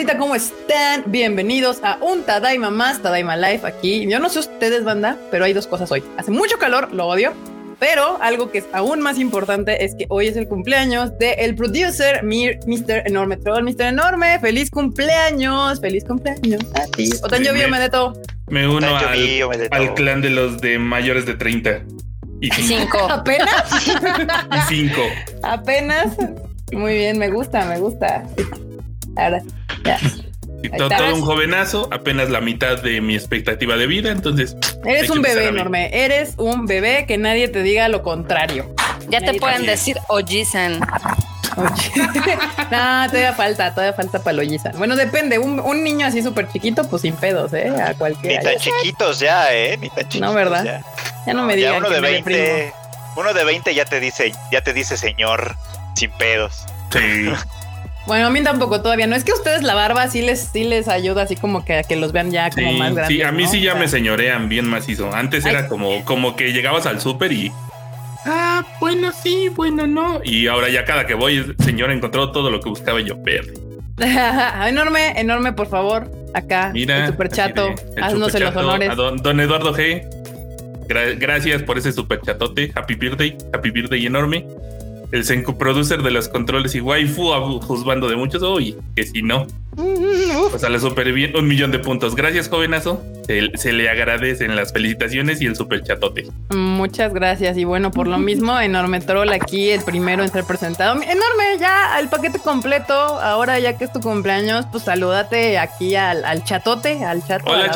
bandita? ¿Cómo están? Bienvenidos a un Tadaima más, Tadaima Life aquí. Yo no sé ustedes, banda, pero hay dos cosas hoy. Hace mucho calor, lo odio, pero algo que es aún más importante es que hoy es el cumpleaños del el producer Mr. Enorme Troll. Mr. Enorme, feliz cumpleaños, feliz cumpleaños a ti. Otan me, Medeto. Me uno al, al, clan de los de mayores de 30. Y cinco. ¿Apenas? y cinco. Apenas. Muy bien, me gusta, me gusta. Ahora, ya. todo, un jovenazo, apenas la mitad de mi expectativa de vida, entonces. Eres un bebé enorme, eres un bebé que nadie te diga lo contrario. Ya te pueden decir Ojisan. no, todavía falta, todavía falta para el Bueno, depende, un, niño así súper chiquito, pues sin pedos, ¿eh? A cualquiera. Ni tan chiquitos ya, ¿eh? Ni tan chiquitos. No, ¿verdad? Ya, no, me digas. Uno de 20, uno de 20 ya te dice, ya te dice señor sin pedos. Sí. Bueno, a mí tampoco todavía. No es que ustedes la barba sí les, sí les ayuda así como que a que los vean ya como más grandes. Sí, a mí sí ya me señorean bien macizo. Antes era como, como que llegabas al súper y. Ah, bueno, sí, bueno, no. Y ahora ya cada que voy, señor, encontró todo lo que buscaba y yo perdí. enorme, enorme, por favor. Acá. Mira. El super chato. Haznos los honores. A don, Eduardo G. gracias por ese super chatote. Happy birthday. Happy birthday enorme el Senku producer de los controles y waifu juzgando de muchos. Uy, que si no. Pues sale súper bien. Un millón de puntos. Gracias, jovenazo. Se, le agradecen las felicitaciones y el super chatote. Muchas gracias. Y bueno, por lo mismo, Enorme Troll aquí, el primero en ser presentado. Enorme, ya el paquete completo. Ahora, ya que es tu cumpleaños, pues salúdate aquí al, chatote, al chato. Hola,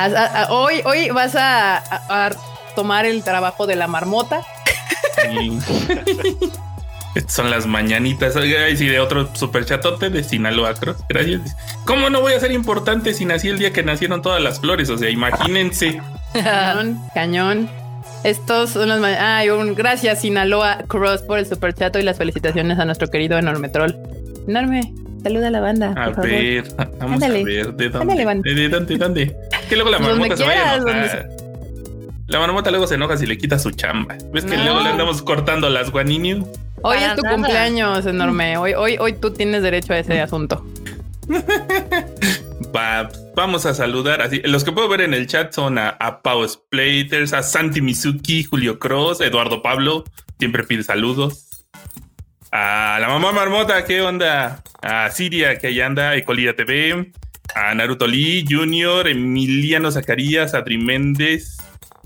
hoy, hoy vas a tomar el trabajo de la marmota. Son las mañanitas. Y sí, de otro super chatote de Sinaloa Cross. Gracias. ¿Cómo no voy a ser importante si nací el día que nacieron todas las flores? O sea, imagínense. Cañón, cañón. Estos son los. Ay, un gracias Sinaloa Cross por el super chato y las felicitaciones a nuestro querido Enorme Troll. Enorme, saluda a la banda. A ver, vamos a ver. ¿De dónde? ¿De, dónde? ¿Dónde? Que luego la marmota se vaya a la marmota luego se enoja si le quita su chamba. ¿Ves que luego le andamos cortando las guaninios? Hoy es tu cumpleaños enorme. Hoy, hoy, hoy tú tienes derecho a ese asunto. vamos a saludar así. Los que puedo ver en el chat son a, Pau Splaters, a Santi Mizuki, Julio Cross, Eduardo Pablo. Siempre pide saludos. A la mamá marmota, ¿qué onda? A Siria, que ahí anda, Ecolida TV. A Naruto Lee Junior, Emiliano Zacarías, Adri Méndez,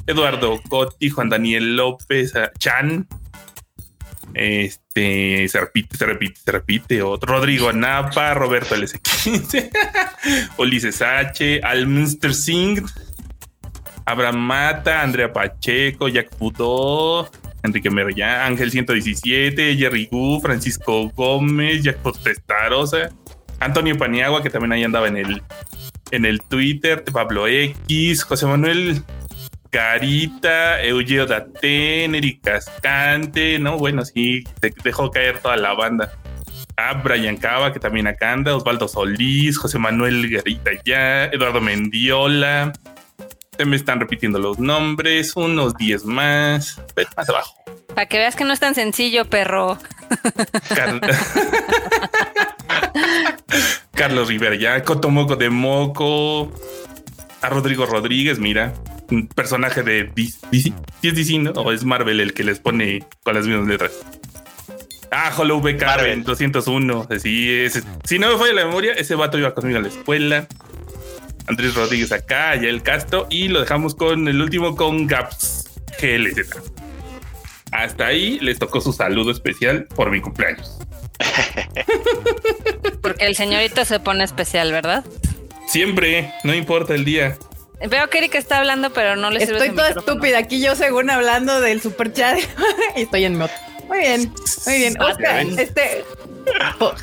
Eduardo Cotti, Juan Daniel López, Chan. Este se repite, se repite, se repite. Otro Rodrigo Napa, Roberto LS15, Ulises H, Alminster Singh, Abraham Mata, Andrea Pacheco, Jack Puto, Enrique Meroya, Ángel 117, Jerry Gu, Francisco Gómez, Jack Testarosa, Antonio Paniagua, que también ahí andaba en el, en el Twitter, Pablo X, José Manuel Carita, Eugeo Daten, Eric Cascante, ¿no? Bueno, sí, dejó caer toda la banda. Ah, Brian Cava, que también acá anda, Osvaldo Solís, José Manuel Garita ya, Eduardo Mendiola. Se me están repitiendo los nombres, unos 10 más, más abajo. Para que veas que no es tan sencillo, perro. Carlos Rivera ya, Cotomoco de Moco, a Rodrigo Rodríguez, mira, personaje de DC. ¿Sí es DC, no? ¿O es Marvel el que les pone con las mismas letras? Ah, Hollow B. Carven, 201. Sí, si no me falla la memoria, ese vato iba conmigo a la escuela. Andrés Rodríguez acá, ya el casto. Y lo dejamos con el último con Gaps GLZ. Hasta ahí les tocó su saludo especial por mi cumpleaños. Porque el señorito se pone especial, ¿verdad? Siempre, no importa el día. Veo que Erika está hablando, pero no le sirve Estoy toda estúpida aquí yo según hablando del super chat y estoy en moto. Muy bien, muy bien. Oscar, este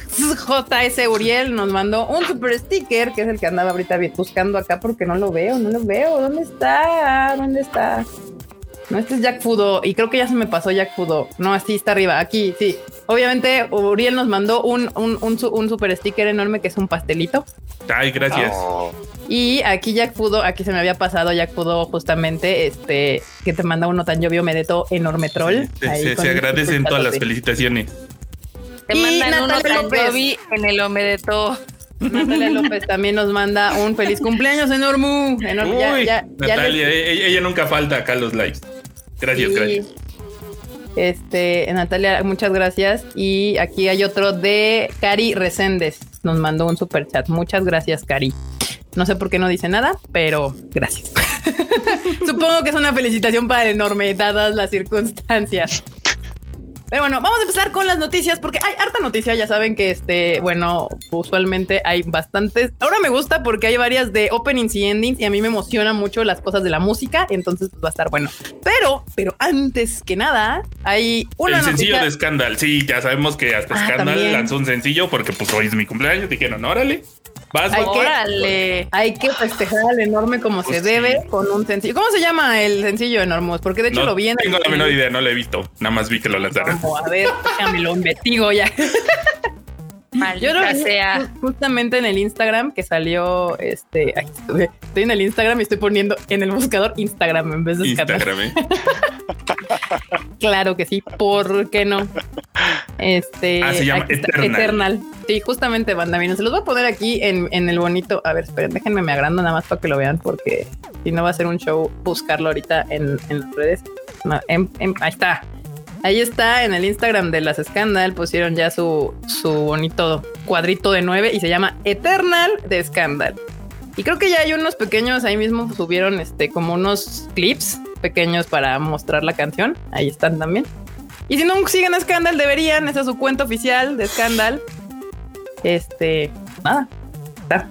JS Uriel nos mandó un super sticker, que es el que andaba ahorita buscando acá porque no lo veo, no lo veo. ¿Dónde está? ¿Dónde está? No, este es Jack Fudo y creo que ya se me pasó Jack Fudo. No, así está arriba, aquí, sí. Obviamente Uriel nos mandó un, un, super sticker enorme que es un pastelito. Ay, gracias. Y aquí Jack pudo, aquí se me había pasado, Jack pudo justamente, este, que te manda uno tan llovio medeto enorme troll. se, agradecen todas las felicitaciones. Te Y mandan Natalia López. Sanjovi en el Omedeto. Natalia López también nos manda un feliz cumpleaños enorme. Enorme. Uy, ya, ya Natalia, les- ella, ella nunca falta acá los lives. Gracias, Sí. gracias. Este, Natalia, muchas gracias. Y aquí hay otro de Cari Reséndez. Nos mandó un super chat. Muchas gracias, Cari. No sé por qué no dice nada, pero gracias. Supongo que es una felicitación para el enorme, dadas las circunstancias. Pero bueno, vamos a empezar con las noticias porque hay harta noticia. Ya saben que este, bueno, usualmente hay bastantes. Ahora me gusta porque hay varias de openings y endings y a mí me emociona mucho las cosas de la música. Entonces pues, va a estar bueno. Pero, pero antes que nada, hay una el sencillo de Scandal. Sí, ya sabemos que hasta Ah, Scandal también. lanzó un sencillo porque pues hoy es mi cumpleaños. Dijeron, órale, vas, Hay que-. Hay que festejar al enorme como se debe con un sencillo. ¿Cómo se llama el sencillo enorme? Porque de hecho No lo vi en tengo el- la menor idea, no lo he visto. Nada más vi que lo lanzaron. A ver, déjame lo investigo ya. Yo lo vi sea. ju- justamente en el Instagram que salió este. Estoy en el Instagram y estoy poniendo en el buscador Instagram en vez de. Instagram, ¿eh? Claro que sí, ¿por qué no? Este Ah, se llama Eternal. Eternal. Sí, justamente banda. Miren, se los voy a poner aquí en, en el bonito. A ver, esperen, déjenme me agrando nada más para que lo vean, porque si no va a ser un show buscarlo ahorita en, en las redes. No, en- en- ahí está. Ahí está en el Instagram de las Scandal. Pusieron ya su, su bonito cuadrito de nueve y se llama Eternal de Scandal. Y creo que ya hay unos pequeños, ahí mismo subieron este como unos clips pequeños para mostrar la canción. Ahí están también. Y si no siguen a Scandal, deberían. Esa es su cuenta oficial de Scandal. Este, nada. está.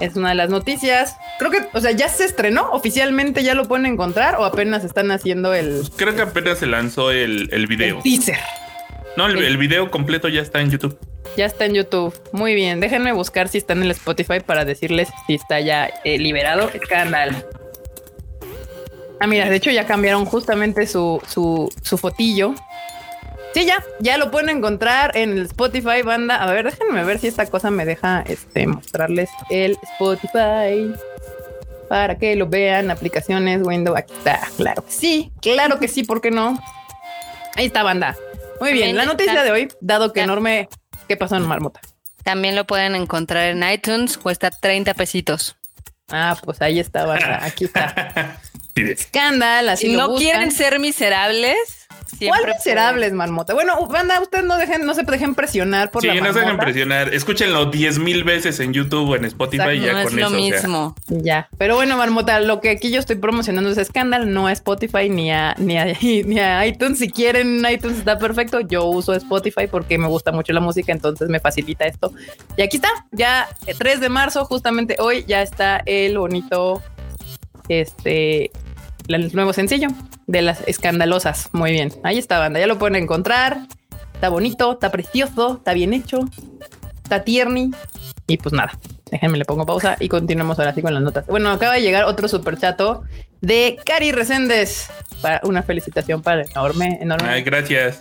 Es una de las noticias. Creo que, o sea, ya se estrenó oficialmente, ya lo pueden encontrar o apenas están haciendo el, Creo que apenas se lanzó el, el video. el teaser. No, el, el- el video completo ya está en YouTube. Ya está en YouTube. Muy bien. Déjenme buscar si está en el Spotify para decirles si está ya eh, liberado. Scandal. Ah, mira, de hecho ya cambiaron justamente su, su, su fotillo. Sí, ya, ya lo pueden encontrar en el Spotify, banda. A ver, déjenme ver si esta cosa me deja este, mostrarles el Spotify para que lo vean. Aplicaciones, Windows, aquí está. Claro que sí, claro que sí, ¿por qué no? Ahí está, banda. Muy bien, la noticia de hoy, dado que enorme. ¿Qué pasó en Marmota? También lo pueden encontrar en iTunes, cuesta 30 pesitos. Ah, pues ahí está, banda. Aquí está. Escándalo, así Si no buscan. quieren ser miserables, siempre ¿Cuál miserables, Marmota? Bueno, banda, ustedes no dejen, no se dejen presionar por Sí, la no se dejen marmota. presionar. Escúchenlo 10 mil veces en YouTube o en Spotify y Exacto, ya pueden- no con es lo eso. o sea, mismo. Ya, pero bueno, Marmota, lo que aquí yo estoy promocionando es Scandal, no a Spotify ni a, ni a, ni a iTunes. Si quieren, iTunes está perfecto. Yo uso Spotify porque me gusta mucho la música, entonces me facilita esto. Y aquí está, ya eh, 3 de marzo, justamente hoy, ya está el bonito, este, el nuevo sencillo de las escandalosas. Muy bien, ahí está, banda, ya lo pueden encontrar. Está bonito, está precioso, está bien hecho, está tierni. Y pues nada, déjenme le pongo pausa y continuemos ahora sí con las notas. Bueno, acaba de llegar otro super chato de Cari Reséndez. Para una felicitación para el enorme, enorme. Ay, gracias.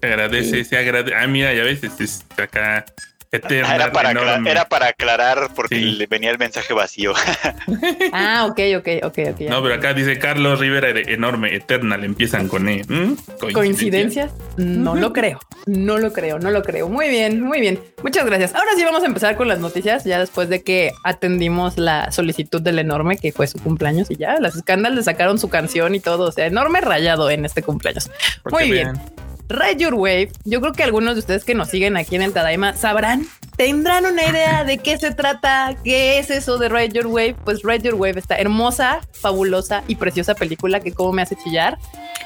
Se agradece, se agradece. Ah, mira, ya ves, este es acá eterna. Era para, era aclarar porque Sí. le venía el mensaje vacío. Ah, ok, ok, ok, ok. No, pero acá dice Carlos Rivera de enorme, Eternal, empiezan con E. ¿Mm? ¿Coincidencias? No lo creo, no lo creo, no lo creo. Muy bien, muy bien. Muchas gracias. Ahora sí vamos a empezar con las noticias, ya después de que atendimos la solicitud del enorme, que fue su cumpleaños y ya las escándalos le sacaron su canción y todo. O sea, enorme rayado en este cumpleaños. Porque Muy bien. vean. Ride Your Wave, yo creo que algunos de ustedes que nos siguen aquí en el Tadaima sabrán, tendrán una idea de qué se trata, qué es eso de Ride Your Wave. Pues Ride Your Wave, esta hermosa, fabulosa y preciosa película que como me hace chillar,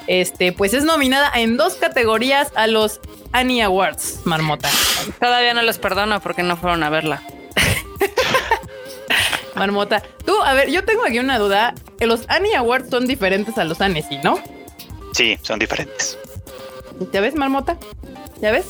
este, pues es nominada en dos categorías a los Annie Awards, Marmota. Todavía no los perdono porque no fueron a verla. Marmota, tú, a ver, yo tengo aquí una duda. Los Annie Awards son diferentes a los Annecy, ¿no? Sí, son diferentes. ¿Ya ves, Marmota? ¿Ya ves?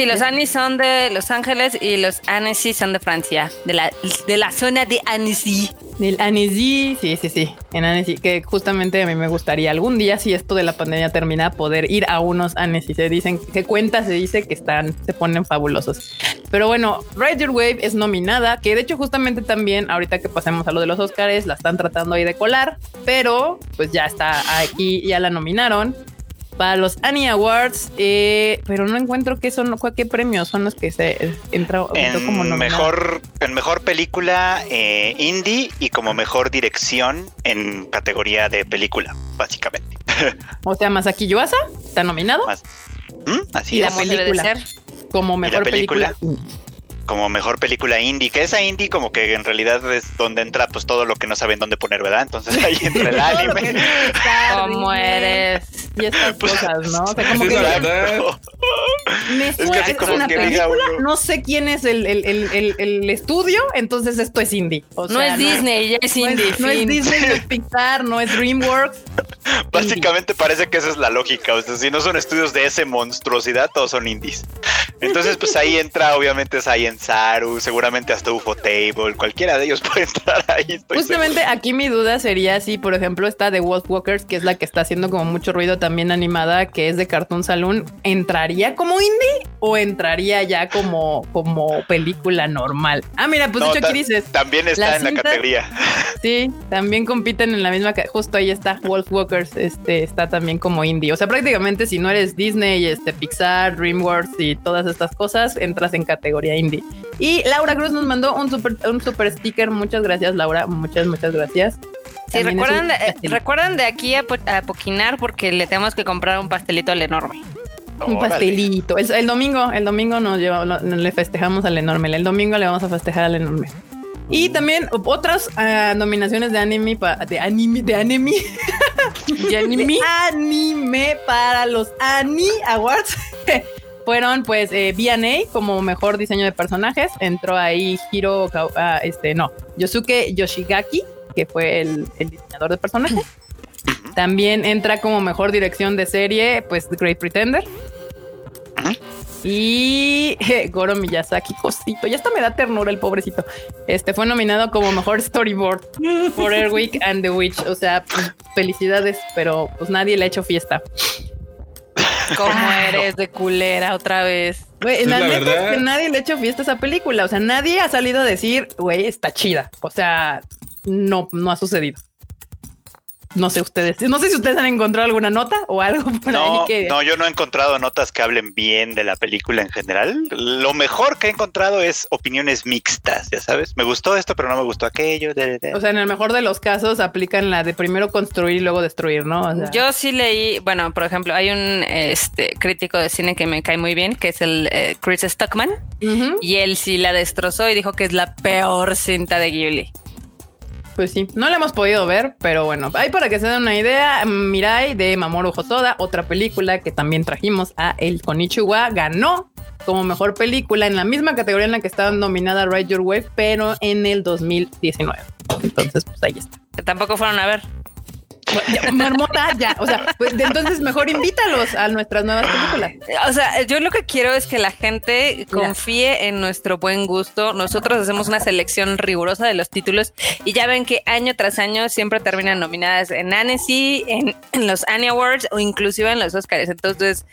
Sí, los Annecy son de Los Ángeles y los Annecy son de Francia, de la, de la zona de Annecy. El Annecy, sí, sí, sí, en Annecy, que justamente a mí me gustaría algún día, si esto de la pandemia termina, poder ir a unos Annecy. Se dicen, se cuenta, se dice que están, se ponen fabulosos. Pero bueno, Ride Your Wave es nominada, que de hecho justamente también, ahorita que pasemos a lo de los Oscars, la están tratando ahí de colar, pero pues ya está aquí, ya la nominaron. Para los Annie Awards, eh, pero no encuentro qué son, qué premios son los que se entró, en como mejor en mejor película eh, indie y como mejor dirección en categoría de película, básicamente. O sea, Masaki Yuasa está nominado. ¿Mm? Así y la película como mejor película como mejor película indie, que esa indie como que en realidad es donde entra pues todo lo que no saben dónde poner, ¿verdad? Entonces ahí entra el anime. ¿Cómo eres? Y estas pues, cosas, ¿no? O sea, como que me suena, es, una película, no sé quién es el, el, el, el, estudio, entonces esto es indie. O sea, no es Disney, ya es indie. No es, Disney, no es Pixar, no es DreamWorks. Básicamente parece que esa es la lógica. O sea, si no son estudios de esa monstruosidad, todos son indies. Entonces, pues ahí entra obviamente Saru, seguramente hasta UFO Table, cualquiera de ellos puede entrar ahí. Justamente aquí mi duda sería si, por ejemplo, está The Wolfwalkers, que es la que está haciendo como mucho ruido también animada, que es de Cartoon Saloon, ¿entraría como indie o entraría ya como, como película normal? Ah, mira, pues de hecho aquí dices. También está en la categoría. Sí, también compiten en la misma, justo ahí está, Wolfwalkers, este, está también como indie. O sea, prácticamente si no eres Disney, este, Pixar, DreamWorks y todas estas cosas, entras en categoría indie. Y Laura Cruz nos mandó un super, un super sticker. Muchas gracias, Laura. Muchas, muchas gracias. Sí, recuerdan de, eh, recuerdan de aquí a, Poquinar porque le tenemos que comprar un pastelito al enorme. Un pastelito. El, domingo, el domingo nos lleva, le festejamos al enorme. El domingo le vamos a festejar al enorme. Y también otras ah, nominaciones de anime, de anime, de anime, de anime, anime para los Annie Awards. fueron pues eh, B&A como mejor diseño de personajes. Entró ahí Hiro, ah, este, no, Yosuke Yoshigaki, que fue el, diseñador de personajes. También entra como mejor dirección de serie, pues The Great Pretender. Y Goro Miyazaki, cosito. Ya hasta me da ternura el pobrecito. Este fue nominado como mejor storyboard por Airwick and the Witch. O sea, pues, felicidades, pero pues nadie le ha hecho fiesta. ¿Cómo eres de culera otra vez? Güey, la, neta es que nadie le ha hecho fiesta a esa película. O sea, nadie ha salido a decir, güey, está chida. O sea, no, no ha sucedido. No sé ustedes, no sé si ustedes han encontrado alguna nota o algo por no, ahí No, yo no he encontrado notas que hablen bien de la película en general. Lo mejor que he encontrado es opiniones mixtas, ya sabes. Me gustó esto, pero no me gustó aquello. O sea, en el mejor de los casos aplican la de primero construir y luego destruir, ¿no? Yo sí leí, bueno, por ejemplo, hay un este, crítico de cine que me cae muy bien, que es el eh, Chris Stockman, y él sí la destrozó y dijo que es la peor cinta de Ghibli. Pues sí, no la hemos podido ver, pero bueno, ahí para que se den una idea, Mirai de Mamoru Hosoda, otra película que también trajimos a El Konichiwa, ganó como mejor película en la misma categoría en la que estaba nominada Ride Your Wave, pero en el 2019. Entonces, pues ahí está. Tampoco fueron a ver. Marmota, ya. O sea, pues, entonces mejor invítalos a nuestras nuevas películas. O sea, yo lo que quiero es que la gente confíe en nuestro buen gusto. Nosotros hacemos una selección rigurosa de los títulos y ya ven que año tras año siempre terminan nominadas en Annecy, en, los Annie Awards o inclusive en los Oscars. Entonces,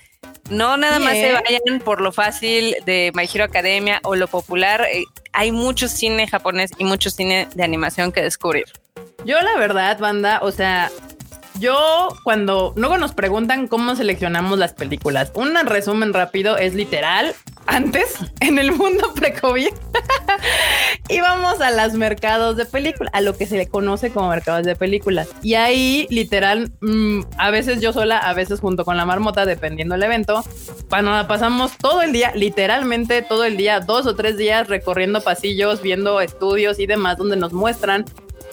no nada más se vayan por lo fácil de My Hero Academia o lo popular. Eh, hay mucho cine japonés y mucho cine de animación que descubrir. Yo la verdad, banda, o sea, yo cuando luego nos preguntan cómo seleccionamos las películas, un resumen rápido es literal. Antes, en el mundo pre-COVID, íbamos a los mercados de películas, a lo que se le conoce como mercados de películas. Y ahí, literal, mm, a veces yo sola, a veces junto con la marmota, dependiendo del evento, la pasamos todo el día, literalmente todo el día, dos o tres días recorriendo pasillos, viendo estudios y demás, donde nos muestran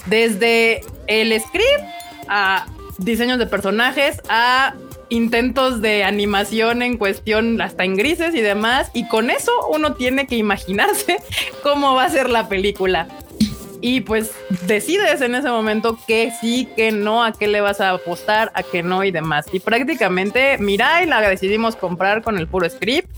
desde el script a diseños de personajes a intentos de animación en cuestión hasta en grises y demás. Y con eso uno tiene que imaginarse cómo va a ser la película. Y pues decides en ese momento que sí, que no, a qué le vas a apostar, a qué no y demás. Y prácticamente, mira, y la decidimos comprar con el puro script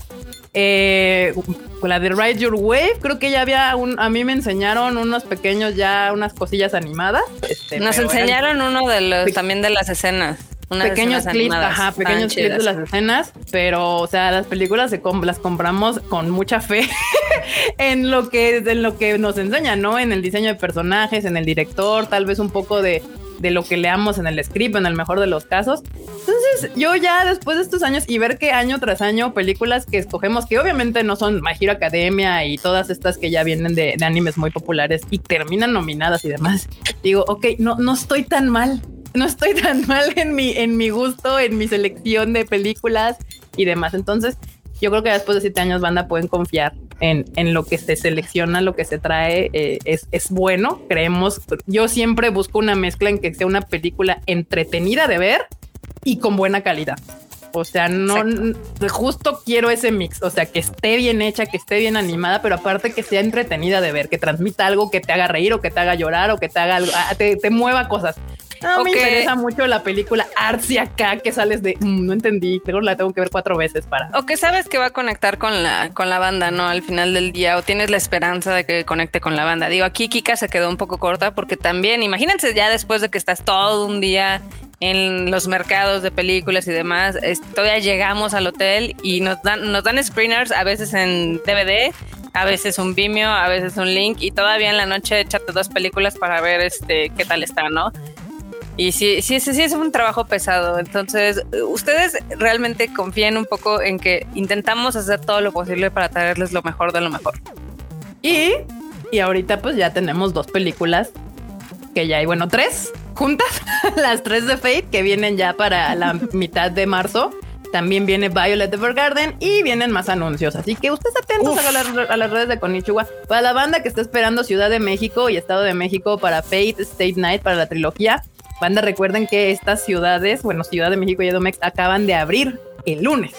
eh, la de Ride Your Wave, creo que ya había un, a mí me enseñaron unos pequeños ya, unas cosillas animadas. Este, Nos enseñaron uno de los, también de las escenas. pequeños clips, ajá, pequeños clips de las escenas, pero, o sea, las películas se las compramos con mucha fe en lo que, en lo que nos enseñan, ¿no? En el diseño de personajes, en el director, tal vez un poco de, de lo que leamos en el script, en el mejor de los casos. Entonces, yo ya después de estos años y ver que año tras año películas que escogemos, que obviamente no son My Hero Academia y todas estas que ya vienen de, de animes muy populares y terminan nominadas y demás, digo, ok, no, no estoy tan mal no estoy tan mal en mi, en mi gusto, en mi selección de películas y demás. Entonces, yo creo que después de siete años, banda pueden confiar en, en lo que se selecciona, lo que se trae, eh, es, es bueno. Creemos, yo siempre busco una mezcla en que sea una película entretenida de ver y con buena calidad. O sea, no justo quiero ese mix. O sea, que esté bien hecha, que esté bien animada, pero aparte que sea entretenida de ver, que transmita algo que te haga reír o que te haga llorar o que te haga algo, ah, te, te mueva cosas. No me interesa mucho la película Artsy acá que sales de mm, no entendí, pero la tengo que ver cuatro veces para. O que sabes que va a conectar con la, con la banda, ¿no? Al final del día, o tienes la esperanza de que conecte con la banda. Digo, aquí Kika se quedó un poco corta porque también, imagínense ya después de que estás todo un día en los mercados de películas y demás, todavía llegamos al hotel y nos dan, nos dan screeners a veces en DVD a veces un Vimeo, a veces un link y todavía en la noche échate dos películas para ver este qué tal está, ¿no? Y sí, sí, sí, sí, es un trabajo pesado. Entonces, ustedes realmente confíen un poco en que intentamos hacer todo lo posible para traerles lo mejor de lo mejor. Y, y ahorita pues ya tenemos dos películas que ya hay, bueno, tres juntas, las tres de Fate que vienen ya para la mitad de marzo. También viene Violet Evergarden y vienen más anuncios. Así que ustedes atentos a las, a las, redes de Konichiwa. Para la banda que está esperando Ciudad de México y Estado de México para Fate State Night, para la trilogía, Banda, recuerden que estas ciudades, bueno, Ciudad de México y Edomex acaban de abrir el lunes.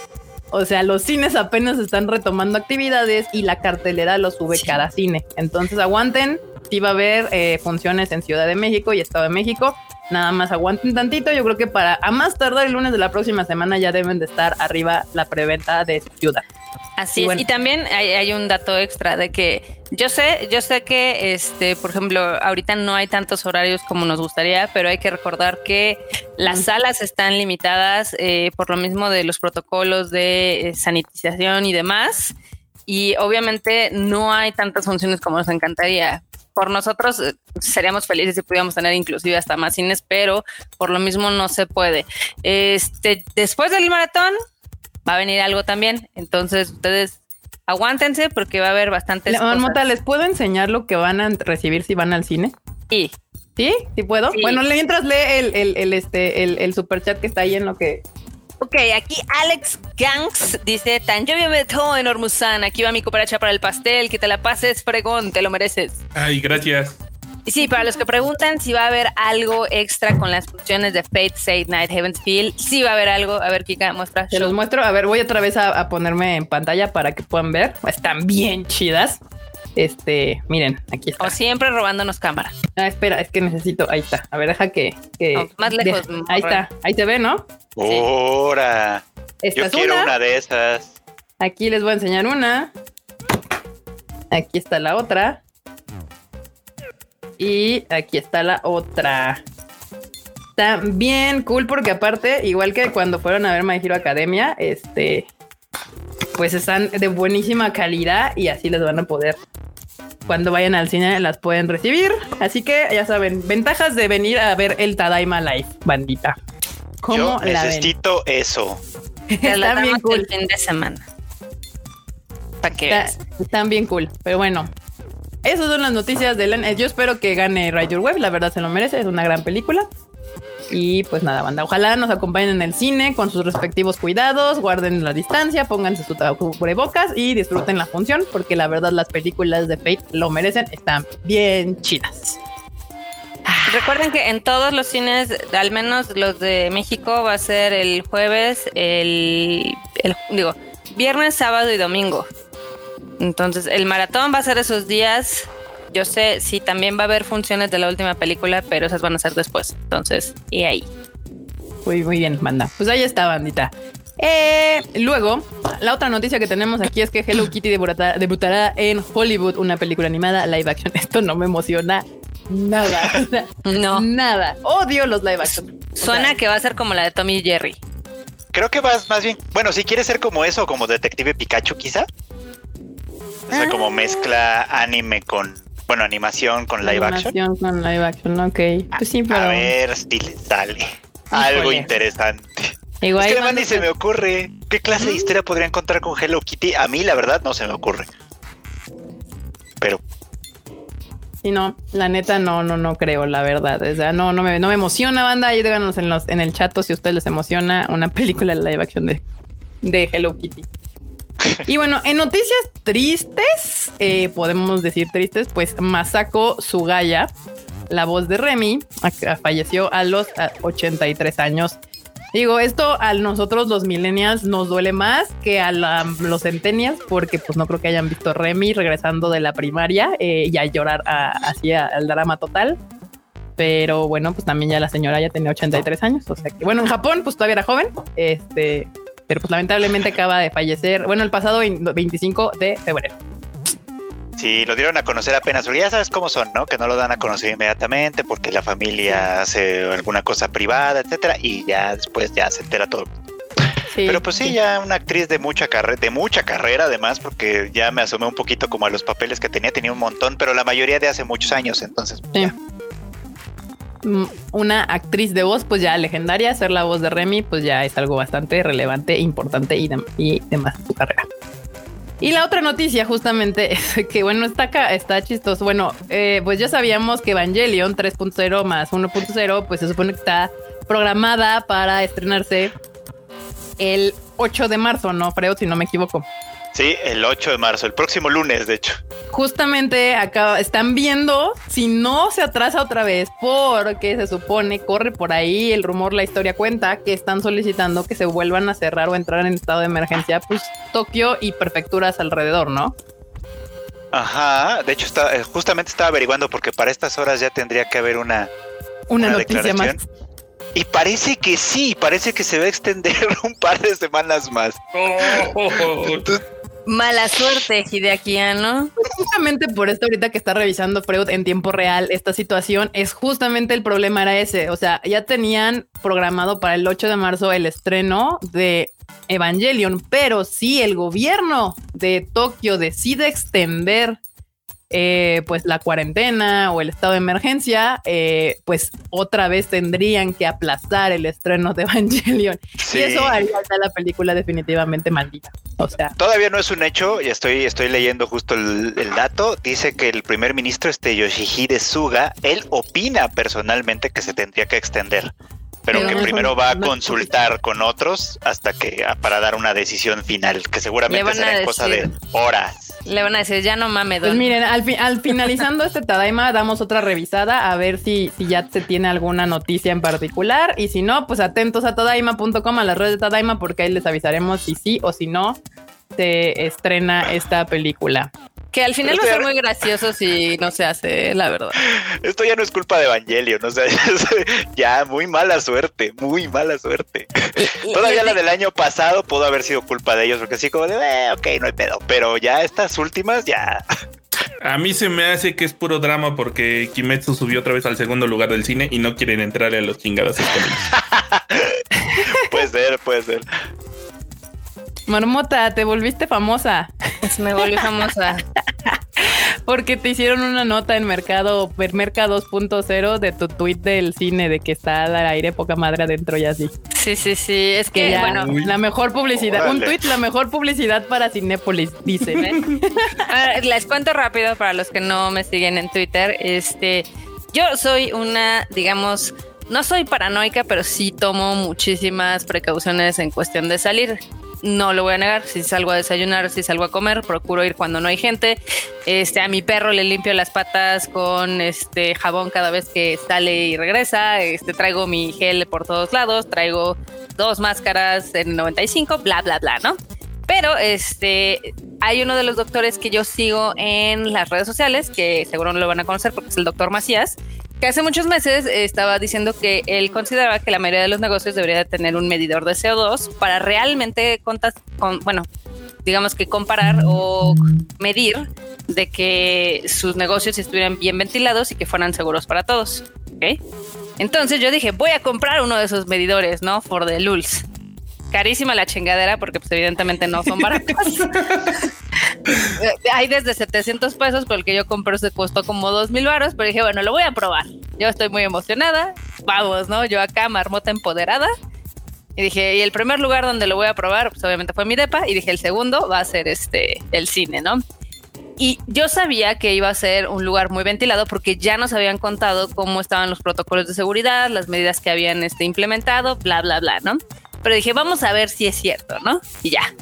O sea, los cines apenas están retomando actividades y la cartelera lo sube cada cine. Entonces aguanten, si va a haber eh, funciones en Ciudad de México y Estado de México. Nada más aguanten tantito. Yo creo que para a más tardar el lunes de la próxima semana ya deben de estar arriba la preventa de ciudad. Así y es. Y también hay, un dato extra de que yo sé, yo sé que, este, por ejemplo, ahorita no hay tantos horarios como nos gustaría, pero hay que recordar que las salas están limitadas eh, por lo mismo de los protocolos de eh, sanitización y demás. Y obviamente no hay tantas funciones como nos encantaría. Por nosotros eh, seríamos felices si pudiéramos tener inclusive hasta más cines, pero por lo mismo no se puede. Este, después del maratón, va a venir algo también. Entonces, ustedes aguántense porque va a haber bastantes. Mota, ¿les puedo enseñar lo que van a recibir si van al cine? Sí. ¿Sí? ¿Sí puedo? Bueno, mientras lee el, el, el, este, el, el super chat que está ahí en lo que Ok, aquí Alex Gangs dice, tan yo me meto en Ormusan, aquí va mi cooperacha para el pastel, que te la pases fregón, te lo mereces. Ay, gracias. Y sí, para los que preguntan si va a haber algo extra con las funciones de Fate, State Night, Heaven's Feel, sí va a haber algo. A ver, Kika, muestra. Te los muestro. A ver, voy otra vez a, ponerme en pantalla para que puedan ver. Están bien chidas. Este, miren, aquí está. O siempre robándonos cámara. Ah, espera, es que necesito. Ahí está. A ver, deja que. más lejos. ahí está. Ahí se ve, ¿no? Ahora. Yo quiero una de esas. Aquí les voy a enseñar una. Aquí está la otra. Y aquí está la otra. Está bien cool porque aparte, igual que cuando fueron a ver My Hero Academia, este, pues están de buenísima calidad y así les van a poder. Cuando vayan al cine las pueden recibir. Así que ya saben, ventajas de venir a ver el Tadaima Live, bandita. ¿Cómo Yo necesito eso. Están bien cool. El fin de semana. Para que están bien cool. Pero bueno, esas son las noticias de Len. Yo espero que gane Your Web. La verdad se lo merece. Es una gran película. Y pues nada, banda. Ojalá nos acompañen en el cine con sus respectivos cuidados. Guarden la distancia, pónganse su cubrebocas y disfruten la función. Porque la verdad, las películas de Fate lo merecen. Están bien chidas. Recuerden que en todos los cines, al menos los de México, va a ser el jueves, el, el digo, viernes, sábado y domingo. Entonces, el maratón va a ser esos días. Yo sé si también va a haber funciones de la última película, pero esas van a ser después. Entonces, y ahí. Muy, muy bien, banda. Pues ahí está, bandita. Eh, luego, la otra noticia que tenemos aquí es que Hello Kitty debutará, en Hollywood, una película animada live action. Esto no me emociona nada. no. Nada. Odio los live action. Suena que va a ser como la de Tommy Jerry. Creo que vas más bien. Bueno, si quieres ser como eso, como Detective Pikachu, quizá. O sea, como mezcla anime con, bueno, animación con live action. Animación con live action, ok. Pues sí, pero... A ver si le sale algo interesante. Igual es que además ni se me ocurre. ¿Qué clase de historia podría encontrar con Hello Kitty? A mí, la verdad, no se me ocurre. Pero. Sí, no, la neta no, no, no creo, la verdad. O sea, no, no me, no me emociona, banda. Ahí díganos en, los, en el chat si a ustedes les emociona una película de live action de, de Hello Kitty. Y bueno, en noticias tristes, eh, podemos decir tristes, pues Masako Sugaya, la voz de Remy, falleció a los 83 años Digo, esto a nosotros los millennials nos duele más que a los centennials porque pues no creo que hayan visto Remy regresando de la primaria eh, y a llorar así al drama total. Pero bueno, pues también ya la señora ya tenía 83 años. O sea que bueno, en Japón pues todavía era joven. Este, pero pues lamentablemente acaba de fallecer, bueno, el pasado 25 de febrero. Sí, lo dieron a conocer apenas, porque ya sabes cómo son, ¿no? Que no lo dan a conocer inmediatamente porque la familia hace alguna cosa privada, etcétera, y ya después ya se entera todo. Pero pues sí, ya una actriz de mucha carrera, de mucha carrera además, porque ya me asomé un poquito como a los papeles que tenía, tenía un montón, pero la mayoría de hace muchos años, entonces. Pues, mm, una actriz de voz, pues ya legendaria, ser la voz de Remy, pues ya es algo bastante relevante, importante y, y demás en su carrera. Y la otra noticia justamente es que, bueno, está acá, está chistoso. Bueno, eh, pues ya sabíamos que Evangelion 3.0 más 1.0, pues se supone que está programada para estrenarse el 8 de marzo, ¿no, Freud? Si no me equivoco. Sí, el 8 de marzo, el próximo lunes, de hecho. Justamente acá están viendo si no se atrasa otra vez, porque se supone, corre por ahí el rumor, la historia cuenta que están solicitando que se vuelvan a cerrar o entrar en estado de emergencia, pues Tokio y prefecturas alrededor, ¿no? Ajá, de hecho está, eh, justamente estaba averiguando porque para estas horas ya tendría que haber una, una, noticia más. Y parece que sí, parece que se va a extender un par de semanas más. Oh. Mala suerte, Hideakiano. Justamente por esto ahorita que está revisando Freud en tiempo real esta situación, es justamente el problema era ese. O sea, ya tenían programado para el 8 de marzo el estreno de Evangelion, pero si el gobierno de Tokio decide extender eh, pues la cuarentena o el estado de emergencia, eh, pues otra vez tendrían que aplazar el estreno de Evangelion. Y eso haría la película definitivamente maldita. O sea, todavía no es un hecho, y estoy, estoy leyendo justo el, dato. Dice que el primer ministro, este Yoshihide Suga, él opina personalmente que se tendría que extender pero, que primero va a consultar con otros hasta que para dar una decisión final, que seguramente será cosa de horas. Le van a decir, ya no mames. Pues miren, al, al finalizando este Tadaima, damos otra revisada a ver si, si ya se tiene alguna noticia en particular. Y si no, pues atentos a tadaima.com, a las redes de Tadaima, porque ahí les avisaremos si sí o si no se estrena esta película. Que al final va a ser muy gracioso si no se hace, la verdad. Esto ya no es culpa de Evangelion, o sea, ya muy mala suerte, muy mala suerte. Todavía la del año pasado pudo haber sido culpa de ellos, porque así como de, eh, ok, no hay pedo, pero ya estas últimas ya. A mí se me hace que es puro drama porque Kimetsu subió otra vez al segundo lugar del cine y no quieren entrarle a los chingados. puede ser, puede ser. Marmota, te volviste famosa. Me volví famosa. Porque te hicieron una nota en Mercado, Mercado 2.0 de tu tweet del cine de que está al aire poca madre adentro y así. Sí, sí, sí. Es que, bueno, la mejor publicidad, un tweet, la mejor publicidad para Cinépolis, dice. les cuento rápido para los que no me siguen en Twitter. Este, yo soy una, digamos, no soy paranoica, pero sí tomo muchísimas precauciones en cuestión de salir no lo voy a negar, si salgo a desayunar, si salgo a comer, procuro ir cuando no hay gente. Este, a mi perro le limpio las patas con este jabón cada vez que sale y regresa. Este, traigo mi gel por todos lados, traigo dos máscaras en 95, bla, bla, bla, ¿no? Pero este, hay uno de los doctores que yo sigo en las redes sociales, que seguro no lo van a conocer porque es el doctor Macías, que hace muchos meses estaba diciendo que él consideraba que la mayoría de los negocios debería tener un medidor de CO2 para realmente contas, con, bueno, digamos que comparar o medir de que sus negocios estuvieran bien ventilados y que fueran seguros para todos. Entonces yo dije, voy a comprar uno de esos medidores, ¿no? For the lulz. Carísima la chingadera porque pues evidentemente no son baratos. Hay desde 700 pesos, pero el que yo compré se costó como 2 mil baros, pero dije, bueno, lo voy a probar. Yo estoy muy emocionada. Vamos, ¿no? Yo acá, marmota empoderada. Y dije, y el primer lugar donde lo voy a probar, pues obviamente fue mi depa. Y dije, el segundo va a ser este, el cine, ¿no? Y yo sabía que iba a ser un lugar muy ventilado porque ya nos habían contado cómo estaban los protocolos de seguridad, las medidas que habían este, implementado, bla, bla, bla, ¿no? Pero dije, vamos a ver si es cierto, ¿no? Y ya.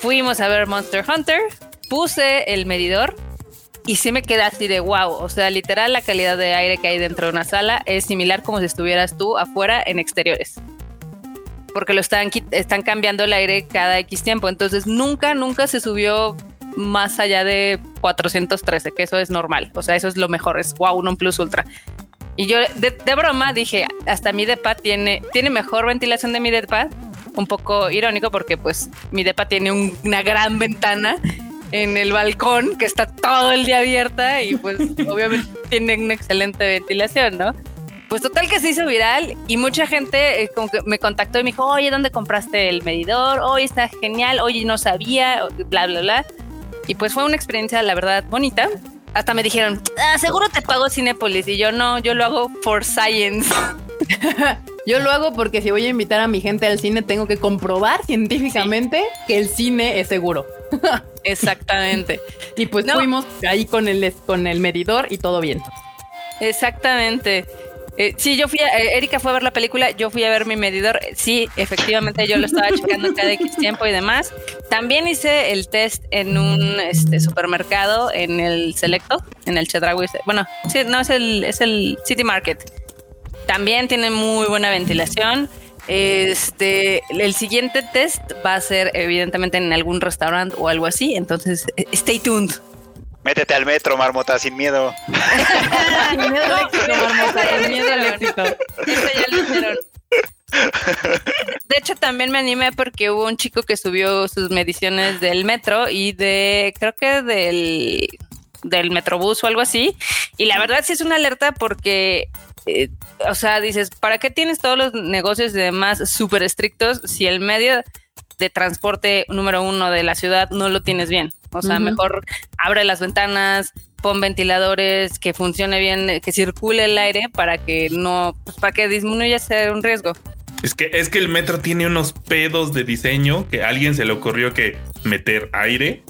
Fuimos a ver Monster Hunter, puse el medidor y sí me quedé así de wow. O sea, literal, la calidad de aire que hay dentro de una sala es similar como si estuvieras tú afuera en exteriores. Porque lo están, están cambiando el aire cada X tiempo. Entonces, nunca, nunca se subió más allá de 413, que eso es normal. O sea, eso es lo mejor, es wow, un plus ultra. Y yo de, broma dije, hasta mi depa tiene, tiene mejor ventilación de mi depa. Un poco irónico porque pues mi depa tiene una gran ventana en el balcón que está todo el día abierta y pues obviamente tiene una excelente ventilación, ¿no? Pues total que se hizo viral y mucha gente eh, como que me contactó y me dijo, oye, ¿dónde compraste el medidor? Oye, está genial, oye, no sabía, bla, bla, bla. Y pues fue una experiencia, la verdad, bonita. Hasta me dijeron, ah, seguro te pago Cinepolis. Y yo no, yo lo hago for science. yo lo hago porque si voy a invitar a mi gente al cine, tengo que comprobar científicamente que el cine es seguro. Exactamente. y pues fuimos ahí con el, con el medidor y todo bien. Exactamente. Eh, sí, yo fui, a, eh, Erika fue a ver la película, yo fui a ver mi medidor. Sí, efectivamente, yo lo estaba checando cada X tiempo y demás. También hice el test en un este, supermercado, en el Selecto, en el Chedraui. Bueno, sí, no, es el, es el City Market. También tiene muy buena ventilación. Este, el siguiente test va a ser evidentemente en algún restaurante o algo así. Entonces, eh, stay tuned. Métete al metro, marmota, sin miedo. sin miedo al éxito, marmota, sin miedo al éxito. Eso ya lo hicieron. De hecho, también me animé porque hubo un chico que subió sus mediciones del metro y de, creo que del, del metrobús o algo así. Y la verdad sí es una alerta porque, eh, o sea, dices, ¿para qué tienes todos los negocios y demás súper estrictos si el medio de transporte número uno de la ciudad no lo tienes bien. O sea, mejor abre las ventanas, pon ventiladores, que funcione bien, que circule el aire para que no, pues para que disminuya ese un riesgo. Es que, es que el metro tiene unos pedos de diseño que a alguien se le ocurrió que meter aire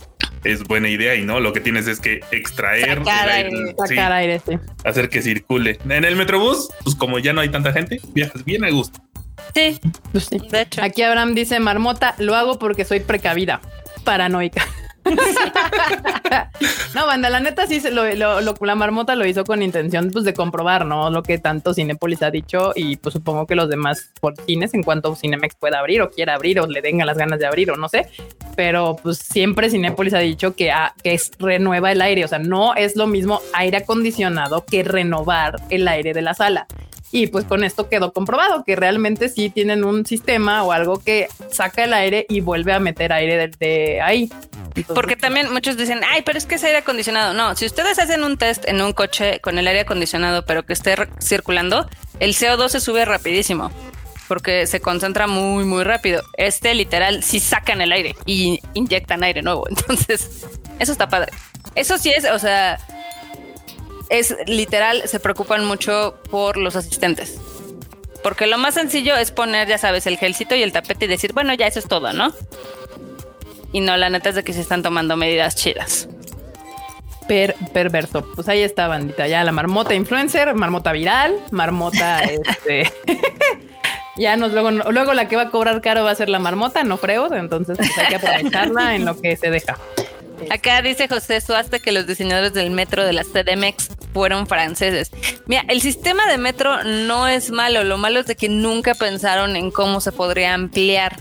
es buena idea y no, lo que tienes es que extraer sacar aire, sacar aire sí. hacer que circule. En el metrobús, pues como ya no hay tanta gente, viajas bien a gusto. Sí, pues de hecho. Aquí Abraham dice, Marmota, lo hago porque soy precavida, paranoica. no, banda, la neta sí, lo, la marmota lo hizo con intención pues, de comprobar, ¿no? Lo que tanto Cinepolis ha dicho y pues supongo que los demás por cines en cuanto Cinemex pueda abrir o quiera abrir o le tenga las ganas de abrir o no sé, pero pues siempre Cinepolis ha dicho que, que es renueva el aire, o sea, no es lo mismo aire acondicionado que renovar el aire de la sala. Y pues con esto quedó comprobado que realmente sí tienen un sistema o algo que saca el aire y vuelve a meter aire de, ahí. Porque también muchos dicen, ay, pero es que es aire acondicionado. No, si ustedes hacen un test en un coche con el aire acondicionado, pero que esté circulando, el CO2 se sube rapidísimo porque se concentra muy, muy rápido. Este literal sí sacan el aire y inyectan aire nuevo. Entonces, eso está padre. Eso sí es, o sea, es literal, se preocupan mucho por los asistentes. Porque lo más sencillo es poner, ya sabes, el gelcito y el tapete y decir, bueno, ya eso es todo, ¿no? Y no, la neta es de que se están tomando medidas chidas. Per, perverso. Pues ahí está, bandita. Ya la marmota influencer, marmota viral, marmota este. ya nos luego, luego la que va a cobrar caro va a ser la marmota, no creo. Entonces pues, hay que aprovecharla en lo que se deja. Acá dice José Suaste que los diseñadores del metro de la CDMX fueron franceses. Mira, el sistema de metro no es malo, lo malo es de que nunca pensaron en cómo se podría ampliar.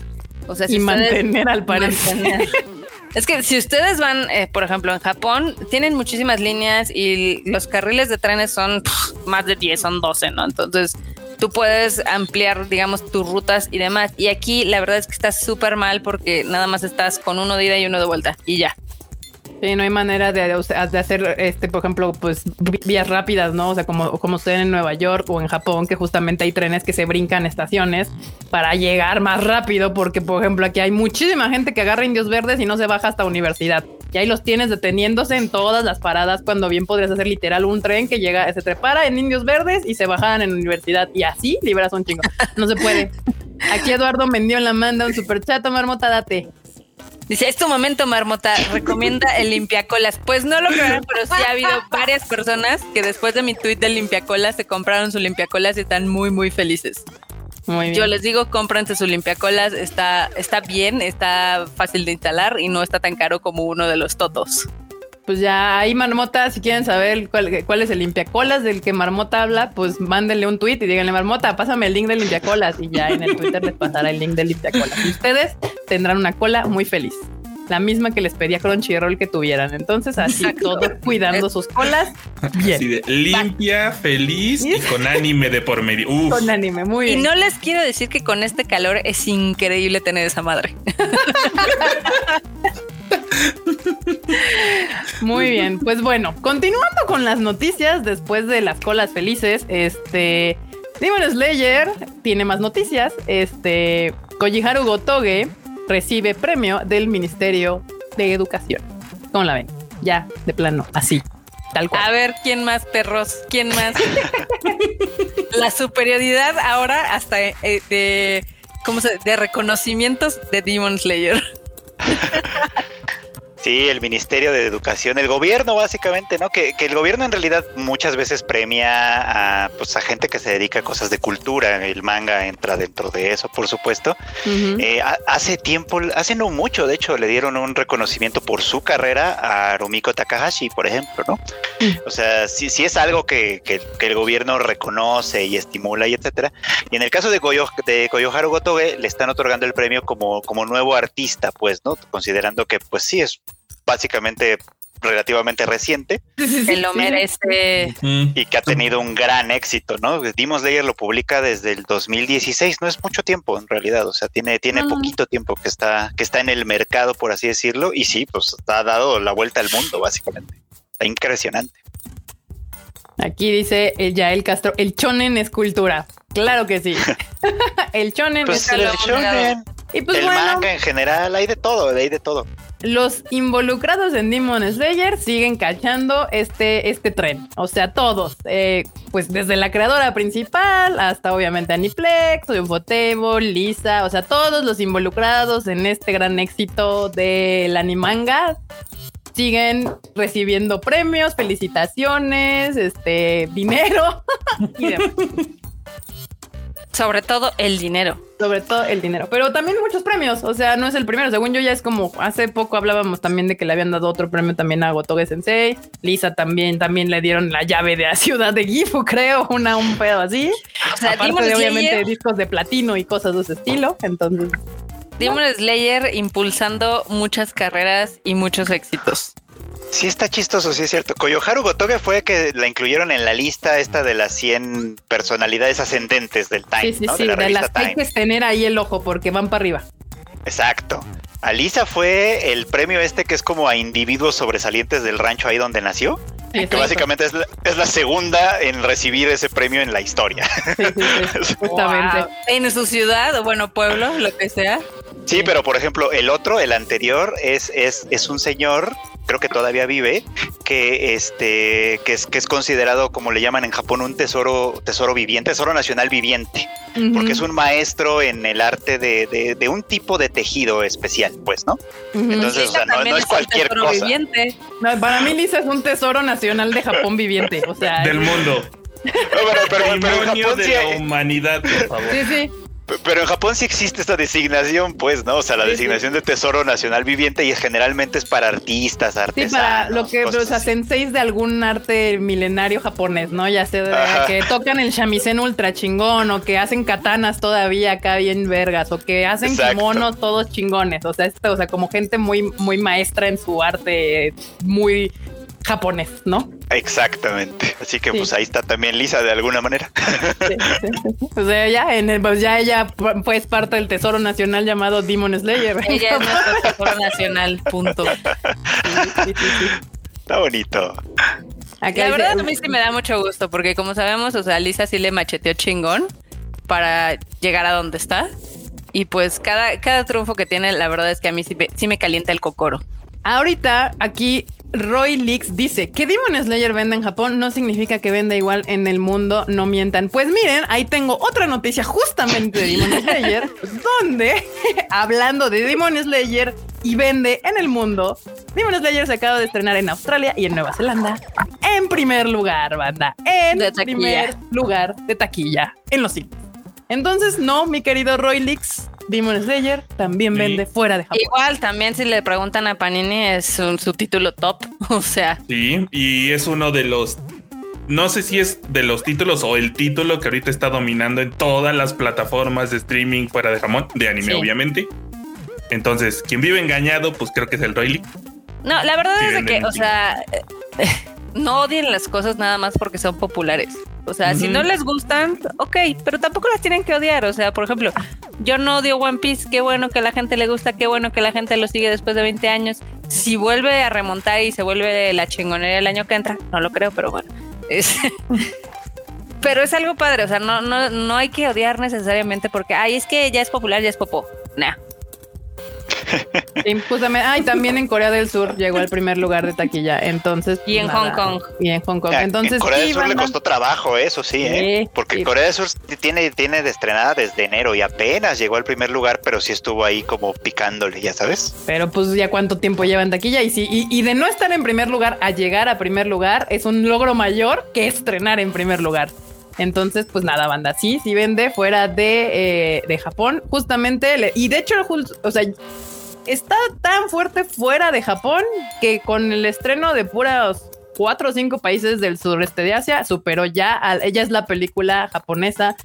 O sea, y mantener al parecer. Es que si ustedes van, eh, por ejemplo, en Japón, tienen muchísimas líneas y los carriles de trenes son más de 10, son 12, ¿no? Entonces, tú puedes ampliar, digamos, tus rutas y demás. Y aquí la verdad es que está súper mal porque nada más estás con uno de ida y uno de vuelta y ya. Sí, no hay manera de, de, hacer, este, por ejemplo, pues vías rápidas, ¿no? O sea, como, como sucede en Nueva York o en Japón, que justamente hay trenes que se brincan estaciones para llegar más rápido, porque, por ejemplo, aquí hay muchísima gente que agarra indios verdes y no se baja hasta universidad. Y ahí los tienes deteniéndose en todas las paradas, cuando bien podrías hacer literal un tren que llega, se prepara en indios verdes y se bajan en universidad. Y así liberas un chingo. No se puede. Aquí Eduardo la manda un superchat, Marmota, date. Dice, es tu momento, Marmota. Recomienda el limpiacolas. Pues no lo creo, pero sí ha habido varias personas que después de mi tweet del limpiacolas se compraron su limpiacolas y están muy, muy felices. Muy bien. Yo les digo, cómprense su limpiacolas. Está, está bien, está fácil de instalar y no está tan caro como uno de los totos pues ya ahí Marmota, si quieren saber cuál, es el limpiacolas del que Marmota habla, pues mándenle un tweet y díganle, Marmota, pásame el link del limpiacolas y ya en el Twitter les pasará el link del limpiacolas. Y ustedes tendrán una cola muy feliz. La misma que les pedía Crunchyroll que tuvieran. Entonces, así todos cuidando sus colas. Bien. limpia, feliz y con anime de por medio. Con anime, muy bien. Y no les quiero decir que con este calor es increíble tener esa madre. Muy bien, pues bueno, continuando con las noticias después de las colas felices, este Demon Slayer tiene más noticias. Este Kojiharu Gotoge recibe premio del Ministerio de Educación. ¿Cómo la ven? Ya, de plano, así. Tal cual. A ver, ¿quién más, perros? ¿Quién más? la superioridad ahora hasta eh, de, ¿cómo se, de reconocimientos de Demon Slayer. Sí, el Ministerio de Educación, el gobierno básicamente, ¿no? Que, el gobierno en realidad muchas veces premia a, pues, a gente que se dedica a cosas de cultura. El manga entra dentro de eso, por supuesto. Eh, hace tiempo, hace no mucho, de hecho, le dieron un reconocimiento por su carrera a Rumiko Takahashi, por ejemplo, ¿no? O sea, sí, sí es algo que, el gobierno reconoce y estimula y etcétera. Y en el caso de, Goyo, de Koyoharu Gotoge, le están otorgando el premio como, como nuevo artista, pues, ¿no? Considerando que, pues sí, es básicamente relativamente reciente. Se lo merece. Y que ha tenido un gran éxito, ¿no? Dimos Slayer lo publica desde el 2016, no es mucho tiempo en realidad, o sea, tiene, tiene poquito tiempo que está, que está en el mercado, por así decirlo, y sí, pues ha dado la vuelta al mundo, básicamente. Está impresionante. Aquí dice el Yael Castro, el chonen es cultura. Claro que sí. el chonen pues es el chonen. Y pues el manga en general, hay de todo, hay de todo los involucrados en Demon Slayer siguen cachando este, este tren. O sea, todos. Eh, pues desde la creadora principal hasta obviamente Aniplex, Ufotable, Lisa. O sea, todos los involucrados en este gran éxito del animanga siguen recibiendo premios, felicitaciones, este, dinero y demás. Sobre todo el dinero. Sobre todo el dinero. Pero también muchos premios. O sea, no es el primero. Según yo, ya es como hace poco hablábamos también de que le habían dado otro premio también a Gotoge Sensei. Lisa también, también le dieron la llave de la ciudad de Gifu, creo. Una, un pedo así. O sea, Aparte de, obviamente discos de platino y cosas de ese estilo. Entonces. Demon Slayer impulsando muchas carreras y muchos éxitos. Sí está chistoso, sí es cierto. Koyoharu Gotoge fue que la incluyeron en la lista esta de las 100 personalidades ascendentes del Time, Sí, sí, sí, de, las que hay que tener ahí el ojo porque van para arriba. Exacto. Alisa fue el premio este que es como a individuos sobresalientes del rancho ahí donde nació. que básicamente es la, segunda en recibir ese premio en la historia. justamente. En su ciudad o bueno, pueblo, lo que sea. Sí, pero por ejemplo, el otro, el anterior, es, es, es un señor creo que todavía vive, que este, que es, que es considerado, como le llaman en Japón, un tesoro, tesoro viviente, tesoro nacional viviente, porque es un maestro en el arte de, de, un tipo de tejido especial, pues, ¿no? Entonces, o sea, no, es cualquier cosa. para mí Lisa es un tesoro nacional de Japón viviente, o sea, del mundo. No, pero, pero, Japón de la humanidad, por favor. Sí, sí. Pero en Japón sí existe esta designación, pues, ¿no? O sea, la designación de Tesoro Nacional Viviente y generalmente es para artistas, artesanos. Sí, para lo que, o sea, senseis de algún arte milenario japonés, ¿no? Ya sea que tocan el shamisen ultra chingón o que hacen katanas todavía acá bien vergas o que hacen kimonos todos chingones. O sea, esto, o sea, como gente muy, muy maestra en su arte, muy japonés, ¿no? Exactamente. Así que pues ahí está también Lisa de alguna manera. o sea, ya, en pues ya ella pues parte del tesoro nacional llamado Demon Slayer. Ella es nuestro tesoro nacional, punto. Está bonito. la verdad a mí sí me da mucho gusto porque como sabemos, o sea, Lisa sí le macheteó chingón para llegar a donde está. Y pues cada, cada triunfo que tiene, la verdad es que a mí sí sí me calienta el cocoro. Ahorita aquí Roy Leaks dice que Demon Slayer vende en Japón no significa que venda igual en el mundo, no mientan. Pues miren, ahí tengo otra noticia justamente de Demon Slayer, donde hablando de Demon Slayer y vende en el mundo, Demon Slayer se acaba de estrenar en Australia y en Nueva Zelanda en primer lugar, banda, en primer lugar de taquilla en los cines. Entonces, no, mi querido Roy Leaks, Demon Slayer también vende fuera de Japón. Igual, también si le preguntan a Panini es un, su título top, o sea. Sí, y es uno de los no sé si es de los títulos o el título que ahorita está dominando en todas las plataformas de streaming fuera de Japón, de anime obviamente. Entonces, quien vive engañado, pues creo que es el Roy No, la verdad es que, o sea, no odien las cosas nada más porque son populares. O sea, si no les gustan, ok, pero tampoco las tienen que odiar. O sea, por ejemplo, yo no odio One Piece, qué bueno que a la gente le gusta, qué bueno que la gente lo sigue después de 20 años. Si vuelve a remontar y se vuelve la chingonería el año que entra, no lo creo, pero bueno. pero es algo padre, o sea, no, no, no hay que odiar necesariamente porque, ay, es que ya es popular, ya es popó. Nah, Ay, también en Corea del Sur llegó al primer lugar de taquilla. Entonces. Y en Hong Kong. Y en Hong Kong. Entonces. En Corea del Sur le costó trabajo, eso sí, ¿eh? Porque Corea del Sur tiene, tiene de estrenada desde enero y apenas llegó al primer lugar, pero sí estuvo ahí como picándole, ya sabes. Pero pues ya cuánto tiempo lleva en taquilla y sí, y, de no estar en primer lugar a llegar a primer lugar es un logro mayor que estrenar en primer lugar. Entonces, pues nada, banda, sí, sí vende fuera de, eh, de Japón, justamente, y de hecho, o sea, está tan fuerte fuera de Japón que con el estreno de puros cuatro o cinco países del sureste de Asia superó ya a, ella es la película japonesa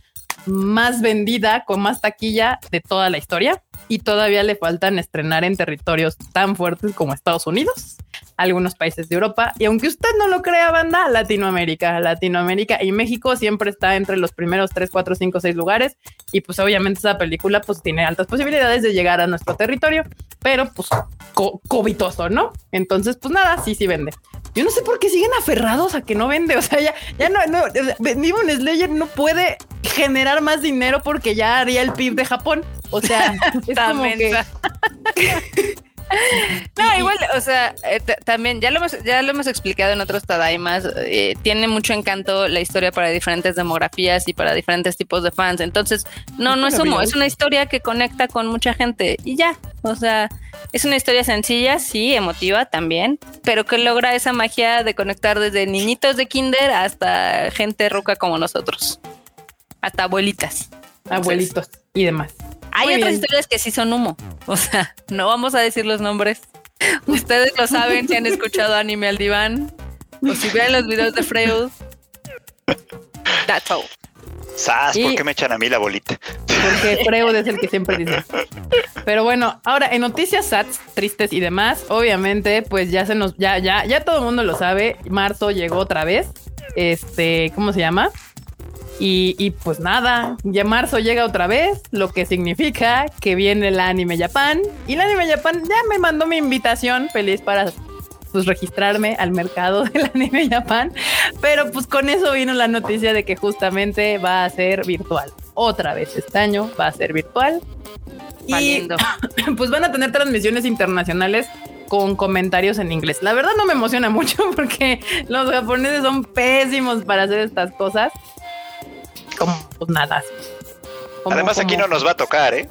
más vendida con más taquilla de toda la historia y todavía le faltan estrenar en territorios tan fuertes como Estados Unidos, algunos países de Europa y aunque usted no lo crea, banda, Latinoamérica, Latinoamérica y México siempre está entre los primeros 3, 4, 5, 6 lugares y pues obviamente esa película pues tiene altas posibilidades de llegar a nuestro territorio, pero pues covitoso, ¿no? Entonces pues nada, sí, sí vende. Yo no sé por qué siguen aferrados a que no vende. O sea, ya, ya no, no, Demon Slayer no puede generar más dinero porque ya haría el PIB de Japón. O sea, es como que... O sea, eh, también ya lo hemos, ya lo hemos explicado en otros Tadaimas. Eh, tiene mucho encanto la historia para diferentes demografías y para diferentes tipos de fans. Entonces, no, no es humo, es una historia que conecta con mucha gente y ya. O sea, es una historia sencilla, sí, emotiva también, pero que logra esa magia de conectar desde niñitos de kinder hasta gente roca como nosotros, hasta abuelitas. Abuelitos y demás. Hay otras historias que sí son humo. O sea, no vamos a decir los nombres. Ustedes lo saben si han escuchado anime al diván o si ven los videos de Freud. That's all. Sas, ¿por qué me echan a mí la bolita? Porque Freud es el que siempre dice. Pero bueno, ahora en noticias sats, tristes y demás, obviamente, pues ya se nos, ya, ya, ya todo el mundo lo sabe. Marzo llegó otra vez. Este, ¿cómo se llama? Y, pues nada, ya marzo llega otra vez, lo que significa que viene el anime Japan. Y el anime Japan ya me mandó mi invitación feliz para pues registrarme al mercado del anime Japan. Pero pues con eso vino la noticia de que justamente va a ser virtual. Otra vez este año va a ser virtual. Y pues van a tener transmisiones internacionales con comentarios en inglés. La verdad no me emociona mucho porque los japoneses son pésimos para hacer estas cosas como pues, nada. Además, aquí no nos va a tocar, ¿eh?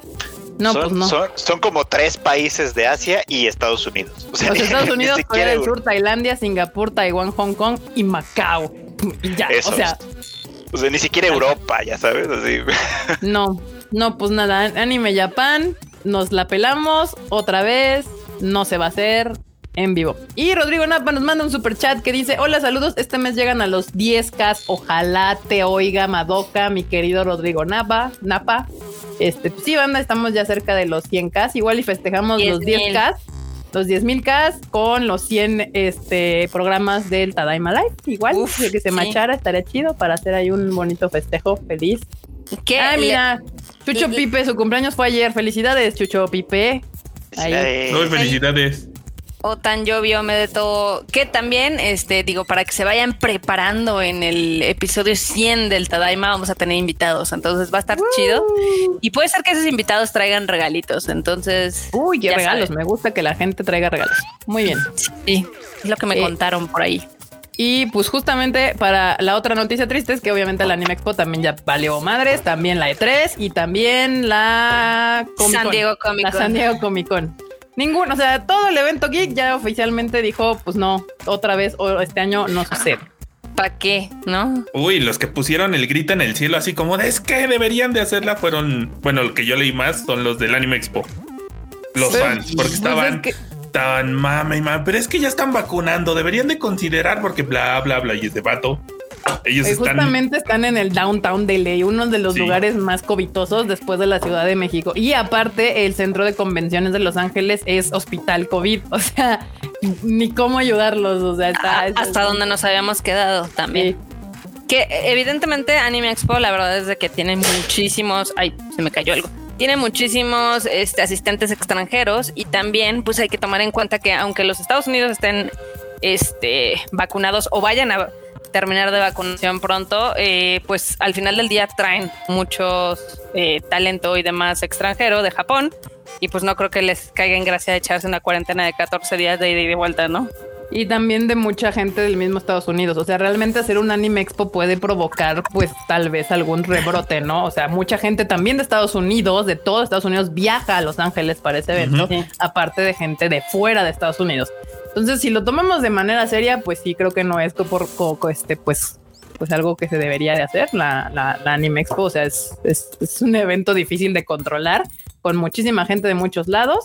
No, son, pues no. Son, como tres países de Asia y Estados Unidos. O sea, Estados Unidos, Corea del Sur, Tailandia, Singapur, Taiwán, Hong Kong y Macao. Y ya, o sea. O sea, ni siquiera Europa, ya sabes, así. No, no, pues nada. Anime Japan, nos la pelamos otra vez. No se va a hacer en vivo. Y Rodrigo Napa nos manda un super chat que dice: Hola, saludos. Este mes llegan a los 10K. Ojalá te oiga Madoka, mi querido Rodrigo Napa. Napa. Este, pues sí, banda, estamos ya cerca de los 100K. Igual y festejamos los 10K. Los 10.000K con los 100 este, programas del Tadaima Live. Igual, que se machara, estaría chido para hacer ahí un bonito festejo feliz. ¿Qué? Ah, mira, Chucho Pipe, su cumpleaños fue ayer. Felicidades, Chucho Pipe. Ahí. felicidades tan llovio me de todo que también este digo para que se vayan preparando en el episodio 100 del Tadaima vamos a tener invitados entonces va a estar chido y puede ser que esos invitados traigan regalitos entonces uy qué regalos me gusta que la gente traiga regalos muy bien sí Es lo que me Eh, contaron por ahí. Y pues justamente para la otra noticia triste es que obviamente la Anime Expo también ya valió madres, también la E3 y también la Comic San Con. Diego Comic La. San Diego Comic Con. Ninguno, o sea, todo el evento geek ya oficialmente dijo, pues no, otra vez o este año no sucede. ¿Para qué? ¿No? Uy, los que pusieron el grito en el cielo así como de es que deberían de hacerla fueron, bueno, el que yo leí más son los del Anime Expo. Los Pues, fans, porque pues, estaban, es que- estaban mame y mame, pero es que ya están vacunando, deberían de considerar porque bla, bla, bla, y ese vato. Ellos Eh, están Justamente están en el downtown de LA, uno de los Sí. lugares más covitosos después de la Ciudad de México. Y aparte, el centro de convenciones de Los Ángeles es hospital COVID. O sea, ni cómo ayudarlos. O sea, está, Ah, hasta donde nos habíamos quedado también. Que evidentemente Anime Expo, la verdad es de que tiene muchísimos. Ay, se me cayó algo. Tiene muchísimos este, asistentes extranjeros y también, pues hay que tomar en cuenta que aunque los Estados Unidos estén este, vacunados o vayan a terminar de vacunación pronto, eh, pues al final del día traen muchos eh, talento y demás extranjero de Japón y pues no creo que les caiga en gracia echarse una cuarentena de 14 días de ida y de vuelta, ¿no? Y también de mucha gente del mismo Estados Unidos. O sea, realmente hacer un anime expo puede provocar, pues, tal vez algún rebrote, ¿no? O sea, mucha gente también de Estados Unidos, de todo Estados Unidos, viaja a Los Ángeles para ese evento, Ujú. aparte de gente de fuera de Estados Unidos. Entonces, si lo tomamos de manera seria, pues sí creo que no es por este, pues, pues algo que se debería de hacer, la, la, la Anime Expo. O sea, es, es, es un evento difícil de controlar, con muchísima gente de muchos lados.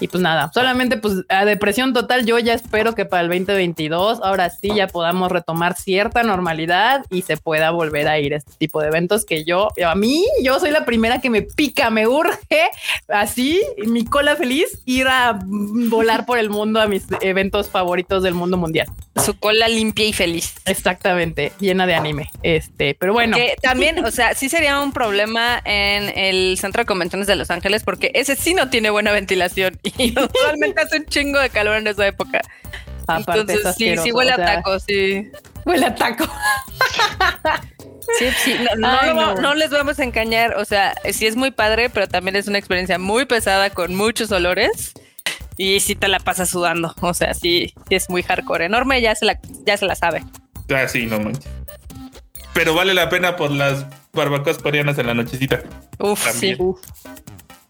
Y pues nada, solamente pues a depresión total, yo ya espero que para el 2022 ahora sí ya podamos retomar cierta normalidad y se pueda volver a ir a este tipo de eventos que yo, a mí, yo soy la primera que me pica, me urge así, mi cola feliz, ir a volar por el mundo a mis eventos favoritos del mundo mundial. Su cola limpia y feliz. Exactamente, llena de anime. Este, pero bueno. Que también, o sea, sí sería un problema en el centro de convenciones de Los Ángeles porque ese sí no tiene buena ventilación y usualmente hace un chingo de calor en esa época. Aparte, es Entonces sí, sí huele o a taco, sí. Huele a taco. Sí, sí, no, no, Ay, no. no les vamos a engañar, o sea, sí es muy padre, pero también es una experiencia muy pesada con muchos olores y sí te la pasas sudando, o sea, sí, sí es muy hardcore, enorme, ya se la, ya se la sabe. Ah, sí, no manches. Pero vale la pena por las barbacoas coreanas en la nochecita. Uf, También. sí. Uf.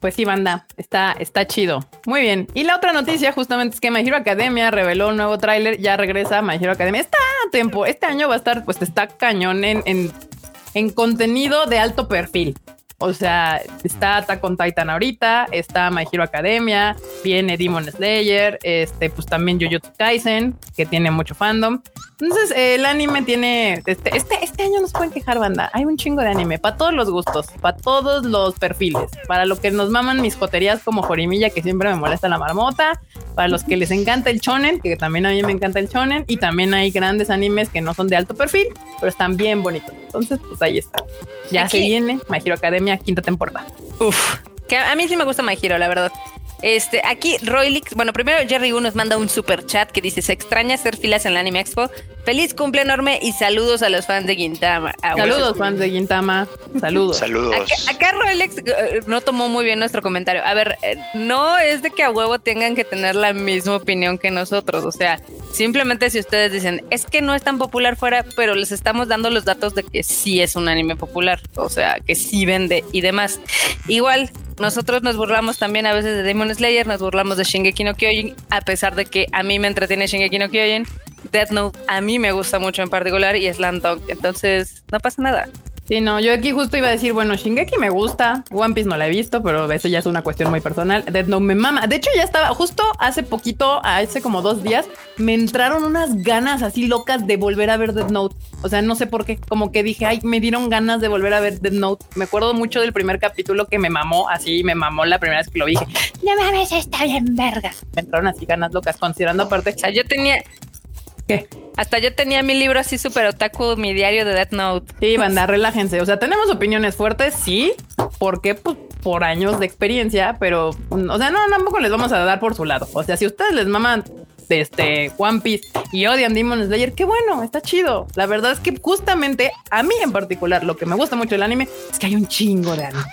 Pues sí, banda, está, está chido. Muy bien. Y la otra noticia justamente es que My Hero Academia reveló un nuevo tráiler, ya regresa My Hero Academia. Está a tiempo, este año va a estar, pues está cañón en, en, en contenido de alto perfil. O sea, está Attack on Titan ahorita, está My Hero Academia, viene Demon Slayer, este, pues también Jujutsu Kaisen, que tiene mucho fandom. Entonces, eh, el anime tiene, este, este, este año nos pueden quejar, banda. Hay un chingo de anime para todos los gustos, para todos los perfiles, para lo que nos maman mis joterías como Jorimilla, que siempre me molesta la marmota, para los que les encanta el shonen, que también a mí me encanta el shonen, y también hay grandes animes que no son de alto perfil, pero están bien bonitos. Entonces, pues ahí está. Ya se viene My Hero Academia, quinta temporada. Uf, que a a mí sí me gusta My Hero, la verdad. Este, aquí Roylix, bueno, primero Jerry U nos manda un super chat que dice: Se extraña hacer filas en la Anime Expo. Feliz cumple enorme y saludos a los fans de Gintama. Ah, bueno. Saludos, fans de Gintama. Saludos. Saludos. Acá, acá Rolex eh, no tomó muy bien nuestro comentario. A ver, eh, no es de que a huevo tengan que tener la misma opinión que nosotros. O sea, simplemente si ustedes dicen, es que no es tan popular fuera, pero les estamos dando los datos de que sí es un anime popular. O sea, que sí vende y demás. Igual, nosotros nos burlamos también a veces de Demon Slayer, nos burlamos de Shingeki no Kyojin, a pesar de que a mí me entretiene Shingeki no Kyojin. Death Note a mí me gusta mucho en particular y Slam Dunk. Entonces, no pasa nada. Sí, no, yo aquí justo iba a decir, bueno, Shingeki me gusta, One Piece no la he visto, pero eso ya es una cuestión muy personal. Death Note me mama. De hecho, ya estaba, justo hace poquito, hace como dos días, me entraron unas ganas así locas de volver a ver Death Note. O sea, no sé por qué, como que dije, ay, me dieron ganas de volver a ver Death Note. Me acuerdo mucho del primer capítulo que me mamó, así me mamó la primera vez que lo vi. Dije, no mames, está bien verga. Me entraron así ganas locas, considerando aparte O sea, yo tenía, que Hasta yo tenía mi libro así súper otaku, mi diario de Death Note. Sí, banda, relájense. O sea, tenemos opiniones fuertes, sí, porque pues por años de experiencia, pero, mm, o sea, no, tampoco les vamos a dar por su lado. O sea, si ustedes les maman de este One Piece y odian Demon Slayer, qué bueno, está chido. La verdad es que justamente a mí en particular, lo que me gusta mucho del anime es que hay un chingo de anime.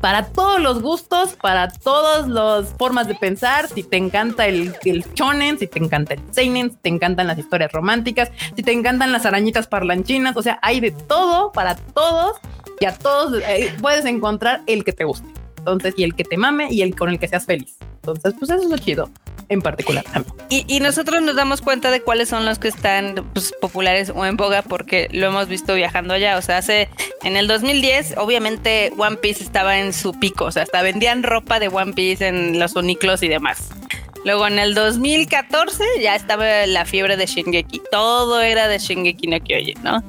Para todos los gustos, para todas las formas de pensar. Si te encanta el, el shonen, si te encanta el seinen, si te encantan las historias románticas, si te encantan las arañitas parlanchinas, o sea, hay de todo para todos y a todos eh, puedes encontrar el que te guste. Entonces, y el que te mame y el con el que seas feliz. Entonces, pues eso es lo chido en particular. Y, nosotros nos damos cuenta de cuáles son los que están pues, populares o en boga porque lo hemos visto viajando allá. O sea, hace en el 2010, obviamente One Piece estaba en su pico. O sea, hasta vendían ropa de One Piece en los uniclos y demás. Luego en el 2014 ya estaba la fiebre de Shingeki. Todo era de Shingeki no Kyojin, ¿no?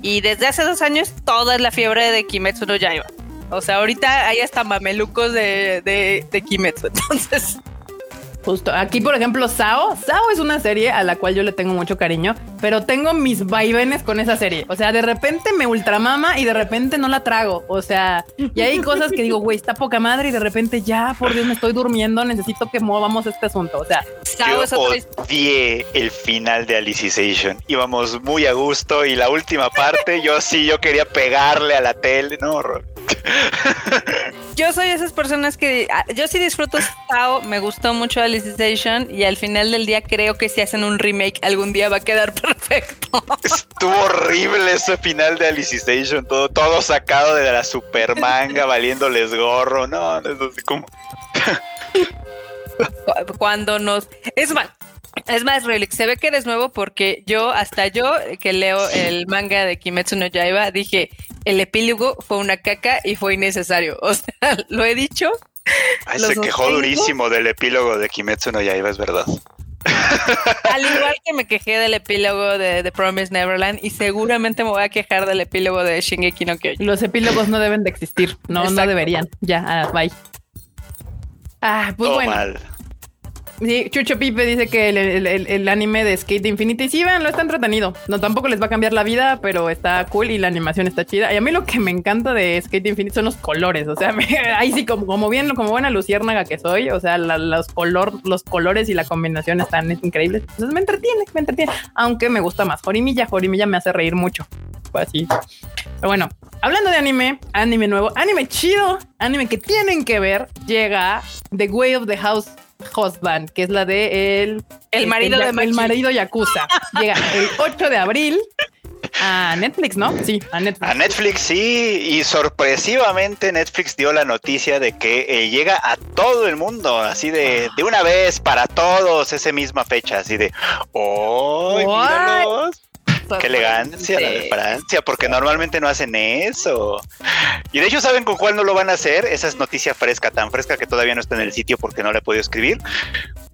Y desde hace dos años toda es la fiebre de Kimetsu no Yaiba. O sea, ahorita hay hasta mamelucos de, de, de Kimetsu. Entonces, Justo. Aquí, por ejemplo, Sao. Sao es una serie a la cual yo le tengo mucho cariño, pero tengo mis vaivenes con esa serie. O sea, de repente me ultramama y de repente no la trago. O sea, y hay cosas que digo, güey, está poca madre y de repente ya, por Dios, me estoy durmiendo. Necesito que movamos este asunto. O sea, Sao yo odié el final de Alicization. Íbamos muy a gusto y la última parte, yo sí, yo quería pegarle a la tele. No, horror. yo soy esas personas que ah, yo sí disfruto Sao, me gustó mucho Alicization y al final del día creo que si hacen un remake algún día va a quedar perfecto. Estuvo horrible ese final de Alicization, todo, todo sacado de la super manga, valiéndoles gorro, no, no sé cómo. Cuando nos... Es más, es más, Relix, se ve que eres nuevo porque yo, hasta yo que leo el manga de Kimetsu no Yaiba, dije, el epílogo fue una caca y fue innecesario. O sea, lo he dicho. se quejó durísimo del epílogo de Kimetsu no Yaiba, es verdad. Al igual que me quejé del epílogo de The Promised Neverland y seguramente me voy a quejar del epílogo de Shingeki no Kyojin. Los epílogos no deben de existir, no, no deberían. Ya, ah, bye. Ah, pues bueno. Sí, Chucho Pipe dice que el, anime de Skate Infinity, sí, lo está entretenido. No, tampoco les va a cambiar la vida, pero está cool y la animación está chida. Y a mí lo que me encanta de Skate Infinity son los colores. O sea, ahí sí, como, como bien, como buena luciérnaga que soy, o sea, los, color, los colores y la combinación están increíbles. Entonces me entretiene, me entretiene. Aunque me gusta más Jorimilla, Jorimilla me hace reír mucho. Pues así. Pero bueno, hablando de anime, anime nuevo, anime chido, anime que tienen que ver, llega The Way of the House Husband, que es la de el, el marido de El marido Yakuza. Llega el 8 de abril a Netflix, ¿no? Sí, a Netflix. A Netflix, sí. Y sorpresivamente Netflix dio la noticia de que eh, llega a todo el mundo, así de, de una vez para todos, esa misma fecha, así de, ¡oh, míralos! Qué elegancia la de Francia, porque normalmente no hacen eso. Y de hecho, ¿saben con cuál no lo van a hacer? Esa es noticia fresca, tan fresca que todavía no está en el sitio porque no le he podido escribir.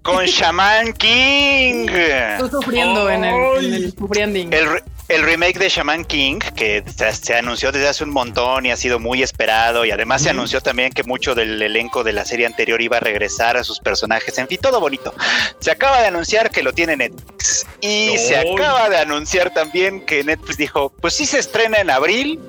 Con Shaman King. Estoy sufriendo en el, el, el remake de Shaman King, que se anunció desde hace un montón y ha sido muy esperado, y además se anunció también que mucho del elenco de la serie anterior iba a regresar a sus personajes, en fin, todo bonito. Se acaba de anunciar que lo tiene Netflix, y se acaba de anunciar también que Netflix dijo, pues sí se estrena en abril,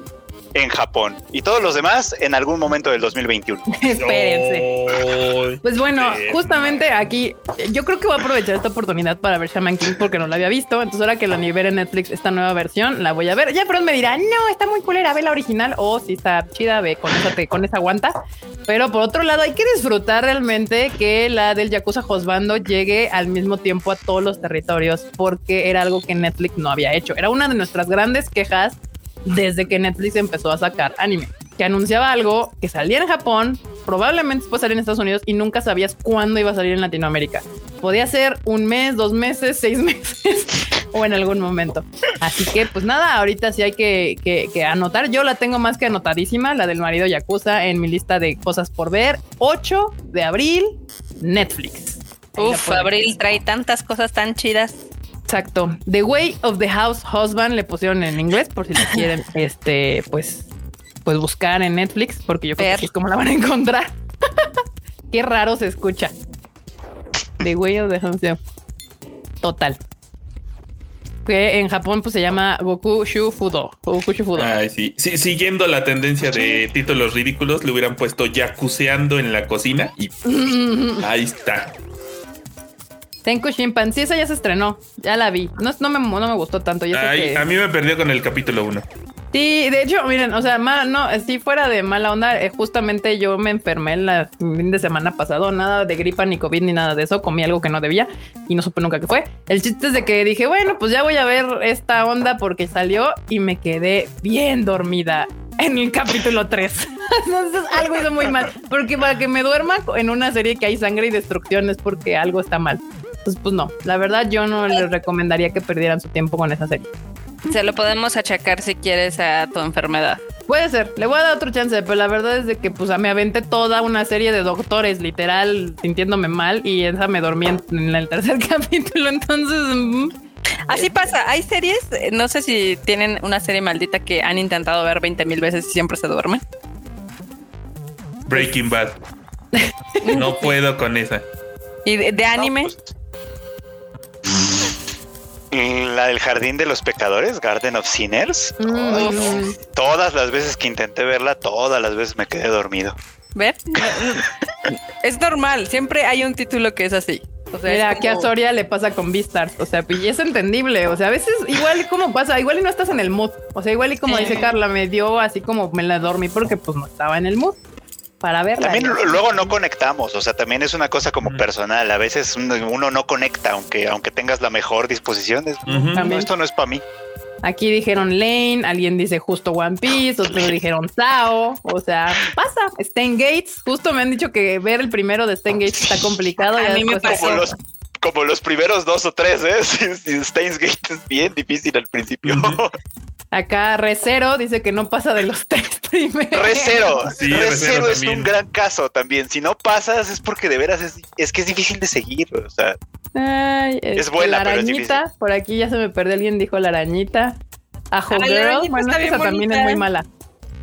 en Japón y todos los demás en algún momento del 2021. Espérense. pues bueno, justamente aquí yo creo que voy a aprovechar esta oportunidad para ver Shaman King porque no la había visto. Entonces ahora que la ni ver en Netflix esta nueva versión, la voy a ver. Ya pero me dirá, no, está muy culera, ve la original o si está chida, ve con esa, con esa aguanta. Pero por otro lado, hay que disfrutar realmente que la del Yakuza Josbando llegue al mismo tiempo a todos los territorios porque era algo que Netflix no había hecho. Era una de nuestras grandes quejas desde que Netflix empezó a sacar anime, que anunciaba algo que salía en Japón, probablemente después salía en Estados Unidos y nunca sabías cuándo iba a salir en Latinoamérica. Podía ser un mes, dos meses, seis meses o en algún momento. Así que pues nada, ahorita sí hay que, anotar. Yo la tengo más que anotadísima, la del marido Yakuza en mi lista de cosas por ver. 8 de abril, Netflix. Uf, abril trae tantas cosas tan chidas. Exacto. The Way of the House Husband le pusieron en inglés por si lo quieren, este, pues, pues buscar en Netflix, porque yo creo que es como la van a encontrar. Qué raro se escucha. The Way of the House. Total. Que en Japón pues se llama Goku Shufudo. Goku Shufudo. Ay, sí. sí. Siguiendo la tendencia de títulos ridículos, le hubieran puesto Yakuseando en la cocina y ahí está. Tenku Shimpan, sí, esa ya se estrenó, ya la vi. No, no, me, no me gustó tanto. A mí me perdió con el capítulo 1. Sí, de hecho, miren, o sea, no, si fuera de mala onda, eh, justamente yo me enfermé el fin de semana pasado, nada de gripa ni COVID ni nada de eso, comí algo que no debía y no supe nunca qué fue. El chiste es de que dije, bueno, pues ya voy a ver esta onda porque salió y me quedé bien dormida en el capítulo 3. Entonces algo hizo muy mal, porque para que me duerma en una serie que hay sangre y destrucción es porque algo está mal. Entonces, pues no, la verdad yo no les recomendaría que perdieran su tiempo con esa serie. Se lo podemos achacar si quieres a tu enfermedad. Puede ser, le voy a dar otro chance, pero la verdad es de que pues me aventé toda una serie de doctores, literal, sintiéndome mal y esa me dormí en, el tercer capítulo, entonces... Mm. Así pasa, hay series, no sé si tienen una serie maldita que han intentado ver 20 mil veces y siempre se duermen. Breaking Bad. no puedo con esa. ¿Y de, anime? Pues, la del Jardín de los Pecadores, Garden of Sinners. Mm. Todas las veces que intenté verla, todas las veces me quedé dormido. ¿Ver? es normal, siempre hay un título que es así. O sea, Mira, aquí a Soria le pasa con Beastars, o sea, y es entendible, o sea, a veces igual como pasa, igual y no estás en el mood, o sea, igual y como dice Carla, me dio así como me la dormí porque pues no estaba en el mood para verla. También luego no conectamos, o sea, también es una cosa como personal. A veces uno no conecta, aunque, aunque tengas la mejor disposición. esto no es para mí. Aquí dijeron Lane, alguien dice justo One Piece, otros dijeron Sao, o sea, pasa. Stain Gates, justo me han dicho que ver el primero de Stain Gates está complicado. A mí me. Como los, como los primeros dos o tres, ¿eh? Stains Gates es bien difícil al principio. Acá Recero dice que no pasa de los tres primeros. Recero, sí, Recero es un gran caso también. Si no pasas es porque de veras es, que es difícil de seguir. O sea, es buena, la arañita, por aquí ya se me perdió alguien, dijo la arañita. Ajo Girl, bueno, esa también es muy mala.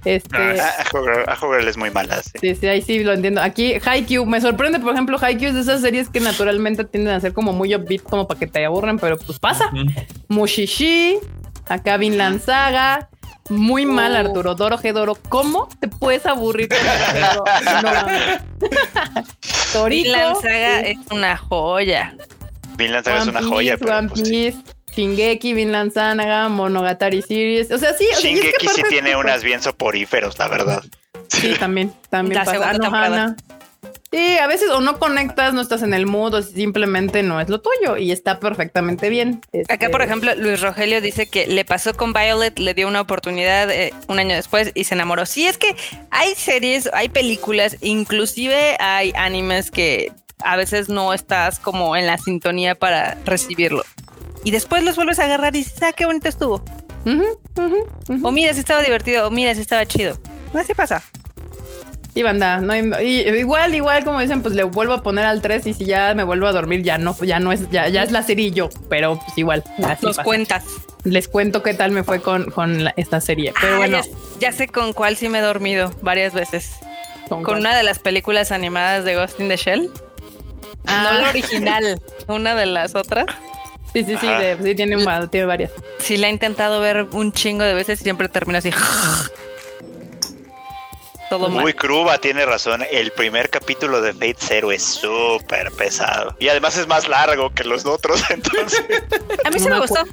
Este, ah, Ajo Girl es muy mala. Sí. sí, ahí sí lo entiendo. Aquí Haikyuu, me sorprende, por ejemplo, Haikyuu es de esas series que naturalmente tienden a ser como muy upbeat, como para que te aburran, pero pues pasa. Mushishi, Acá Vinland Saga. Muy mal, oh. Arturo. Doro Gedoro. ¿Cómo te puedes aburrir con no. Vinland Saga es una joya. Vinland Saga es una joya. Pero One pues Piece, Shingeki, Vinland Saga, Monogatari Series. O sea, sí. O Shingeki sí tiene unas bien soporíferos, la verdad. Sí, también. También pasa. Anohana. Sí, a veces o no conectas, no estás en el mood o simplemente no es lo tuyo y está perfectamente bien. Acá, por este, ejemplo, Luis Rogelio dice que le pasó con Violet, le dio una oportunidad eh, un año después y se enamoró. Sí, es que hay series, hay películas, inclusive hay animes que a veces no estás como en la sintonía para recibirlo. Y después los vuelves a agarrar y dices, ah, qué bonito estuvo. O mira si estaba divertido, o mira si estaba chido. Así pasa. Y banda, no, igual, igual como dicen, pues le vuelvo a poner al 3 y si ya me vuelvo a dormir, ya no, ya no es, ya, ya es la serie yo, pero pues igual. Los cuentas. Les cuento qué tal me fue con, con esta serie. Pero ah, bueno. Ya, sé con cuál sí me he dormido varias veces. Con, una de las películas animadas de Ghost in the Shell. Ah. No la original, una de las otras. Sí, sí, sí, sí tiene, tiene varias. Sí, la he intentado ver un chingo de veces y siempre termina así. Muy cruba, tiene razón. El primer capítulo de Fate Zero es súper pesado. Y además es más largo que los otros, entonces. A mí sí me gustó.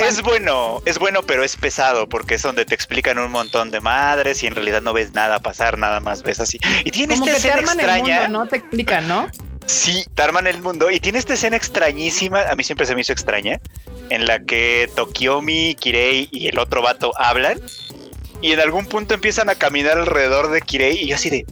es, bueno, es bueno, pero es pesado porque es donde te explican un montón de madres y en realidad no ves nada pasar, nada más ves así. Y tiene esta escena extraña. ¿no? Te explican, ¿no? Sí, te arman el mundo. Y tiene esta escena extrañísima, a mí siempre se me hizo extraña, en la que Tokiomi, Kirei y el otro vato hablan y en algún punto empiezan a caminar alrededor de Kirei y yo así de,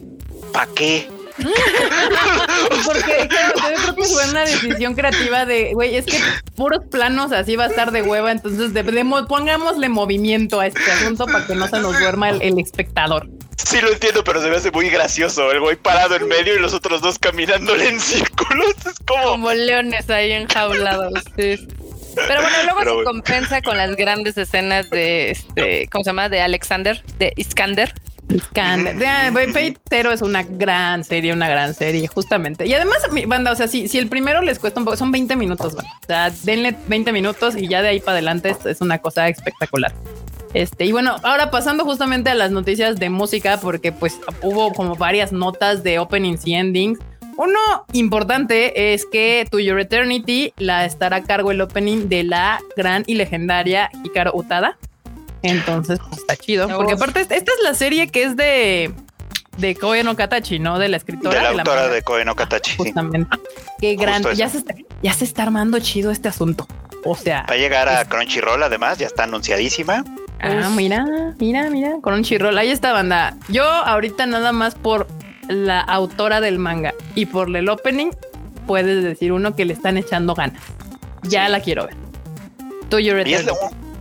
¿pa' qué? Porque yo creo que fue una decisión creativa de, güey, es que puros planos así va a estar de hueva, entonces de, pongámosle movimiento a este asunto para que no se nos duerma el, espectador. Sí, lo entiendo, pero se me hace muy gracioso. El güey parado en medio y los otros dos caminándole en círculos. Es como. Como leones ahí enjaulados. Sí. Pero bueno, luego se compensa con las grandes escenas de este, ¿cómo se llama? De Alexander, de Iskander. Iskander. Fate Zero es una gran serie, una gran serie, justamente. Y además, banda, o sea, si, si el primero les cuesta un poco, son 20 minutos, O sea, denle 20 minutos y ya de ahí para adelante es, es una cosa espectacular. Este, y bueno, ahora pasando justamente a las noticias de música, porque pues hubo como varias notas de openings y endings. Uno importante es que To Your Eternity la estará a cargo el opening de la gran y legendaria Hikaru Utada. Entonces, pues, está chido. Porque aparte, esta es la serie que es de de Koe no Katachi, ¿no? De la escritora. De la autora de Koe no Katachi. Justamente. Qué grande. Ya se, está, ya se está armando chido este asunto. O sea. Va a llegar a Crunchyroll, además, ya está anunciadísima. Ah, mira, mira, mira. Crunchyroll. Ahí está, banda. Yo ahorita nada más por la autora del manga y por el opening, puedes decir uno que le están echando ganas. Ya la quiero ver. Y es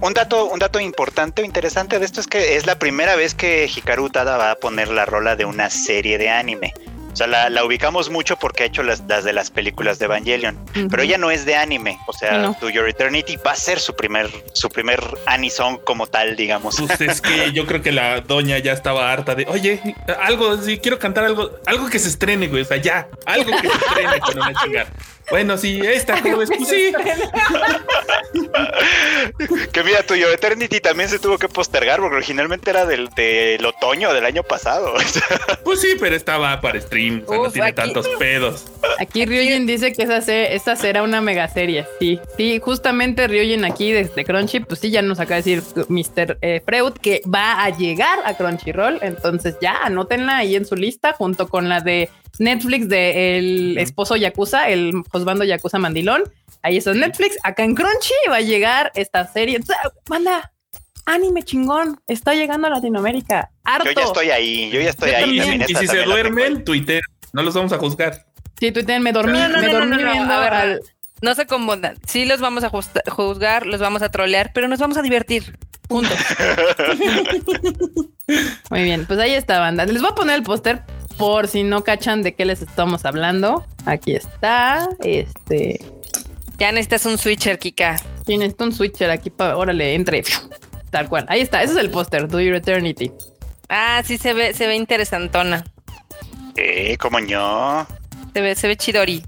un dato, un dato importante o interesante de esto es que es la primera vez que Hikaru Tada va a poner la rola de una serie de anime. O sea, la, ubicamos mucho porque ha hecho las, de las películas de Evangelion, pero ella no es de anime. O sea, To Your Eternity va a ser su primer, su primer anison como tal, digamos. Pues es que yo creo que la doña ya estaba harta de, oye, algo, si quiero cantar algo, algo que se estrene, güey. O sea, ya, algo que se estrene con una chingada. Bueno, sí, esta, ¿cómo ves? Pues sí. que mira, tuyo Eternity también se tuvo que postergar porque originalmente era del, otoño del año pasado. pues sí, pero estaba para stream, o sea, no tiene tantos pedos. Aquí Ryujin dice que esa, esta será una mega serie. Sí, sí, justamente Ryujin aquí desde Crunchy, pues sí, ya nos acaba de decir Mr. Eh, Freud que va a llegar a Crunchyroll. Entonces ya anótenla ahí en su lista junto con la de Netflix de el esposo Yakuza, el Josbando Yakuza Mandilón. Ahí está Netflix. Acá en Crunchy va a llegar esta serie. Manda, anime chingón. Está llegando a Latinoamérica. Harto. Yo ya estoy ahí. Yo ya estoy ahí. y si se duermen, Twitter. No los vamos a juzgar. Sí, Twitter, me dormí, me dormí viendo al... No se confundan. Sí los vamos a juzgar, los vamos a trolear, pero nos vamos a divertir. Punto. Muy bien, pues ahí está, banda. Les voy a poner el póster por si no cachan de qué les estamos hablando. Aquí está. Este. Ya necesitas un switcher, Kika. Sí, necesito un switcher aquí para. Órale, entre. Tal cual. Ahí está. Ese es el póster. Do Your Eternity. Ah, sí, se ve, se ve interesantona. Eh, como no. Se ve, se ve chidori.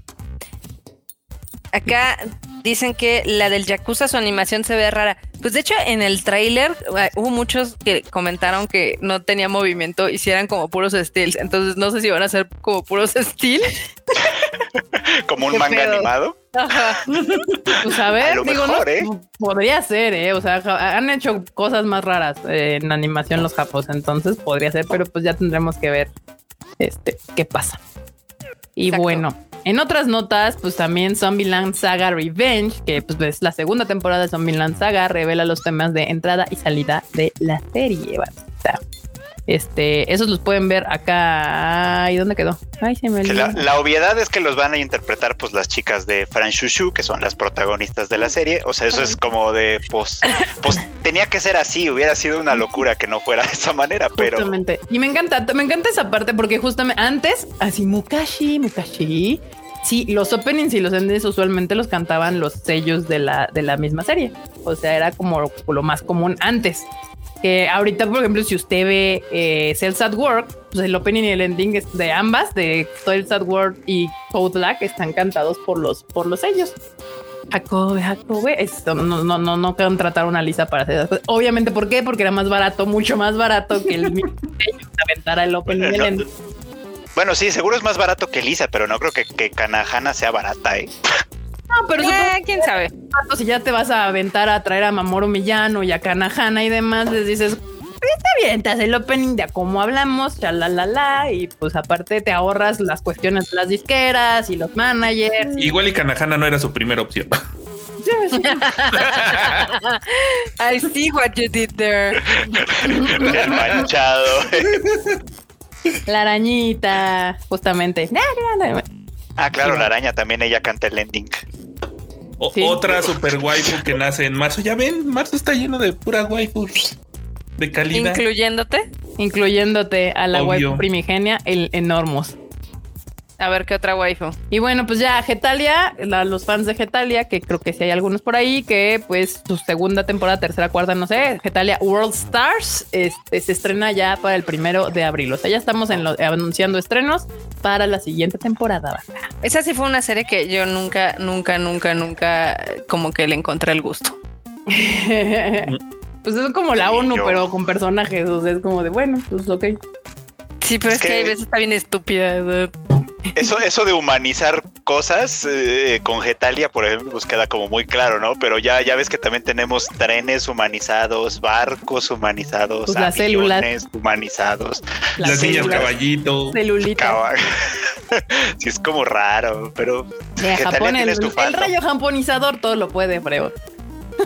Acá dicen que la del Yakuza su animación se ve rara. Pues de hecho en el tráiler eh, hubo muchos que comentaron que no tenía movimiento y si eran como puros steals. Entonces no sé si van a ser como puros steals. como un manga animado. Pues a ver, digo, no, ¿eh? podría ser, ¿eh? O sea, han hecho cosas más raras en animación los japos, entonces podría ser, pero pues ya tendremos que ver este qué pasa. Y bueno, en otras notas, pues también Zombieland Saga Revenge, que pues es la segunda temporada de Zombieland Saga, revela los temas de entrada y salida de la serie. Este, esos los pueden ver acá. ¿Y dónde quedó? Ay, se me la, la, obviedad es que los van a interpretar pues las chicas de Fran Shushu, que son las protagonistas de la serie. O sea, eso es como de pues, pues tenía que ser así, hubiera sido una locura que no fuera de esa manera, pero. Justamente. Y me encanta, me encanta esa parte porque justamente antes, así Mukashi, Mukashi. Sí, los openings y los endings usualmente los cantaban los sellos de la, de la misma serie. O sea, era como lo más común antes. Que ahorita, por ejemplo, si usted ve eh, Cells at Work, pues el opening y el ending de ambas, de Cells at Work y Code Black, están cantados por los, por los sellos. Jacobe, Jacobe, esto no, no, no, no contrataron a Lisa para hacer eso. Obviamente, ¿por qué? Porque era más barato, mucho más barato que el mismo aventara el opening y el ending. Bueno, sí, seguro es más barato que Lisa, pero no creo que, que Kanahana sea barata, ¿eh? No, pero eh, quién sabe. Si ya te vas a aventar a traer a Mamoru Millano y a Kanahana y demás, les dices, está bien, te hace el opening de cómo hablamos, ya la la la, y pues aparte te ahorras las cuestiones de las disqueras y los managers. Igual y Kanahana no era su primera opción. I see what you did there. El manchado. La arañita, justamente. Ah, claro, la araña también ella canta el ending. Otra super waifu que nace en marzo. Ya ven, marzo está lleno de pura waifu de calidad. ¿Incluyéndote? Incluyéndote a la waifu primigenia, el Enormos. A ver qué otra waifu. Y bueno, pues ya Getalia, los fans de Getalia, que creo que sí hay algunos por ahí, que pues su segunda temporada, tercera, cuarta, no sé, Getalia World Stars, este, se estrena ya para el primero de abril. O sea, ya estamos en anunciando estrenos para la siguiente temporada. Esa sí fue una serie que yo nunca, nunca, nunca, nunca como que le encontré el gusto. pues es como la ONU, pero con personajes. O sea, es como de bueno, pues ok. Sí, pero es, que, a veces está bien estúpida. Eso, eso de humanizar cosas eh, con Getalia, por ejemplo, pues queda como muy claro, ¿no? Pero ya, ya ves que también tenemos trenes humanizados, barcos humanizados, Pues las células. humanizados. Las niñas células. caballito. Celulita. Sí, es como raro, pero Getalia Japón, el, el rayo japonizador todo lo puede, Freo.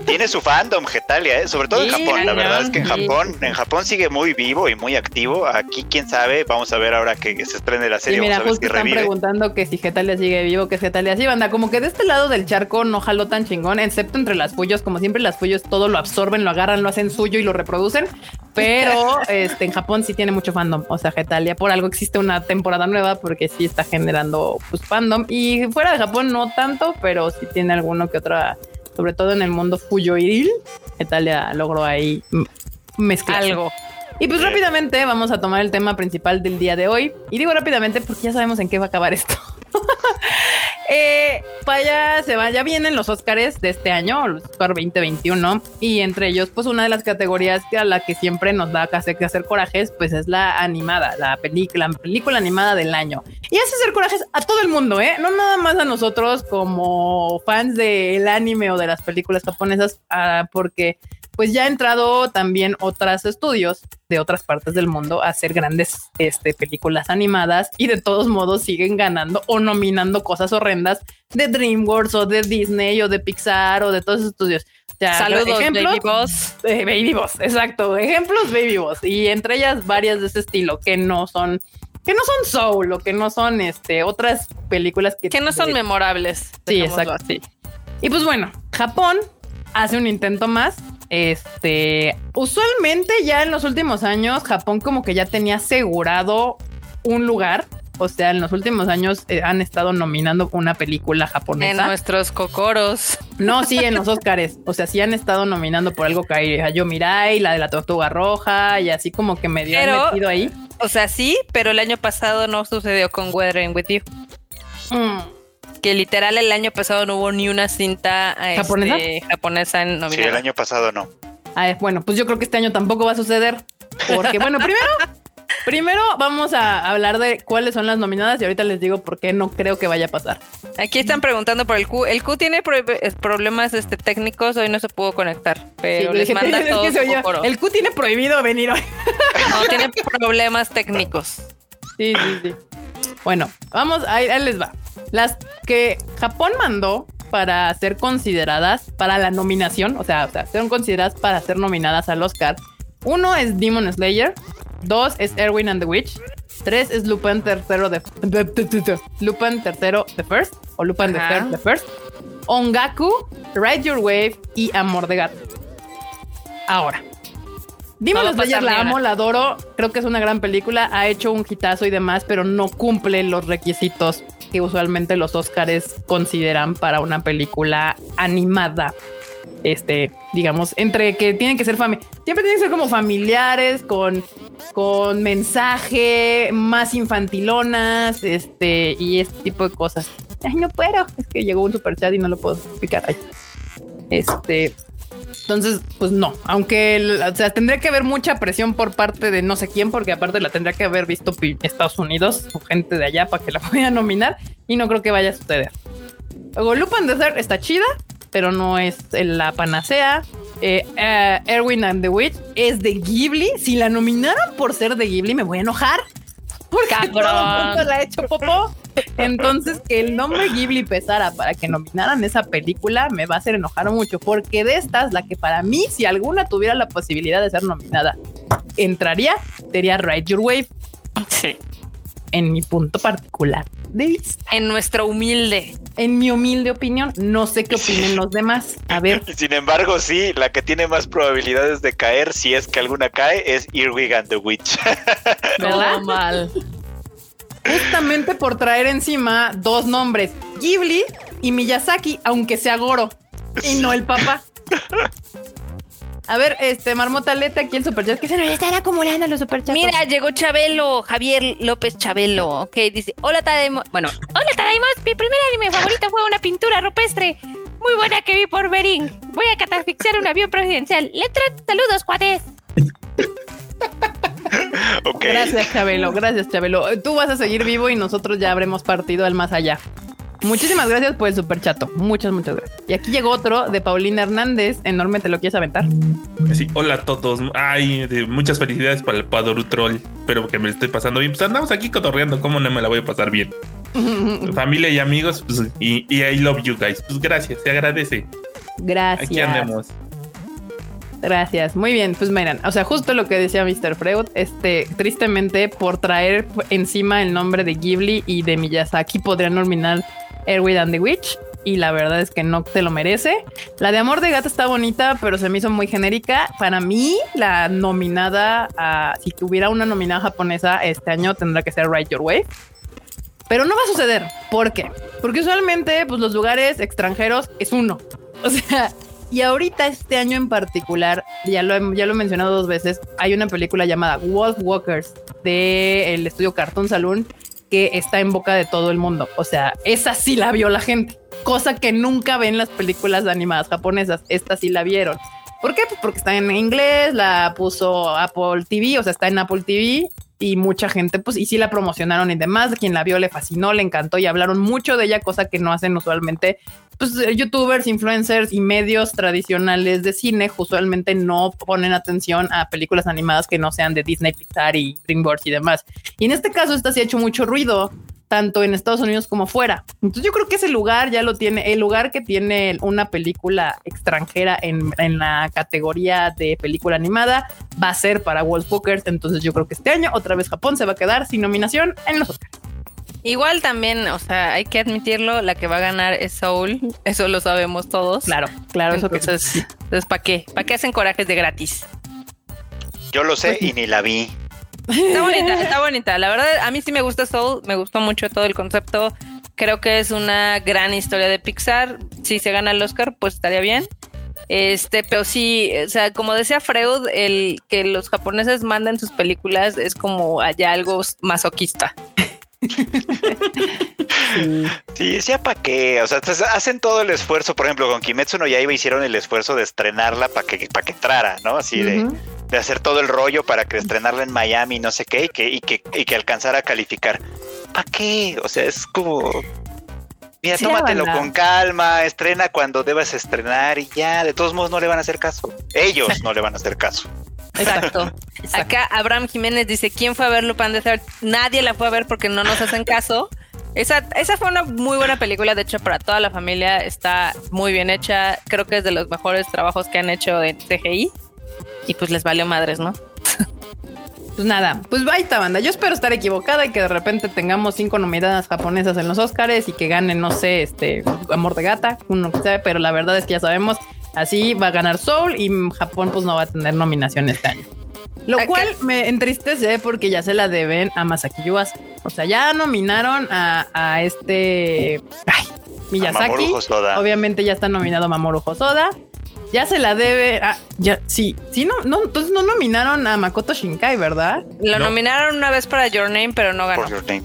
Tiene su fandom Getalia, ¿eh? sobre todo en Japón. La verdad es que en. Japón, en Japón sigue muy vivo y muy activo. Aquí, quién sabe, vamos a ver ahora que se estrene la Y serie, mira, vamos a ver justo si están revive. preguntando que si Getalia sigue vivo, que Getalia sí, banda. Como que de este lado del charco no jaló tan chingón, excepto entre las Fuyos. Como siempre, las Fuyos todo lo absorben, lo agarran, lo hacen suyo y lo reproducen. Pero este, en Japón sí tiene mucho fandom. O sea, Getalia, por algo existe una temporada nueva porque sí está generando pues, fandom. Y fuera de Japón no tanto, pero sí tiene alguno que otra, sobre todo en el mundo Fuyoiril. Getalia logró ahí mezclar Algo. y pues rápidamente vamos a tomar el tema principal del día de hoy. Y digo rápidamente porque ya sabemos en qué va a acabar esto. eh, para se va, ya vienen los Oscars de este año, los Oscar 2021. Y entre ellos, pues una de las categorías que a la que siempre nos da que hacer corajes, pues es la animada, la película, la película animada del año. Y hace hacer corajes a todo el mundo, ¿eh? No nada más a nosotros como fans del anime o de las películas japonesas, ah, porque pues ya ha entrado también otros estudios de otras partes del mundo a hacer grandes este, películas animadas y de todos modos siguen ganando o nominando cosas horrendas de DreamWorks o de Disney o de Pixar o de todos esos estudios. Saludos, ejemplos, Baby Boss. eh, Baby Boss, exacto. Ejemplos Baby Boss. Y entre ellas varias de ese estilo que no son, que no son Soul o que no son este, otras películas que, Que no son de- memorables. Sí, exacto. Sí. Y pues bueno, Japón hace un intento más. Este, usualmente ya en los últimos años, Japón como que ya tenía asegurado un lugar. O sea, en los últimos años eh, han estado nominando una película En japonesa. nuestros cocoros. No, sí, en los Oscars. O sea, sí han estado nominando por algo que hay Yo Mirai, la de la Tortuga Roja y así como que medio han Pero- metido ahí. O sea, sí, pero el año pasado no sucedió con Weathering With You. Mm. Que literal el año pasado no hubo ni una cinta este, ¿Japonesa? japonesa en Sí, el nominada. año pasado no. Ah, bueno, pues yo creo que este año tampoco va a suceder. Porque, bueno, primero, primero vamos a hablar de cuáles son las nominadas y ahorita les digo por qué no creo que vaya a pasar. Aquí están preguntando por el Q. El Q tiene pro- problemas este, técnicos, hoy no se pudo conectar, pero Sí, les manda es que todo su. El Q tiene prohibido venir hoy. No, tiene problemas técnicos. Sí, sí, sí. Bueno, vamos, ahí, ahí les va. Las que Japón mandó para ser consideradas para la nominación, o sea, o sea, fueron consideradas para ser nominadas al Oscar. Uno es Demon Slayer, dos es Erwin and the Witch, tres es Lupin tercero de Lupin tercero The First o Lupin the Ajá. The First, Ongaku, Ride Your Wave y Amor de Gato. Ahora, Demon Slayer la amo, la adoro, creo que es una gran película, ha hecho un hitazo y demás, pero no cumple los requisitos que usualmente los Oscars consideran para una película animada. Este, digamos, entre que tienen que ser familia, siempre tienen que ser como familiares, con, con mensaje, más infantilonas, este, y este tipo de cosas. Ay, no puedo, es que llegó un super chat y no lo puedo explicar ahí. Este, entonces, pues no, aunque o sea, tendría que haber mucha presión por parte de no sé quién, porque aparte la tendría que haber visto Estados Unidos o gente de allá para que la pueda nominar y no creo que vaya a suceder. Luego, Lupin está chida, pero no es la panacea. Eh, eh, Erwin and the Witch es de Ghibli. Si la nominaran por ser de Ghibli, me voy a enojar. Porque Cabrón. todo el mundo la ha hecho popó. Entonces, que el nombre Ghibli pesara para que nominaran esa película me va a hacer enojar mucho. Porque de estas, la que para mí, si alguna tuviera la posibilidad de ser nominada, entraría, sería Ride Your Wave, Sí. En mi punto particular de vista. En nuestro humilde. En mi humilde opinión, no sé qué Sí. opinen los demás. A ver, Sin embargo, sí, la que tiene más probabilidades de caer, si es que alguna cae, es Earwig and the Witch. ¿verdad? Todo mal. Justamente por traer encima dos nombres, Ghibli y Miyazaki, aunque sea Goro y no el papá. A ver, este Marmota Leta aquí el superchat que se nos están acumulando los superchats. Mira, llegó Chabelo, Javier López Chabelo. Ok, dice: Hola, Tadaimos. Bueno, hola, Tadaimos. Mi primer anime favorito fue una pintura rupestre muy buena que vi por Bering. Voy a catafixiar un avión presidencial. Letra, saludos, cuates. Gracias, Chabelo. Gracias, Chabelo. Tú vas a seguir vivo y nosotros ya habremos partido al más allá. Muchísimas gracias por el super chato. Muchas, muchas gracias. Y aquí llegó otro de Paulina Hernández. Enorme, ¿te lo quieres aventar? Sí, hola a todos. Ay, muchas felicidades para el Padoru Troll. Espero que me esté pasando bien. Pues andamos aquí cotorreando. ¿Cómo no me la voy a pasar bien? Familia y amigos, pues, y, y, I love you guys. Pues gracias, se agradece. Gracias. Aquí andemos. Gracias, muy bien. Pues miren, o sea, justo lo que decía Mr. Freud, este, tristemente por traer encima el nombre de Ghibli y de Miyazaki podrían nominar Erwin and the Witch y la verdad es que no te lo merece. La de Amor de Gata está bonita, pero se me hizo muy genérica. Para mí, la nominada, a, si tuviera una nominada japonesa este año, tendrá que ser Right Your Way. Pero no va a suceder. ¿Por qué? Porque usualmente, pues los lugares extranjeros es uno. O sea, y ahorita este año en particular, ya lo, ya lo he mencionado dos veces, hay una película llamada Wolf Walkers del estudio Cartoon Saloon que está en boca de todo el mundo. O sea, esa sí la vio la gente, cosa que nunca ven las películas animadas japonesas. Esta sí la vieron. ¿Por qué? Pues porque está en inglés, la puso Apple TV, o sea, está en Apple TV y mucha gente, pues, y sí la promocionaron y demás. Quien la vio le fascinó, le encantó y hablaron mucho de ella, cosa que no hacen usualmente pues, eh, youtubers, influencers y medios tradicionales de cine usualmente no ponen atención a películas animadas que no sean de Disney, Pixar y DreamWorks y demás. Y en este caso, esta sí ha hecho mucho ruido tanto en Estados Unidos como fuera. Entonces yo creo que ese lugar ya lo tiene, el lugar que tiene una película extranjera en, en la categoría de película animada va a ser para Wolfwalkers. Entonces yo creo que este año otra vez Japón se va a quedar sin nominación en los Oscars. Igual también, o sea, hay que admitirlo, la que va a ganar es Soul, eso lo sabemos todos. Claro, claro, eso que entonces, entonces ¿para qué? ¿Para qué hacen corajes de gratis? Yo lo sé y ni la vi. Está bonita, está bonita. La verdad, a mí sí me gusta Soul, me gustó mucho todo el concepto. Creo que es una gran historia de Pixar. Si se gana el Oscar, pues estaría bien. Este, pero sí, o sea, como decía Freud, el que los japoneses manden sus películas es como allá algo masoquista. sí, sí, ¿para qué? O sea, hacen todo el esfuerzo. Por ejemplo, con Kimetsu no Yaiba hicieron el esfuerzo de estrenarla para que, para que entrara, ¿no? Así de, de, hacer todo el rollo para que estrenarla en Miami, no sé qué, y que, y que, y que alcanzara a calificar. ¿Para qué? O sea, es como. Mira, tómatelo con calma, estrena cuando debas estrenar y ya, de todos modos no le van a hacer caso. Ellos no le van a hacer caso. Exacto. Acá Abraham Jiménez dice, ¿quién fue a ver Lupin de Third? Nadie la fue a ver porque no nos hacen caso. Esa, esa fue una muy buena película, de hecho, para toda la familia. Está muy bien hecha. Creo que es de los mejores trabajos que han hecho en CGI. Y pues les valió madres, ¿no? Pues nada, pues baita banda. Yo espero estar equivocada y que de repente tengamos cinco nominadas japonesas en los Oscars y que ganen, no sé, este Amor de Gata, uno que sea, pero la verdad es que ya sabemos Así va a ganar Soul y Japón pues no va a tener nominación este año. Lo cual me entristece porque ya se la deben a Masaki Yuasa. O sea, ya nominaron a, este ay, Miyazaki. Obviamente ya está nominado Mamoru Hosoda. Ya se la debe. a... ya, sí, sí, no, no, entonces no nominaron a Makoto Shinkai, ¿verdad? Lo nominaron una vez para Your Name, pero no ganó. Your Name.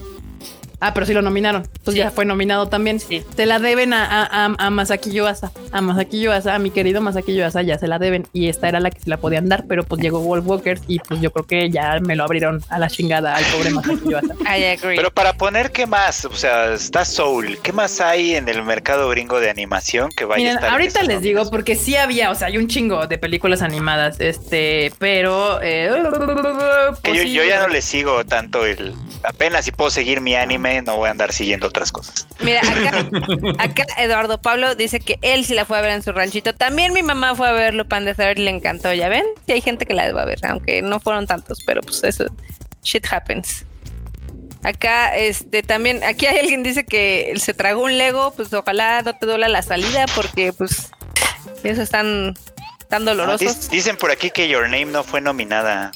Ah, pero sí lo nominaron. Pues ya fue nominado también. Sí. Se la deben a, a, a, Masaki Yuasa. A Masaki Yuasa, a mi querido Masaki Yuasa, ya se la deben. Y esta era la que se la podían dar, pero pues llegó Wolf Walkers y pues yo creo que ya me lo abrieron a la chingada al pobre Masaki Yuasa. I agree. Pero para poner qué más, o sea, está Soul. ¿Qué más hay en el mercado gringo de animación que vaya a estar? Ahorita les digo, porque sí había, o sea, hay un chingo de películas animadas, este, pero. Eh, que yo, yo ya no le sigo tanto el. Apenas si puedo seguir mi anime no voy a andar siguiendo otras cosas. Mira, acá, Eduardo Pablo dice que él sí la fue a ver en su ranchito. También mi mamá fue a ver Lupin de Third y le encantó, ¿ya ven? Sí hay gente que la va a ver, aunque no fueron tantos, pero pues eso, shit happens. Acá, este, también, aquí hay alguien dice que se tragó un Lego, pues ojalá no te duela la salida porque pues eso están tan dolorosos. dicen por aquí que Your Name no fue nominada.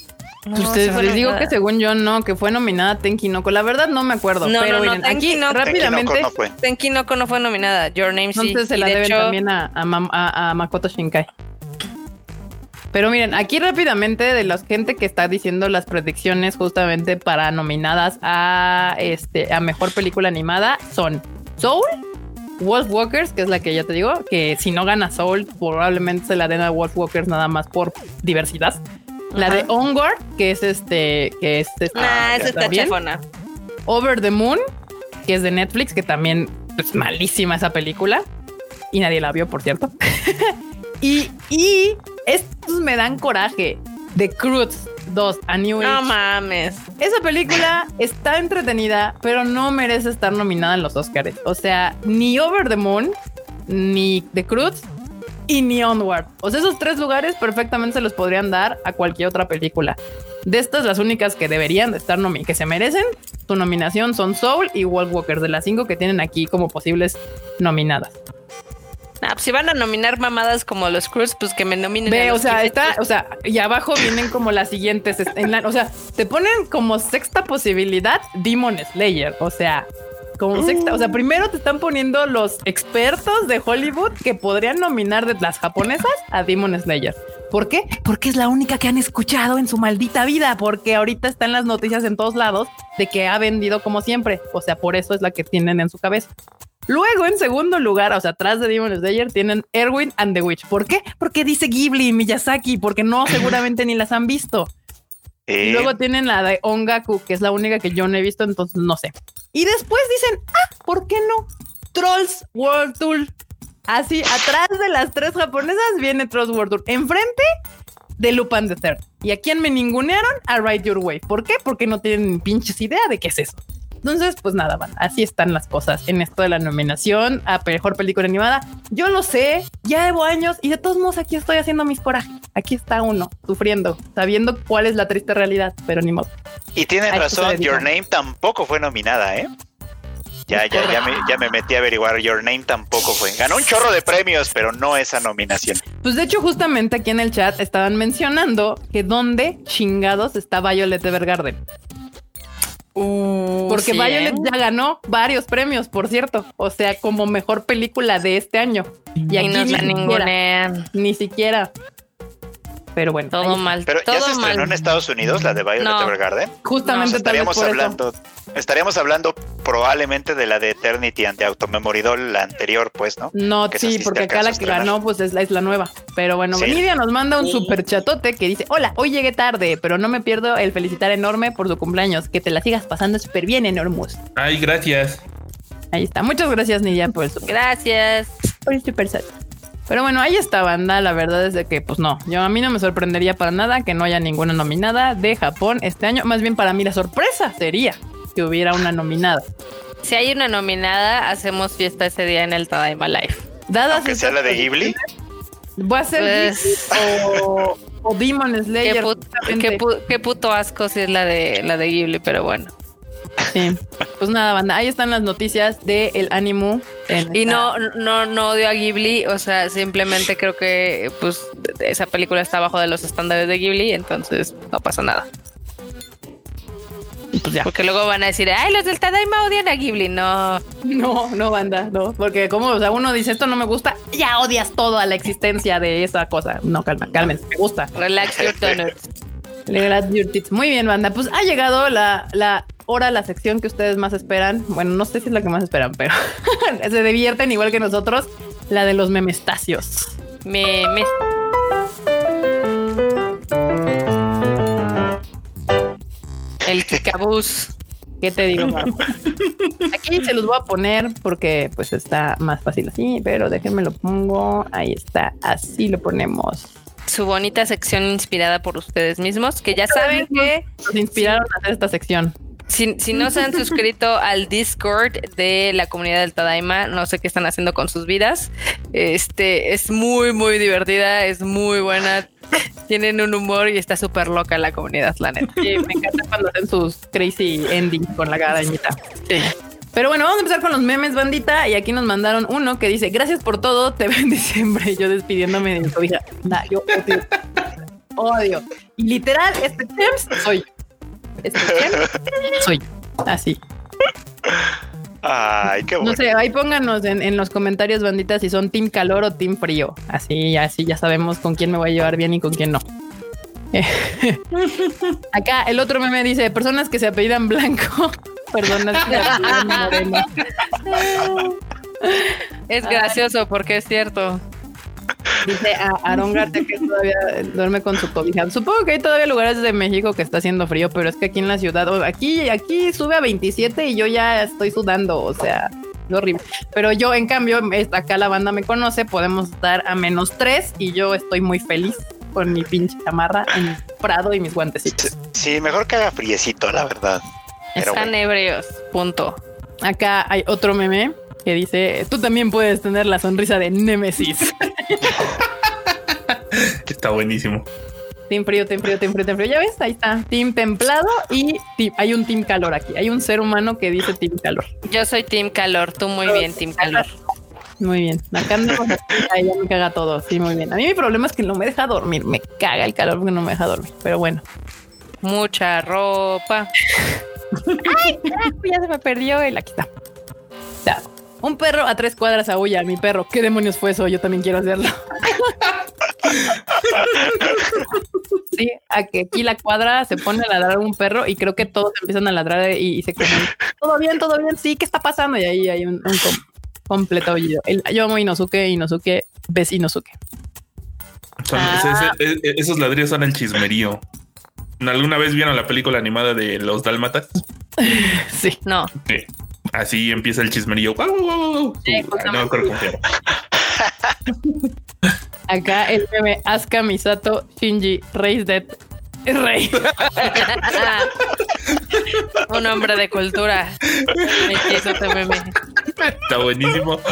No, Ustedes les digo que según yo no, que fue nominada Tenki Noko. La verdad no me acuerdo. No, pero miren, aquí rápidamente. Tenki Noko no fue nominada. Your Name sí. Entonces se la deben también a, a, Makoto Shinkai. Pero miren, aquí rápidamente de la gente que está diciendo las predicciones justamente para nominadas a este a mejor película animada son Soul, Wolf Walkers, que es la que ya te digo, que si no gana Soul, probablemente se la den a Wolf Walkers nada más por diversidad. La de Onward, que es este, que es este, Nah, esa está chafona. Over the Moon, que es de Netflix, que también es malísima esa película. Y nadie la vio, por cierto. y, y estos me dan coraje. The Cruz 2, A New No Age. mames. Esa película está entretenida, pero no merece estar nominada en los Oscars. O sea, ni Over the Moon, ni The Cruz y ni Onward. O sea, esos tres lugares perfectamente se los podrían dar a cualquier otra película. De estas, las únicas que deberían de estar nominadas, que se merecen su nominación son Soul y Wall Walker, de las cinco que tienen aquí como posibles nominadas. Nah, pues si van a nominar mamadas como los Cruz, pues que me nominen. a Ve, o sea, está, o sea, y abajo vienen como las siguientes. est- en la- o sea, te ponen como sexta posibilidad Demon Slayer. O sea, como sexta. O sea, primero te están poniendo los expertos de Hollywood que podrían nominar de las japonesas a Demon Slayer. ¿Por qué? Porque es la única que han escuchado en su maldita vida. Porque ahorita están las noticias en todos lados de que ha vendido como siempre. O sea, por eso es la que tienen en su cabeza. Luego, en segundo lugar, o sea, atrás de Demon Slayer, tienen Erwin and the Witch. ¿Por qué? Porque dice Ghibli y Miyazaki, porque no, seguramente ni las han visto. Y Eh, luego tienen la de Ongaku, que es la única que yo no he visto, entonces no sé. Y después dicen, ah, ¿por qué no? Trolls World Tour. Así, atrás de las tres japonesas viene Trolls World Tour. Enfrente de Lupin the Third. ¿Y a quién me ningunearon? A Ride Your Way. ¿Por qué? Porque no tienen pinches idea de qué es eso. Entonces, pues nada, van. Así están las cosas en esto de la nominación a mejor película animada. Yo lo sé, ya llevo años y de todos modos aquí estoy haciendo mis corajes. Aquí está uno, sufriendo, sabiendo cuál es la triste realidad, pero ni modo. Y tienen a esto se razón. Your Name tampoco fue nominada, ¿eh? Ya, ya, ya me, ya me metí a averiguar. Your Name tampoco fue. Ganó un chorro de premios, pero no esa nominación. Pues de hecho, justamente aquí en el chat estaban mencionando que dónde chingados está Violet Evergarden. Porque sí, Violet ¿eh? ya ganó varios premios, por cierto. O sea, como mejor película de este año. Y Y aquí nos ni siquiera, ningunean. ni siquiera. Pero bueno, Todo mal. Pero todo ya se estrenó mal. en Estados Unidos la de Violet No. Evergarden. justamente vez Estaríamos eso. hablando, estaríamos hablando probablemente de la de Eternity and the Automemoridol, la anterior, pues, ¿no? No, que sí, porque acá la que ganó pues es la, es la nueva. Pero bueno, Sí. Nidia nos manda un super chatote que dice, hola, hoy llegué tarde, pero no me pierdo el felicitar enorme por su cumpleaños. Que te la sigas pasando súper bien, enormous. Ay, gracias. Ahí está. Muchas gracias, Nidia, por el super, Gracias. por el super chat. Pero bueno, ahí está, banda. La verdad es de que, pues no, yo a mí no me sorprendería para nada que no haya ninguna nominada de Japón este año. Más bien para mí la sorpresa sería que hubiera una nominada. Si hay una nominada, hacemos fiesta ese día en el Tadaima Live. Dadas Aunque sea la de Ghibli. Va a ser Pues- o, o Demon Qué, Slayer. put- qué pu- qué puto asco si es la de la de Ghibli, pero bueno. Sí. Pues nada, banda. Ahí están las noticias del ánimo. Y no, no, no odio a Ghibli, o sea, simplemente creo que pues esa película está bajo de los estándares de Ghibli, entonces no pasa nada. Pues ya. Porque luego van a decir, ay, los del Tadaima odian a Ghibli. No, No, no, banda, no. Porque como, o sea, uno dice esto no me gusta, ya odias todo a la existencia de esa cosa. No, calma, cálmense, me gusta. relax your tits. Muy bien, banda. Pues ha llegado la, la hora, la sección que ustedes más esperan. Bueno, no sé si es la que más esperan, pero se divierten igual que nosotros. La de los memestacios. Me, me, el Kikabus. ¿Qué te digo? Marco? Aquí se los voy a poner porque pues está más fácil así, pero déjenme lo pongo. Ahí está, así lo ponemos. Su bonita sección inspirada por ustedes mismos, que ya saben que Nos inspiraron a hacer esta sección. Si, si no se han suscrito al Discord de la comunidad del Tadaima, no sé qué están haciendo con sus vidas. Este es muy, muy divertida, es muy buena. Tienen un humor y está súper loca la comunidad, la neta. Sí, me encanta cuando hacen sus crazy endings con la gadañita. Sí. Pero bueno, vamos a empezar con los memes, bandita. Y aquí nos mandaron uno que dice: Gracias por todo, te veo en diciembre. Yo despidiéndome de mi cobija. Nah, yo odio. odio. Y literal, este Temps soy Temps soy yo. Así. Ay, qué bueno. No sé, ahí pónganos en, en los comentarios, bandita, si son team calor o team frío. Así, así ya sabemos con quién me voy a llevar bien y con quién no. Acá el otro meme dice personas que se apellidan blanco, personas que se apellidan moreno. Es gracioso porque es cierto. Dice a Aaron García que todavía duerme con su cobija. Supongo que hay todavía lugares de México que está haciendo frío, pero es que aquí en la ciudad, aquí, aquí sube a 27 y yo ya estoy sudando, o sea, es horrible. Pero yo, en cambio, acá la banda me conoce, podemos estar a menos 3 y yo estoy muy feliz con mi pinche chamarra en mi prado y mis guantecitos. Sí, mejor que haga friecito, la verdad. Pero Están bueno. ebrios, punto. Acá hay otro meme que dice, tú también puedes tener la sonrisa de Némesis. Está buenísimo. Team frío, team frío, team frío, team frío. Ya ves, ahí está. Team templado y team- hay un team calor aquí. Hay un ser humano que dice team calor. Yo soy Team Calor, tú muy bien, Team Calor. Muy bien. Acá ahí ya me caga todo. Sí, muy bien. A mí mi problema es que no me deja dormir. Me caga el calor porque no me deja dormir. Pero bueno. Mucha ropa. Ya se me perdió el aquí está. Un perro a tres cuadras aúlla. Mi perro. ¿Qué demonios fue eso? Yo también quiero hacerlo. Sí, a que aquí la cuadra se pone a ladrar un perro y creo que todos empiezan a ladrar y, y se comen. Todo bien, todo bien. Sí, ¿qué está pasando? Y ahí hay un, un com- completo aullido. El- yo amo Inosuke, Inosuke, ves Inosuke. Son- Ah. ese- ese- esos ladrillos son el chismerío. ¿Alguna vez vieron la película animada de los dálmatas? Sí. No, Sí. Así empieza el. Guau, guau, guau, guau. Sí, Uh, no. Acá el meme Asuka Misato Shinji Race Dead. Rey. un hombre de cultura. Está buenísimo.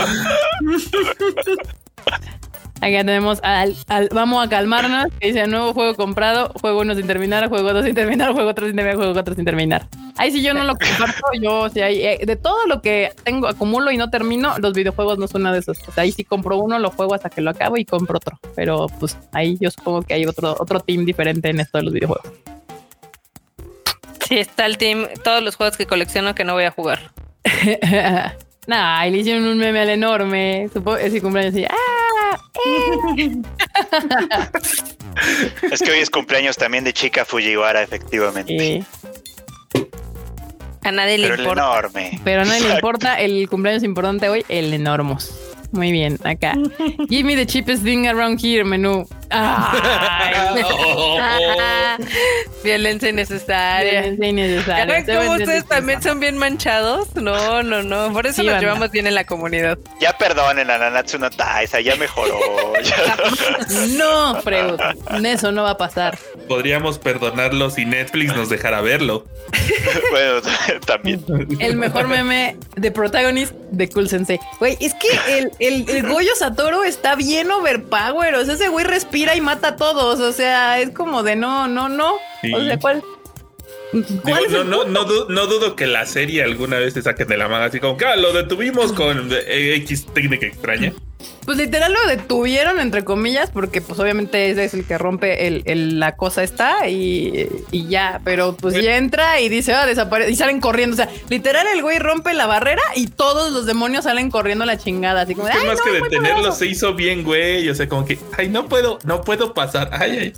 Acá tenemos al, al- vamos a calmarnos, que dice nuevo juego comprado, juego uno sin terminar, juego dos sin terminar, juego tres sin terminar, juego cuatro sin terminar. Ahí si yo no lo comparto, yo si hay, eh, de todo lo que tengo, acumulo y no termino, los videojuegos no son una de esos. O sea, ahí si compro uno, lo juego hasta que lo acabo y compro otro. Pero pues ahí yo supongo que hay otro, otro team diferente en esto de los videojuegos. Sí, está el team, todos los juegos que colecciono que no voy a jugar. Nah, y le hicieron un meme al enorme. Supongo ese cumpleaños así. ¡Ah! Es que hoy es cumpleaños también de Chica Fujiwara, efectivamente. Eh, A nadie le Pero el importa. enorme. pero no le Exacto. importa el cumpleaños importante hoy, el enormos. Muy bien, acá. Give me the cheapest thing around here, menú. Ay, Ah, Violencia innecesaria. violencia innecesaria. ¿Ya ven Se cómo ustedes de también son bien manchados? No, no, no. Por eso Sí, nos banda. llevamos bien en la comunidad. Ya perdonen a Nanatsu no Taisa, ya mejoró. Ya- No, Freud. Eso no va a pasar. Podríamos perdonarlo si Netflix nos dejara verlo. bueno, también. El mejor meme de protagonist de Cool Sensei. Güey, es que el, el, el Goyo Satoru está bien overpower. O sea, ese güey respira y mata a todos. O sea, es como de no, no, no. Sí. O sea, ¿cuál? Digo, ¿Cuál es no, no, no, du- no dudo que la serie alguna vez te saquen de la manga así como que ah, lo detuvimos con eh, X técnica extraña. Pues literal lo detuvieron, entre comillas, porque pues obviamente ese es el que rompe el, el- la cosa está y, y ya, pero pues ya entra y dice, ah, desaparece y salen corriendo. O sea, literal el güey rompe la barrera y todos los demonios salen corriendo a la chingada, así como, Es que "Ay, más no, que detenerlo poderoso". se hizo bien, güey. O sea, como que, ay, no puedo, no puedo pasar. Ay, ay.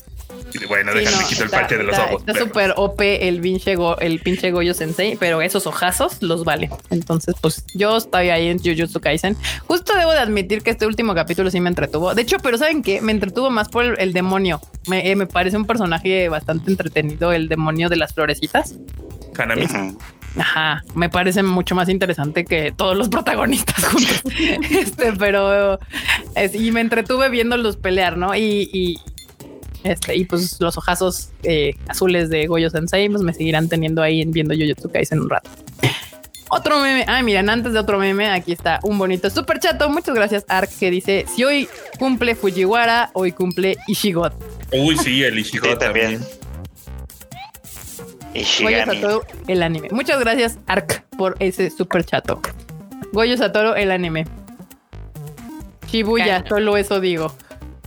Bueno, Sí, déjame no, quito el está- parche de los está- ojos. Está pero- súper OP el pinche, go- el pinche Goyo Sensei, pero esos ojazos los vale. Entonces, pues yo estoy ahí en Jujutsu Kaisen. Justo debo de admitir que este último capítulo sí me entretuvo. De hecho, pero ¿saben qué? Me entretuvo más por el, el demonio. Me, eh, me parece un personaje bastante entretenido, el demonio de las florecitas. Hanami. Ajá, me parece mucho más interesante que todos los protagonistas juntos. este, pero es- y me entretuve viéndolos pelear, ¿no? Y, y este, y pues los ojazos eh, azules de Goyo Sensei pues me seguirán teniendo ahí en viendo Jujutsu Kaisen un rato. Otro meme. Ah, miren, antes de otro meme, aquí está un bonito super chato. Muchas gracias, Ark, que dice: Si hoy cumple Fujiwara, hoy cumple Ishigot. Uy, sí, el Ishigo Sí, también. también. Goyo. Satoru, el anime. Muchas gracias, Ark, por ese super chato. Goyo Satoru, el anime. Shibuya, Caño. solo eso digo.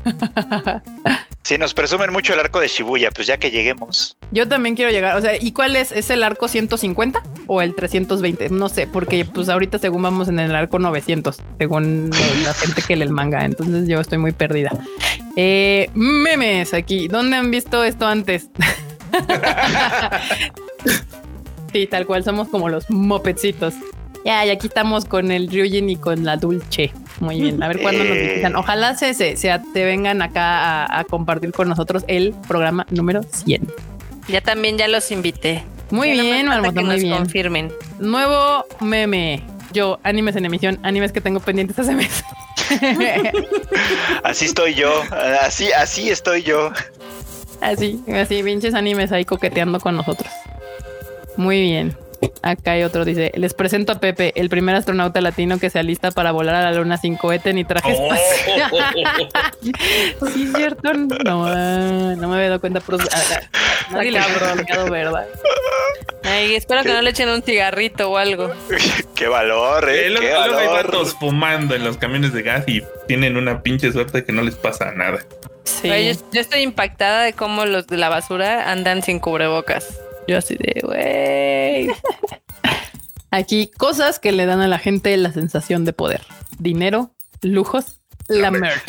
Sí, nos presumen mucho el arco de Shibuya, pues ya que lleguemos. Yo también quiero llegar. O sea, ¿y cuál es? ¿Es el arco 150 o el 320? No sé, porque pues ahorita según vamos en el arco 900, según la gente que lee el manga. Entonces yo estoy muy perdida. Eh, memes aquí. ¿Dónde han visto esto antes? sí, tal cual somos como los mopedcitos. Ya, y aquí estamos con el Ryujin y con la Dulce. Muy bien. A ver cuándo nos Eh. visitan. Ojalá se, se, se te vengan acá a, a compartir con nosotros el programa número 100. Ya también ya los invité. Muy Ya bien, Marmota, que muy nos bien. confirmen. Nuevo meme. Yo, animes en emisión, animes que tengo pendientes hace mes. Así estoy yo. Así, así estoy yo. así, así, pinches animes ahí coqueteando con nosotros. Muy bien. Acá hay otro, dice, les presento a Pepe, el primer astronauta latino que se alista para volar a la luna sin cohete ni traje Oh. espacial. Sí, es cierto. No, ah, no me había dado cuenta. Pero, ah, nadie le ha bromeado, ¿verdad? Ay, espero que no le echen un cigarrito o algo. Qué valor, Eh, luego, Qué hay valor. vatos fumando en los camiones de gas y tienen una pinche suerte que no les pasa nada. Sí. Yo estoy impactada de cómo los de la basura andan sin cubrebocas. Yo así de, güey. Aquí, cosas que le dan a la gente la sensación de poder. Dinero, lujos, la merch.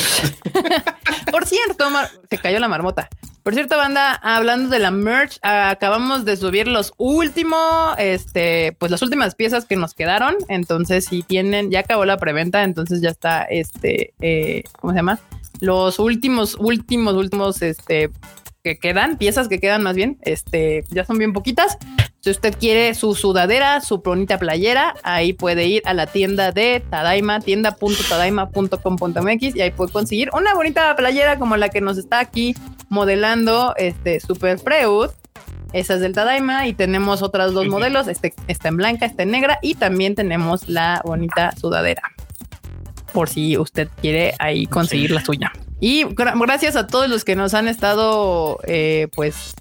Por cierto, Mar- se cayó la marmota. Por cierto, banda, hablando de la merch, acabamos de subir los últimos, este, pues las últimas piezas que nos quedaron. Entonces, si tienen, ya acabó la preventa, entonces ya está, este, eh, ¿cómo se llama? Los últimos, últimos, últimos, este, que quedan, piezas que quedan más bien, este, ya son bien poquitas. Si usted quiere su sudadera, su bonita playera, ahí puede ir a la tienda de Tadaima, tienda.tadaima.com.mx y ahí puede conseguir una bonita playera como la que nos está aquí modelando este Super Freud. Esa es del Tadaima y tenemos otras dos modelos, este está en blanca, está en negra y también tenemos la bonita sudadera. Por si usted quiere ahí conseguir Sí. la suya. Y gra- gracias a todos los que nos han estado, eh, pues,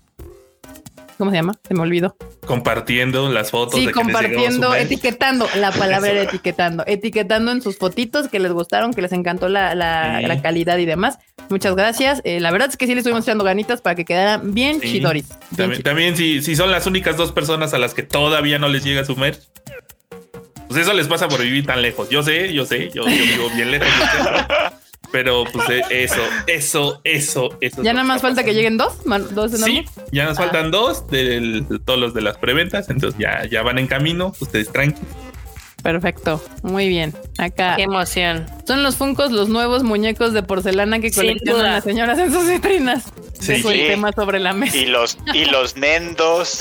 ¿cómo se llama? Se me olvidó. Compartiendo las fotos. Sí, de que les llegó su compartiendo, etiquetando. La palabra era etiquetando. Etiquetando en sus fotitos que les gustaron, que les encantó la, la- Sí. la calidad y demás. Muchas gracias. Eh, la verdad es que sí le estuvimos echando ganitas para que quedaran bien Sí. chidoris. Bien También, chidoris. también si, si son las únicas dos personas a las que todavía no les llega su merch, pues eso les pasa por vivir tan lejos. Yo sé, yo sé, yo, yo vivo bien lejos. de pero pues eh, eso, eso, eso, eso. es Ya nada más falta que lleguen dos, dos Sí, enormes. ya nos Ah. faltan dos de todos los de las preventas, entonces ya, ya van en camino, ustedes tranquilos. Perfecto. Muy bien. Acá Qué emoción. son los Funcos, los nuevos muñecos de porcelana que coleccionan las señoras en sus vitrinas. Sí. Dejo el Sí. tema sobre la mesa. Y los, y los nendos.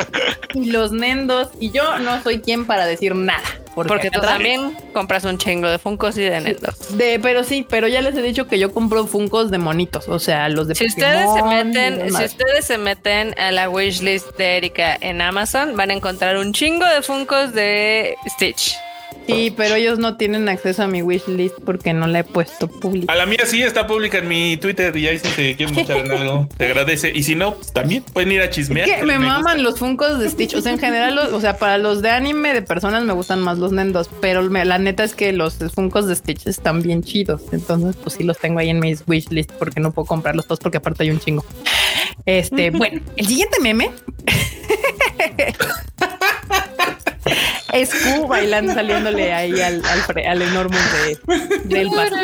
y los nendos. Y yo no soy quien para decir nada. Porque tú también compras un chingo de Funkos y de Netos. De, pero sí, pero ya les he dicho que yo compro Funcos de monitos, o sea, los de Si ustedes se meten, si ustedes se meten a la wishlist de Erika en Amazon, van a encontrar un chingo de Funkos de Stitch. Sí, pero ellos no tienen acceso a mi wishlist porque no la he puesto pública. A la mía sí está pública en mi Twitter y ahí si se quieren echar en algo, te agradece. Y si no, pues también pueden ir a chismear. Es que me maman los Funcos de Stitch. O sea, en general, los- o sea, para los de anime de personas me gustan más los Nendos, pero me- la neta es que los Funcos de Stitch están bien chidos. Entonces, pues sí los tengo ahí en mis wishlist porque no puedo comprarlos todos porque aparte hay un chingo. Este, bueno, el siguiente meme es Q bailando, saliéndole ahí al, al, al enorme de, del paso.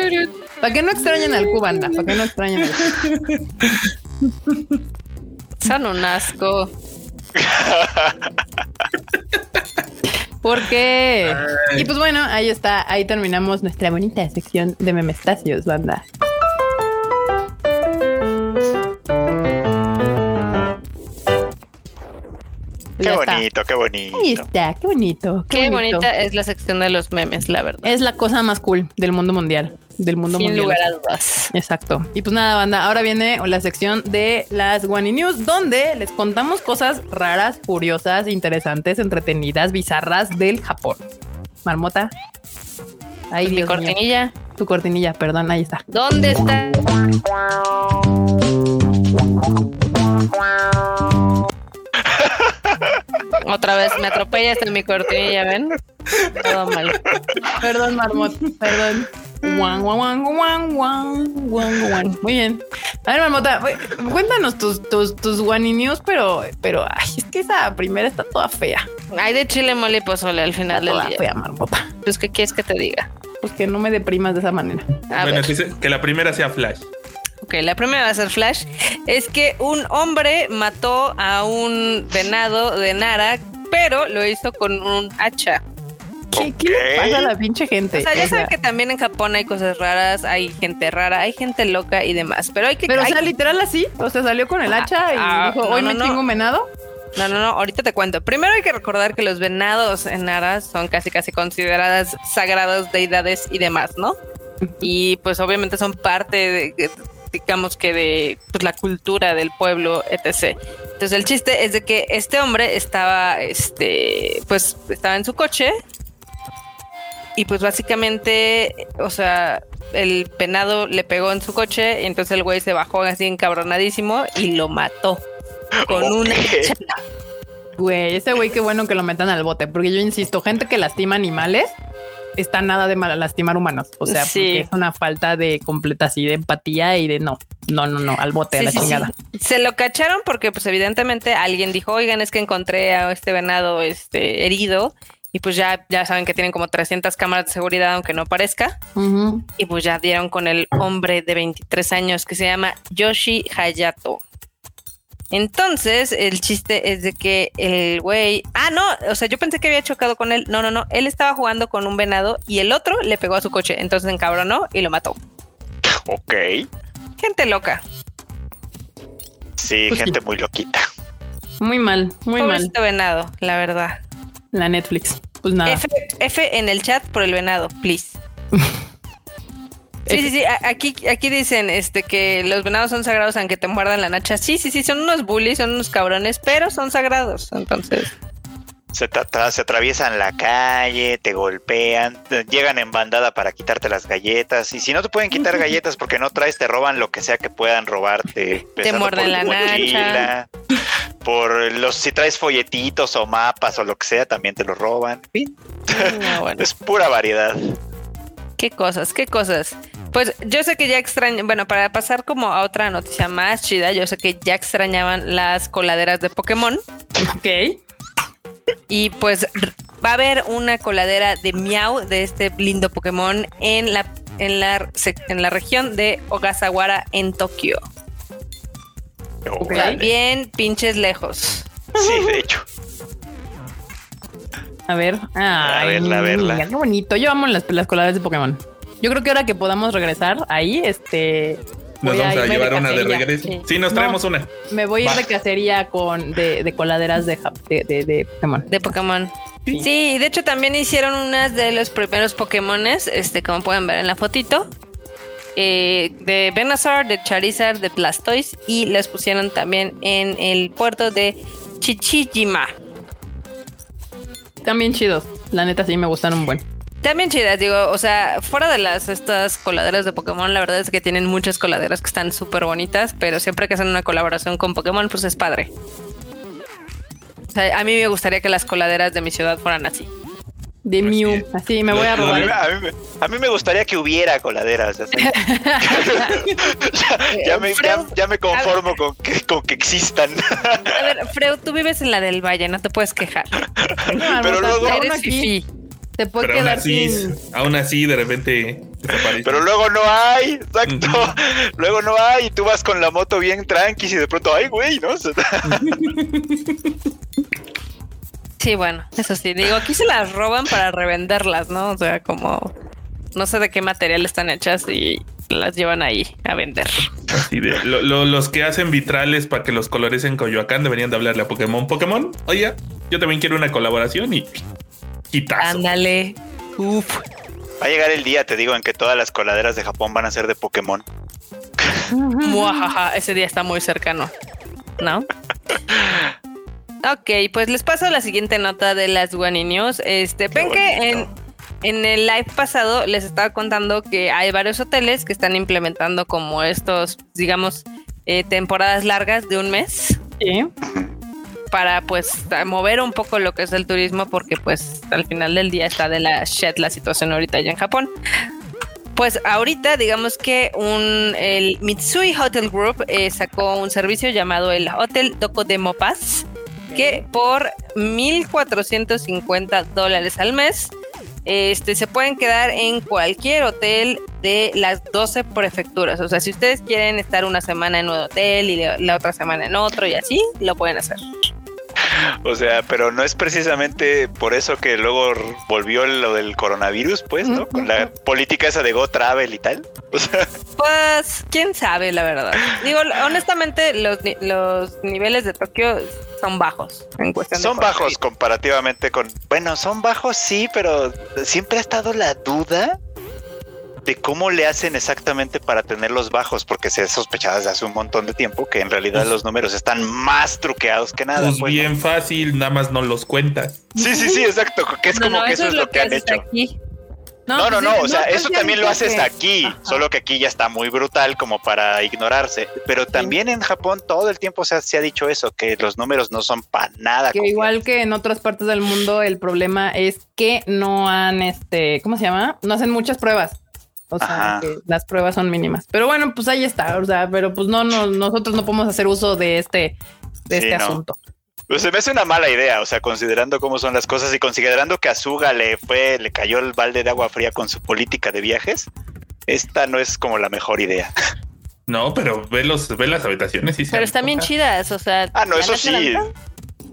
Para que no extrañen al Q, banda, para que no extrañen al Q. Son un asco. ¿Por qué? Y pues bueno, ahí está, ahí terminamos nuestra bonita sección de memestacios, banda. Qué Ya está. bonito, qué bonito. Ahí está, qué bonito. Qué bonito. bonita es la sección de los memes, la verdad. Es la cosa más cool del mundo mundial. Del mundo Sin mundial. lugar a dudas. Exacto. Y pues nada, banda, ahora viene la sección de las Wani News, donde les contamos cosas raras, curiosas, interesantes, entretenidas, bizarras del Japón. Marmota. Ahí Mi Dios mío. cortinilla. Tu cortinilla, perdón, ahí está. ¿Dónde está? Otra vez me atropellas en mi cortinilla, ¿ven? Todo mal. Perdón, Marmot, perdón. Guan, guan, guan, guan, guan, guan, guan. Muy bien. A ver, Marmota, cuéntanos tus, tus, tus Wani News, pero, pero, ay, es que esa primera está toda fea. Hay de chile, mole y pozole al final del Toda día. fea, Marmota. Pues, ¿qué quieres que te diga? Pues que no me deprimas de esa manera. A Bueno, ver. dice que la primera sea Flash. Ok, la primera va a ser Flash. Es que un hombre mató a un venado de Nara, pero lo hizo con un hacha. ¿Qué, ¿qué le pasa a la pinche gente? O sea, ya O saben sea, que también en Japón hay cosas raras, hay gente rara, hay gente loca y demás. Pero hay que. Pero, o hay- sea, literal así. O sea, salió con el hacha y ah, dijo, no, hoy no, me no. un venado. No, no, no, ahorita te cuento. Primero hay que recordar que los venados en Aras son casi casi consideradas sagradas deidades y demás, ¿no? Y pues obviamente son parte de, digamos que de pues, la cultura del pueblo, etc. Entonces el chiste es de que este hombre estaba, este, pues estaba en su coche y pues básicamente, o sea, el penado le pegó en su coche y entonces el güey se bajó así encabronadísimo y lo mató con una. Güey, ese güey, qué bueno que lo metan al bote. Porque yo insisto, gente que lastima animales está nada de mal lastimar humanos. O sea, Sí. porque es una falta de completa así de empatía y de no, no, no, no, al bote, a Sí, la sí, sí. chingada. Se lo cacharon porque, pues, evidentemente alguien dijo, oigan, es que encontré a este venado este, herido. Y pues ya, ya saben que tienen como 300 cámaras de seguridad, aunque no parezca. Y pues ya dieron con el hombre de 23 años que se llama Yoshi Hayato. Entonces, el chiste es de que el güey. Ah, no, o sea, yo pensé que había chocado con él. No, no, no. Él estaba jugando con un venado y el otro le pegó a su coche. Entonces se encabronó y lo mató. Ok. Gente loca. Sí, Pues sí. gente muy loquita. Muy mal, muy mal. Venado, la verdad. La Netflix. Pues nada. F, F en el chat por el venado, please. Sí, sí, sí. Aquí, aquí dicen este que los venados son sagrados aunque te muerdan la nacha. Sí, sí, sí, son unos bullies, son unos cabrones, pero son sagrados. Entonces, Se, se atraviesan la calle, te golpean, te- llegan en bandada para quitarte las galletas. Y si no te pueden quitar galletas porque no traes, te roban lo que sea que puedan robarte. empezando muerden la mochila, Por los, si traes folletitos o mapas o lo que sea, también te los roban. En fin, no, bueno, es pura variedad. Qué cosas, qué cosas. Pues yo sé que ya extraño, bueno, para pasar como a otra noticia más chida, yo sé que ya extrañaban las coladeras de Pokémon. Ok. Y pues va a haber una coladera de Miau de este lindo Pokémon en la, en la, en la región de Ogasawara en Tokio. Ok. O sea, bien pinches lejos. Sí, de hecho. A ver. Ay, verla, a verla. mira, Qué bonito. Yo amo las, las coladas de Pokémon. Yo creo que ahora que podamos regresar ahí, este. Nos voy vamos a llevar una de regreso. sí. Sí, nos No. traemos una. Me voy a ir de cacería con de, de coladeras de, de, de, de Pokémon. De Pokémon. Sí, de hecho también hicieron unas de los primeros Pokémones, este, como pueden ver en la fotito. eh, de Venusaur, de Charizard, de Blastoise y las pusieron también en el puerto de Chichijima. También chidos. La neta sí me gustan un buen. También chidas, digo, o sea, fuera de las estas coladeras de Pokémon, la verdad es que tienen muchas coladeras que están súper bonitas, pero siempre que hacen una colaboración con Pokémon, pues es padre. O sea, a mí me gustaría que las coladeras de mi ciudad fueran así. De Pues Mew. sí. Así me voy a lo A mí, robar. a mí me- a mí me gustaría que hubiera coladeras. o sea, ya, ya me, ya- ya me conformo con que, con que existan. A ver, Freud, tú vives en la del Valle, no te puedes quejar. No, Pero luego- Eres aquí fifí. te puede Pero aún quedar así, sin. aún así, de repente desaparece. Pero luego no hay, exacto. Luego no hay, y tú vas con la moto bien tranqui y de pronto, ay, güey, ¿no? Sí, bueno, eso sí. Digo, aquí se las roban para revenderlas, ¿no? O sea, como no sé de qué material están hechas y las llevan ahí a vender. Así de- lo- lo- los que hacen vitrales para que los colores en Coyoacán deberían de hablarle a Pokémon. Pokémon, oye, yo también quiero una colaboración y quitazo. Ándale. Uf. Va a llegar el día, te digo, en que todas las coladeras de Japón van a ser de Pokémon. Muajaja, ese día está muy cercano. ¿No? Ok, pues les paso la siguiente nota de las Guani News. Este, ven que en, en el live pasado les estaba contando que hay varios hoteles que están implementando como estos, digamos, eh, temporadas largas de un mes Sí. para pues a- mover un poco lo que es el turismo porque pues al final del día está de la shit la situación ahorita allá en Japón. Pues ahorita digamos que un el Mitsui Hotel Group eh, sacó un servicio llamado el Hotel Dokodemo Pass que por 1450 dólares al mes este, se pueden quedar en cualquier hotel de las 12 prefecturas. O sea, si ustedes quieren estar una semana en un hotel y la la otra semana en otro y así, lo pueden hacer. O sea, pero no es precisamente por eso que luego volvió lo del coronavirus, pues, ¿no? Con la política esa de Go Travel y tal. O sea, Pues, quién sabe, la verdad. Digo, honestamente, los, los niveles de Tokio son bajos en cuestión de son bajos comparativamente con. Bueno, son bajos, sí, pero siempre ha estado la duda de cómo le hacen exactamente para tenerlos bajos, porque se ha sospechado desde hace un montón de tiempo que en realidad los números están más truqueados que nada. Pues pues, bien fácil, nada más no los cuentas. ¿no? Sí, sí, sí, exacto. Que es No, como no, que eso es lo que han hecho. aquí. No, no, pues no, sí, o sea, eso también lo haces que- aquí, Ajá. solo que aquí ya está muy brutal como para ignorarse. Pero también en Japón todo el tiempo se ha, se ha dicho eso, que los números no son para nada. Que confiables. igual que en otras partes del mundo, el problema es que no han, este, ¿cómo se llama? No hacen muchas pruebas. O sea, que las pruebas son mínimas. Pero bueno, pues ahí está. O sea, pero pues no, no nosotros no podemos hacer uso de este, de Sí, este no. asunto. Pues se me hace una mala idea, o sea, considerando cómo son las cosas y considerando que a Suga le fue, le cayó el balde de agua fría con su política de viajes, esta no es como la mejor idea. No, pero ve los, ve las habitaciones y se Pero están bien chidas, o sea. Ah, no, eso sí.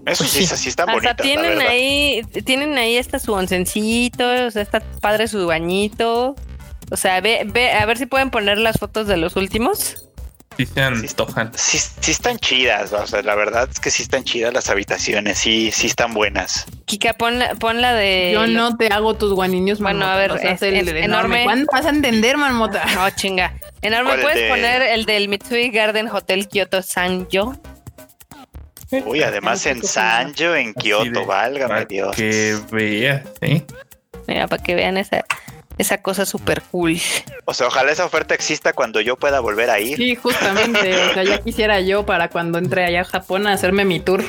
Eso Pues sí, sí. así están bonitas, tienen ahí, tienen ahí hasta su oncencito, o sea, está padre su bañito. O sea, ve, ve, a ver si pueden poner las fotos de los últimos. Sí se antojan. Sí, sí están chidas, o sea, la verdad es que sí están chidas las habitaciones, sí, sí están buenas. Kika, pon la, pon la de. Yo no te hago tus guaniños, Bueno, marmota, a ver, los hace es- el es enorme. enorme. ¿Cuándo vas a entender, marmota? No, chinga. Enorme, ¿Cuál, el ¿puedes de- poner el del Mitsui Garden Hotel Kyoto Sanjo? Uy, además en Sanjo, en de- válgame para Dios. Que veas, ¿eh? Mira, para que vean esa, esa cosa súper cool. O sea, ojalá esa oferta exista cuando yo pueda volver a ir. Sí, justamente. O sea, ya quisiera yo para cuando entre allá a Japón a hacerme mi tour.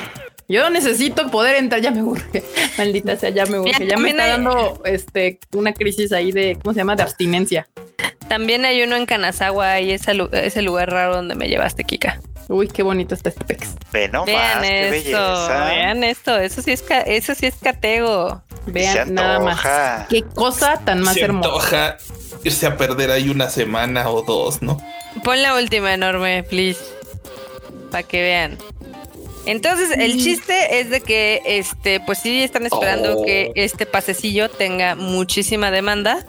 Yo necesito poder entrar, ya me urge. Maldita sea, ya me urge. Ya me está dando este una crisis ahí de, ¿cómo se llama? De abstinencia. También hay uno en Kanazawa y ese, ese lugar raro donde me llevaste, Kika. Uy, qué bonito está este pex. Ve nomás, vean qué esto, belleza. vean esto. Eso sí es, ca- eso sí es catego. Vean Se nada más. Qué cosa tan más se hermosa. antoja irse a perder ahí una semana o dos, ¿no? Pon la última enorme, please. Para que vean. Entonces, el chiste es de que, este, pues sí están esperando Oh. que este pasecillo tenga muchísima demanda.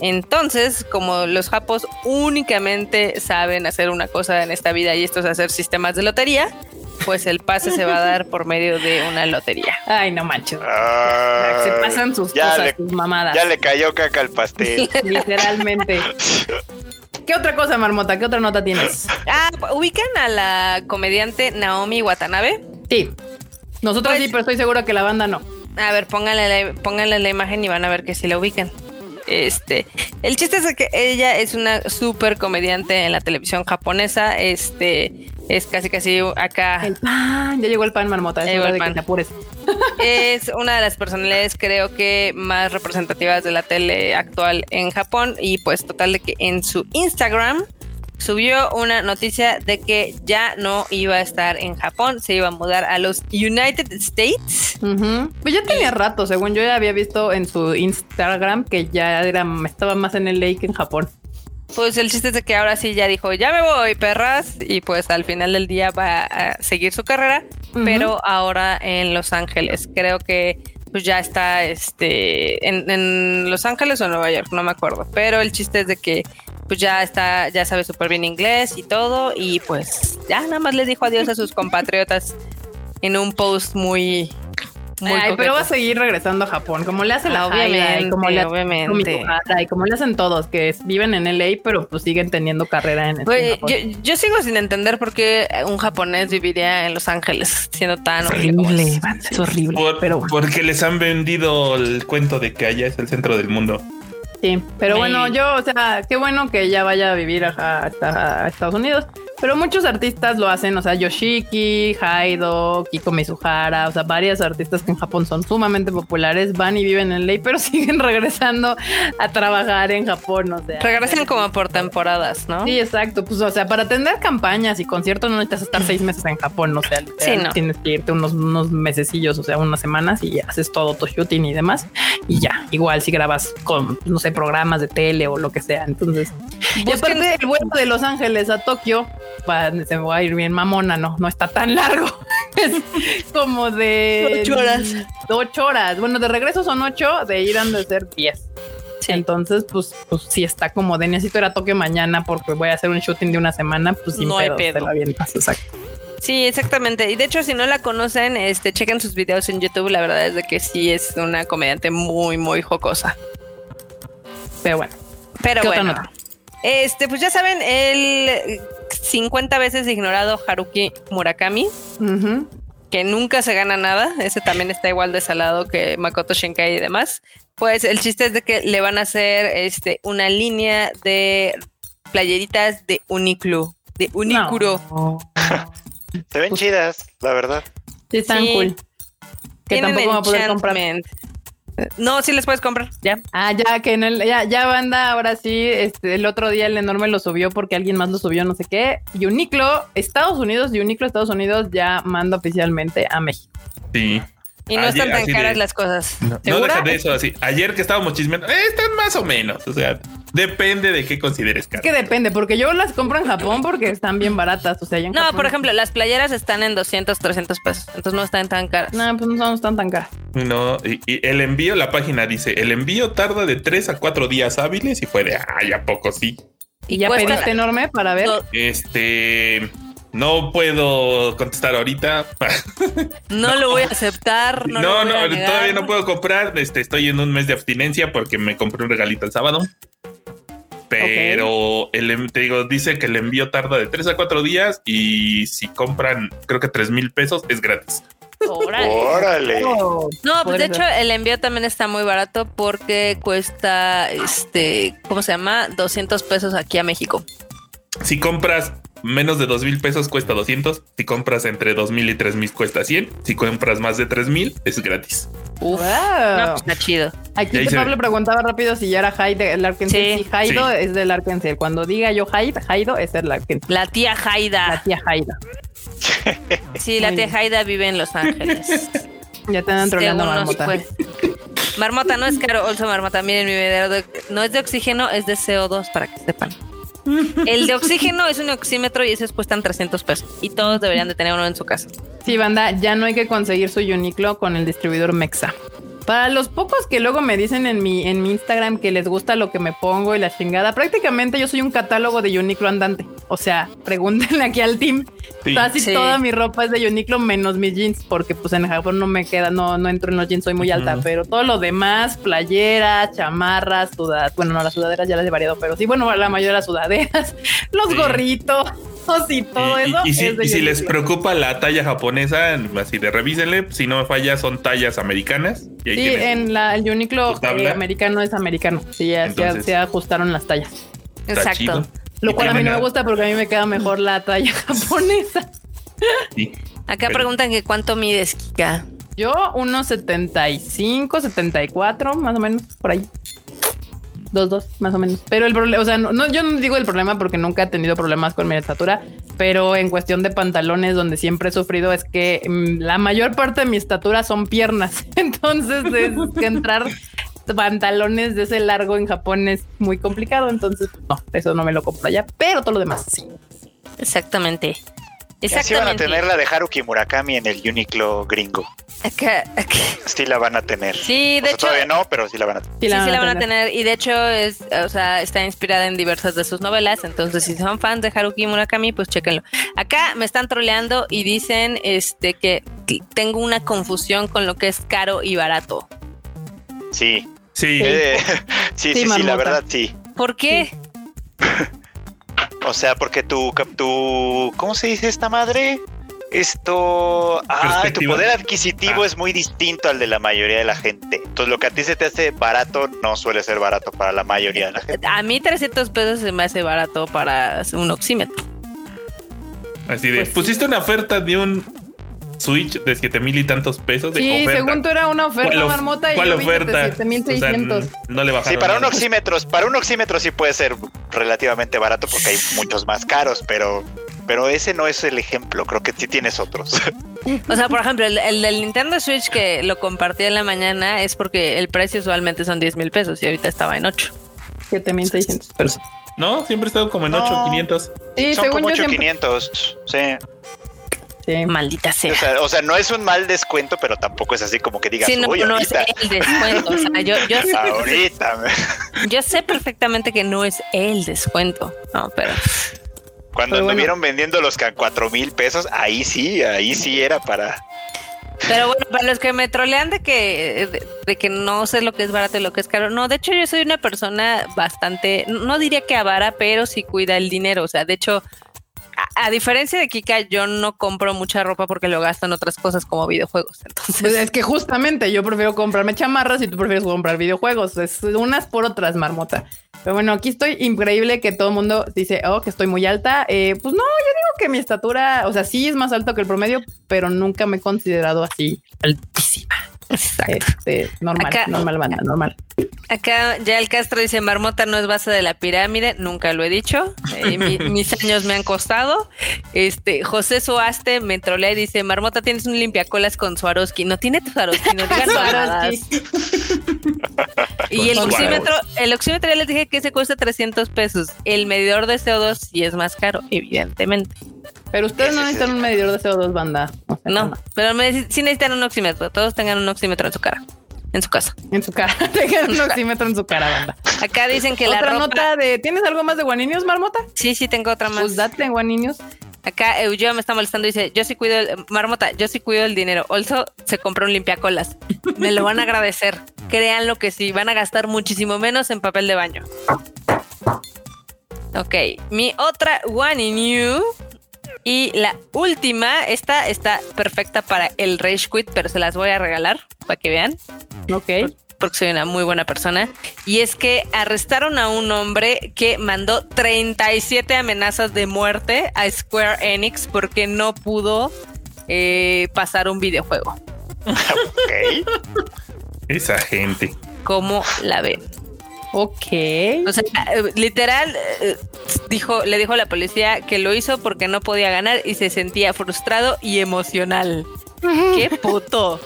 Entonces, como los japos únicamente saben hacer una cosa en esta vida y esto es hacer sistemas de lotería, pues el pase se va a dar por medio de una lotería. Ay, no manches. Ah, Se pasan sus cosas, le- sus mamadas. Ya le cayó caca al pastel. Literalmente. ¿Qué otra cosa, Marmota? ¿Qué otra nota tienes? Ah, ubican a la comediante Naomi Watanabe. Sí. Nosotros Pues- sí, pero estoy segura que la banda no. A ver, pónganle la, pónganle la imagen y van a ver que sí la ubican. Este, el chiste es que ella es una súper comediante en la televisión japonesa. Este, es casi casi acá. El pan. Ya llegó el pan, Marmota. Ya llegó el pan. Es una de las personalidades, creo que más representativas de la tele actual en Japón. Y pues, total, de que en su Instagram subió una noticia de que ya no iba a estar en Japón, se iba a mudar a los United States. Pues ya tenía rato, según yo ya había visto en su Instagram que ya era, estaba más en el lake que en Japón. Pues el chiste es de que ahora sí ya dijo, ya me voy, perras, y pues al final del día va a seguir su carrera, pero ahora en Los Ángeles. Creo que pues ya está este en, en Los Ángeles o Nueva York, no me acuerdo. Pero el chiste es de que pues ya está, ya sabe súper bien inglés y todo, y pues ya nada más le dijo adiós a sus compatriotas en un post muy, muy Ay, pero va a seguir regresando a Japón, como le hace la Jaira y obviamente, como le hace obviamente. Y como le hacen todos, que es- viven en LA, pero pues siguen teniendo carrera en, este Japón. yo, yo sigo sin entender por qué un japonés viviría en Los Ángeles siendo tan Es horrible. es horrible. Por- pero bueno, Porque les han vendido el cuento de que allá es el centro del mundo. Sí. Pero bueno, yo, o sea, qué bueno que ella vaya a vivir a, a- a Estados Unidos. Pero muchos artistas lo hacen, o sea, Yoshiki, Haido, Kiko Mizuhara, o sea, varios artistas que en Japón son sumamente populares, van y viven en ley, pero siguen regresando a trabajar en Japón, o sea. Regresan como por temporadas, ¿no? Sí, exacto. Pues, o sea, para atender campañas y conciertos no necesitas estar seis meses en Japón, o sea, Sí, no. tienes que irte unos, unos mesecillos, o sea, unas semanas y haces todo tu shooting y demás. Y ya, igual si grabas con, no sé, programas de tele o lo que sea. Entonces, y aparte el vuelo de Los Ángeles a Tokio va- se va a ir bien mamona, no, no está tan largo. es como de Ocho horas. Ocho horas. Bueno, de regreso son ocho, de ir han de ser diez. Sí. Entonces, pues, pues sí está como de necesito ir a Tokio mañana porque voy a hacer un shooting de una semana, pues sin No hay pedo. avientas, exacto. Sí, exactamente. Y de hecho, si no la conocen, este, chequen sus videos en YouTube. La verdad es de que sí es una comediante muy, muy jocosa. Pero bueno, Pero ¿Qué otra bueno. nota? Este, pues ya saben, el 50 veces ignorado Haruki Murakami, que nunca se gana nada. Ese también está igual de salado que Makoto Shinkai y demás. Pues el chiste es de que le van a hacer este, una línea de playeritas de Uniqlo, de Unicuro. No. Se ven chidas, la verdad. Sí, están Sí. cool. Que Tienen tampoco me voy a poder comprar. No, sí les puedes comprar, ya. Ah, ya que en el, ya, ya banda, ahora sí, este, el otro día el enorme lo subió porque alguien más lo subió, no sé qué. Y Uniqlo, Estados Unidos, y Uniqlo Estados Unidos ya manda oficialmente a México. Sí. Y no Ayer, están tan caras de- las cosas. No, no de eso así. Ayer que estábamos chismeando, eh, están más o menos. O sea, depende de qué consideres Es caro. que depende, porque yo las compro en Japón porque están bien baratas. O sea, ya en No, Japón- por ejemplo, las playeras están en 200, 300 pesos. Entonces no están tan caras. No, pues no son tan tan caras. No, y, y el envío, la página dice, el envío tarda de tres a cuatro días hábiles y fue de, ay, ¿a poco sí? Y ya cuesta- pediste enorme para ver. Este, no puedo contestar ahorita. no lo voy a aceptar. No, No, lo no, voy a negar. todavía no puedo comprar. Este, estoy en un mes de abstinencia porque me compré un regalito el sábado. Pero el, te digo, dice que el envío tarda de tres a cuatro días y si compran, creo que tres mil pesos es gratis. Órale. Órale. Oh, No, pues de hecho el envío también está muy barato porque cuesta, este, ¿cómo se llama? 200 pesos aquí a México. Si compras menos de dos mil pesos cuesta 200. Si compras entre dos mil y tres mil cuesta 100. Si compras más de tres mil es gratis. Uf. Wow. No, pues está chido. Aquí se Pablo preguntaba rápido si ya era Hyde el Arkansas. Sí. Si Haido Sí. es del Arkansas. Cuando diga yo Hyde, Haido es el Arkansas. La tía La Jaida. tía Haida. Sí, la tía. Jaida vive en Los Ángeles. Ya te andan troleando marmota. Marmota no es caro, also marmota. Miren mi video de- no es de oxígeno, es de CO2 para que sepan. El de oxígeno es un oxímetro y esos cuestan 300 pesos. Y todos deberían de tener uno en su casa. Sí, banda, ya no hay que conseguir su Uniqlo con el distribuidor Mexa. Para los pocos que luego me dicen en mi, en mi Instagram que les gusta lo que me pongo y la chingada, prácticamente yo soy un catálogo de Uniqlo andante. O sea, pregúntenle aquí al team. Sí. Casi Sí. toda mi ropa es de Uniqlo menos mis jeans, porque pues en Japón no me queda, no, no entro en los jeans, soy muy alta, pero todo lo demás, playeras, chamarras, sudaderas, bueno, no, las sudaderas ya las he variado, pero sí, bueno, la mayoría de las sudaderas, los Sí. gorritos y todo Y- eso. y, si, es de y si les preocupa la talla japonesa, así de revísenle. Si no me falla, son tallas americanas. Y ahí Sí, en la, el Uniqlo eh, americano es americano. Sí, ya, Entonces- se ajustaron las tallas. chido. Exacto. Lo cual a mí no me gusta porque a mí me queda mejor la talla japonesa. sí. Acá Pero- preguntan que cuánto mides, Kika. Yo unos 75, 74, más o menos, por ahí. Dos, dos, más o menos. Pero el problema, o sea, no, no, yo no digo el problema porque nunca he tenido problemas con mi estatura, pero en cuestión de pantalones, donde siempre he sufrido es que mm, la mayor parte de mi estatura son piernas. Entonces, es que entrar pantalones de ese largo en Japón es muy complicado. Entonces, no, eso no me lo compro allá, pero todo lo demás sí. Exactamente. Y así van a Exactamente. tener la de Haruki Murakami en el Uniqlo gringo. Acá, acá. Sí la van a tener. Sí, O de sea, hecho. todavía no, pero sí la van a tener. Sí, sí, la van a tener. Y de hecho, es, o sea, está inspirada en diversas de sus novelas. Entonces, si son fans de Haruki Murakami, pues chéquenlo. Acá me están troleando y dicen este que tengo una confusión con lo que es caro y barato. Sí. Sí. Eh, sí, sí, sí, la verdad sí. ¿Por qué? O sea, porque tu, cap- tu ¿cómo se dice esta madre? Esto, ah, tu poder adquisitivo Ah. es muy distinto al de la mayoría de la gente. Entonces, lo que a ti se te hace barato no suele ser barato para la mayoría de la gente. A mí 300 pesos se me hace barato para un oxímetro. Así de, Pues pusiste una oferta de un Switch de siete mil y tantos pesos de Sí, oferta. según tú era una oferta, ¿Cuál of- marmota, y ¿Cuál yo oferta? 7600. O sea, no le bajaron. Sí, para un oxímetro, para un oxímetro sí puede ser relativamente barato porque hay muchos más caros, pero, pero ese no es el ejemplo. Creo que sí tienes otros. O sea, por ejemplo, el, el del Nintendo Switch que lo compartí en la mañana es porque el precio usualmente son 10 mil pesos y ahorita estaba en 8. 7600 pesos. No, siempre he estado como en No. 8, 500. Sí, Son según como yo siempre 8500. Sí. Sí. Maldita sea. O sea, o sea, no es un mal descuento, pero tampoco es así como que digas, Sí, no, "Uy, no es ahorita, el descuento. O sea, yo, yo, sé, ahorita. yo sé perfectamente que no es el descuento. No, pero Cuando Pero bueno. anduvieron vendiendo los que a cuatro mil pesos, ahí sí, ahí sí era para. Pero bueno, para los que me trolean de que, de, de que no sé lo que es barato y lo que es caro, no, de hecho yo soy una persona bastante, no diría que avara, pero sí cuida el dinero. O sea, de hecho, a, diferencia de Kika, yo no compro mucha ropa porque lo gasto en otras cosas como videojuegos. Entonces, Pues es que justamente yo prefiero comprarme chamarras y tú prefieres comprar videojuegos. Es unas por otras, marmota. Pero bueno, aquí estoy increíble que todo el mundo dice, oh, que estoy muy alta. Eh, pues no, yo digo que mi estatura, o sea, sí es más alto que el promedio, pero nunca me he considerado así altísima. Exacto. Este, normal, Acá- normal, banda, normal. Acá ya el Castro dice, Marmota no es base de la pirámide, nunca lo he dicho, Eh, mi- mis años me han costado. Este, José Suaste me trolea y dice, Marmota tienes un limpiacolas con Swarovski. No tiene tu Swarovski, no digas mamadas. Y el oxímetro, el oxímetro ya les dije que se cuesta 300 pesos. El medidor de CO2 sí es más caro, evidentemente. Pero ustedes no necesitan un medidor de CO2, banda. O sea, No, pero sí necesitan un oxímetro. Todos tengan un oxímetro en su cara, en su casa. En su cara. Tengan un oxímetro en su cara, banda. Acá dicen que la Otra ropa... nota de. ¿Tienes algo más de guaninios, marmota? Sí, sí, tengo otra más. Pues date guaninios. Acá Eugeo me está molestando y dice, yo sí cuido el, Marmota, yo sí cuido el dinero. Also se compró un limpiacolas. Me lo van a agradecer. Créanlo que sí, van a gastar muchísimo menos en papel de baño. Ok, mi otra One in You y la última, esta está perfecta para el Rage Quit, pero se las voy a regalar para que vean Ok. porque soy una muy buena persona, y es que arrestaron a un hombre que mandó 37 amenazas de muerte a Square Enix porque no pudo eh, pasar un videojuego. Ok. Esa gente. ¿Cómo la ven? Ok. O sea, eh, literal, eh, dijo, le dijo a la policía que lo hizo porque no podía ganar y se sentía frustrado y emocional. ¡Qué puto!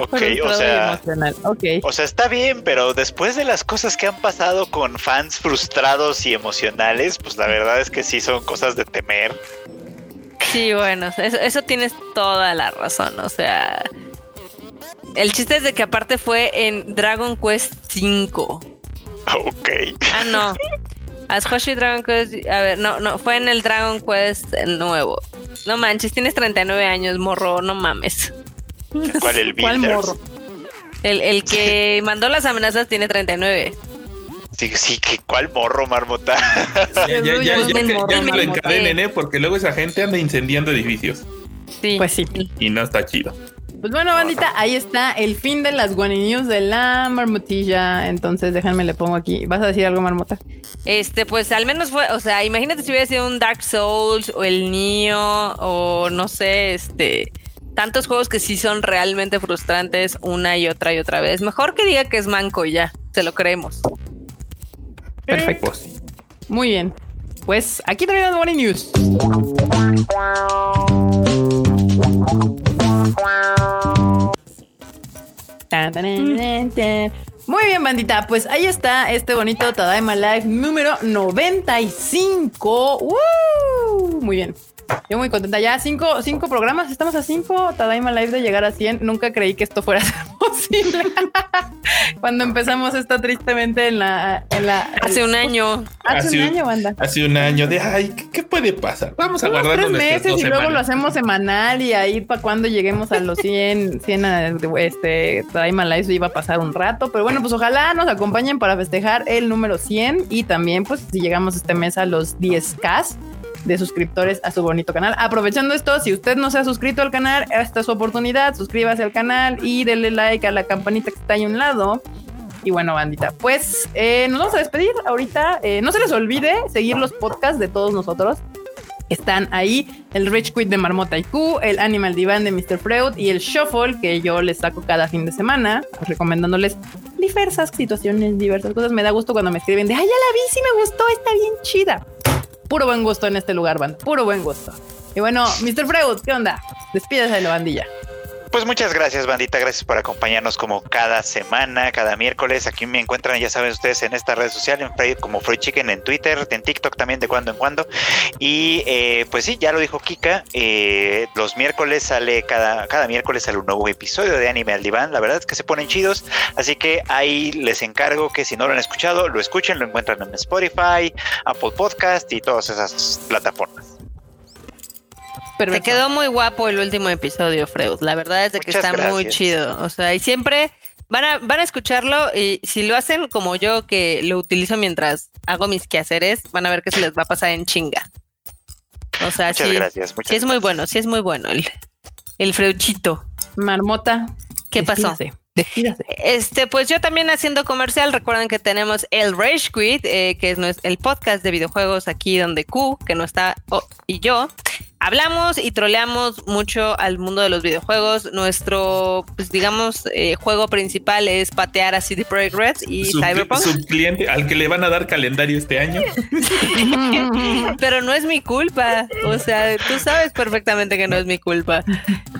Ok, o sea. emocional. Ok. O sea, está bien, pero después de las cosas que han pasado con fans frustrados y emocionales, pues la verdad es que sí son cosas de temer. Sí, bueno, eso, eso tienes toda la razón. O sea, el chiste es de que aparte fue en Dragon Quest 5. Ok. Ah, no. Ashoshi Dragon Quest. A ver, no, no, fue en el Dragon Quest nuevo. No manches, tienes 39 años, morro, no mames. ¿Cuál el ¿Cuál morro? El, el que mandó las amenazas tiene 39. Sí, sí, que cuál morro, marmota. Ya, ya, ya, ya, lo encadenen, ¿eh? Porque luego esa gente anda incendiando edificios Sí. Pues sí. y no está chido. Pues bueno, bandita, ahí está el fin de las guaninios de la marmotilla. Entonces, déjenme le pongo aquí. ¿Vas a decir algo, marmota? Este, pues al menos fue, o sea, imagínate si hubiera sido un Dark Souls o el Nioh o no sé, este, tantos juegos que sí son realmente frustrantes una y otra y otra vez. Mejor que diga que es manco y ya, se lo creemos. Perfecto. Sí. Muy bien. Pues aquí traen las guaninios. Muy bien, bandita. Pues ahí está este bonito Tadaima Live número 95. ¡Woo! Muy bien. Yo muy contenta. Ya cinco, cinco programas. Estamos a cinco Tadaima Live de llegar a 100. Nunca creí que esto fuera a ser posible. Cuando empezamos esto tristemente en la... En la Hace un año. Hace Hace un un- año, banda. Hace un año de, ay, ¿qué, qué puede pasar? Vamos a Unos guardarnos tres meses y luego lo hacemos semanal y ahí para cuando lleguemos a los 100, 100 a- este, Tadaima Live se iba a pasar un rato, pero bueno, pues ojalá nos acompañen para festejar el número 100 y también pues si llegamos este mes a los 10k de suscriptores a su bonito canal. Aprovechando esto, si usted no se ha suscrito al canal, esta es su oportunidad, suscríbase al canal y denle like a la campanita que está ahí a un lado. Y bueno, bandita, pues eh, nos vamos a despedir ahorita. Eh, no se les olvide seguir los podcasts de todos nosotros. Están ahí el Rich Quit de Marmota IQ, el Animal Divan de Mr. Freud y el Shuffle que yo les saco cada fin de semana, recomendándoles diversas situaciones, diversas cosas. Me da gusto cuando me escriben de, ay, ya la vi, sí me gustó, está bien chida. Puro buen gusto en este lugar, banda, puro buen gusto. Y bueno, Mr. Freud, ¿qué onda? Despídese de la bandilla. Pues muchas gracias, bandita. Gracias por acompañarnos como cada semana, cada miércoles. Aquí me encuentran, ya saben ustedes, en esta red social, en Facebook como Free Chicken, en Twitter, en TikTok también de cuando en cuando. Y eh, pues sí, ya lo dijo Kika. Eh, los miércoles sale cada, cada miércoles sale un nuevo episodio de Anime al Diván. La verdad es que se ponen chidos. Así que ahí les encargo que si no lo han escuchado, lo escuchen, lo encuentran en Spotify, Apple Podcast y todas esas plataformas. Te quedó muy guapo el último episodio, Freud. La verdad es de que está muy chido. O sea, y siempre van a, van a escucharlo y si lo hacen como yo, que lo utilizo mientras hago mis quehaceres, van a ver que se les va a pasar en chinga. O sea, muchas sí, gracias, sí es muy bueno, sí es muy bueno el, el Freuchito. Marmota. ¿Qué pasó? Este, pues yo también haciendo comercial, recuerden que tenemos el Rage Quit, eh, que es el podcast de videojuegos aquí donde Q, que no está, oh, y yo, hablamos y troleamos mucho al mundo de los videojuegos. Nuestro, pues digamos, eh, juego principal es patear a CD Projekt Red y Cyberpunk. Su cliente al que le van a dar calendario este año. Pero no es mi culpa. O sea, tú sabes perfectamente que no es mi culpa.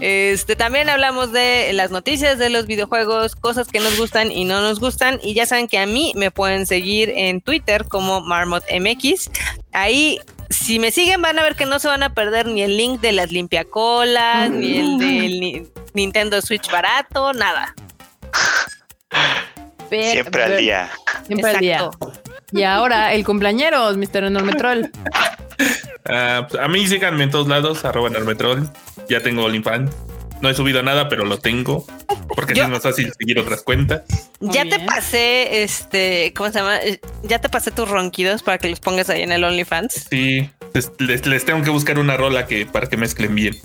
Este, también hablamos de las noticias de los videojuegos, cosas que nos gustan y no nos gustan. Y ya saben que a mí me pueden seguir en Twitter como MarmotMX. Ahí si me siguen van a ver que no se van a perder ni el link de las limpiacolas, ni el del Nintendo Switch barato, nada. Siempre al día. Siempre al día. Y ahora el cumpleaños, Mr. Enorme Troll. Ah, pues, a mí síganme en todos lados, arroba Enorme Troll. Ya tengo Olimpan. No he subido nada, pero lo tengo. Porque es más fácil seguir otras cuentas. ya te pasé, este, ¿cómo se llama? Eh, ya te pasé tus ronquidos para que los pongas ahí en el OnlyFans. Sí, les, tengo que buscar una rola que para que mezclen bien.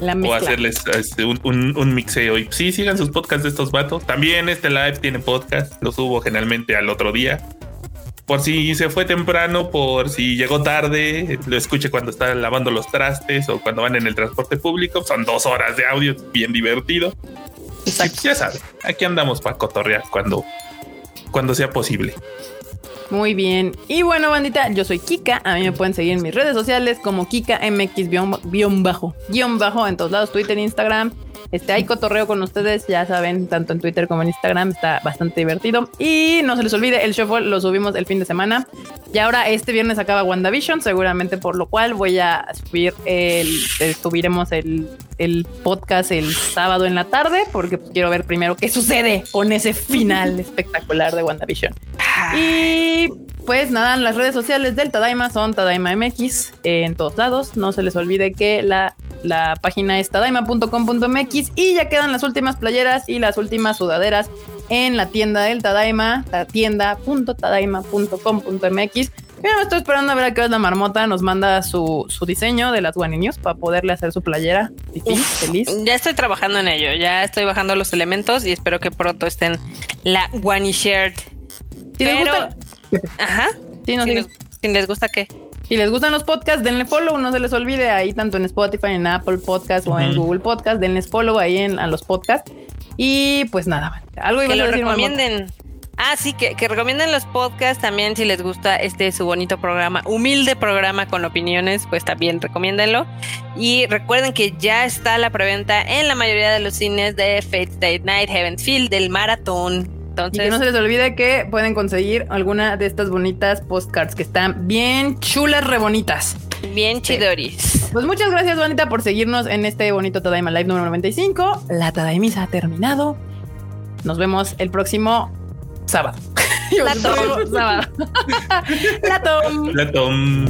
La o hacerles este, un, un, mixeo. Y sí, sigan sus podcasts de estos vatos. También este live tiene podcast. Lo subo generalmente al otro día por si se fue temprano, por si llegó tarde, lo escuche cuando está lavando los trastes o cuando van en el transporte público. Son dos horas de audio, bien divertido. Exacto. Ya saben, aquí andamos para cotorrear cuando, cuando sea posible. Muy bien. Y bueno, bandita, yo soy Kika. A mí me pueden seguir en mis redes sociales como Kika MX-bajo. Guión bajo en todos lados, Twitter, Instagram. Este, hay cotorreo con ustedes, ya saben, tanto en Twitter como en Instagram, está bastante divertido. Y no se les olvide, el shuffle lo subimos el fin de semana. Y ahora este viernes acaba WandaVision, seguramente por lo cual voy a subir el, subiremos el, el podcast el sábado en la tarde, porque pues, quiero ver primero qué sucede con ese final espectacular de WandaVision. Y pues nada, las redes sociales del Tadaima son Tadaima MX en todos lados. No se les olvide que la, la página es tadaima.com.mx y ya quedan las últimas playeras y las últimas sudaderas en la tienda del Tadaima, la tienda.tadaima.com.mx. Yo me estoy esperando a ver a qué hora la marmota nos manda su, diseño de las News para poderle hacer su playera. feliz. Ya estoy trabajando en ello, ya estoy bajando los elementos y espero que pronto estén la One Shirt. Pero, Ajá. si, les, gusta qué. Si les gustan los podcasts, denle follow, no se les olvide ahí tanto en Spotify, en Apple Podcast o en Google Podcast, denles follow ahí en a los podcasts. Y pues nada, algo que lo recomienden. Ah, sí, que, que, recomienden los podcasts también si les gusta este su bonito programa, humilde programa con opiniones, pues también recomiéndenlo. Y recuerden que ya está la preventa en la mayoría de los cines de Fate State Night, Heaven Field, del maratón. Y que no se les olvide que pueden conseguir alguna de estas bonitas postcards que están bien chulas, re bonitas. Bien chidoris. Pues muchas gracias, Bonita, por seguirnos en este bonito Tadaima Live número 95. La Tadaimisa ha terminado. Nos vemos el próximo sábado. La tom. La tom. La tom.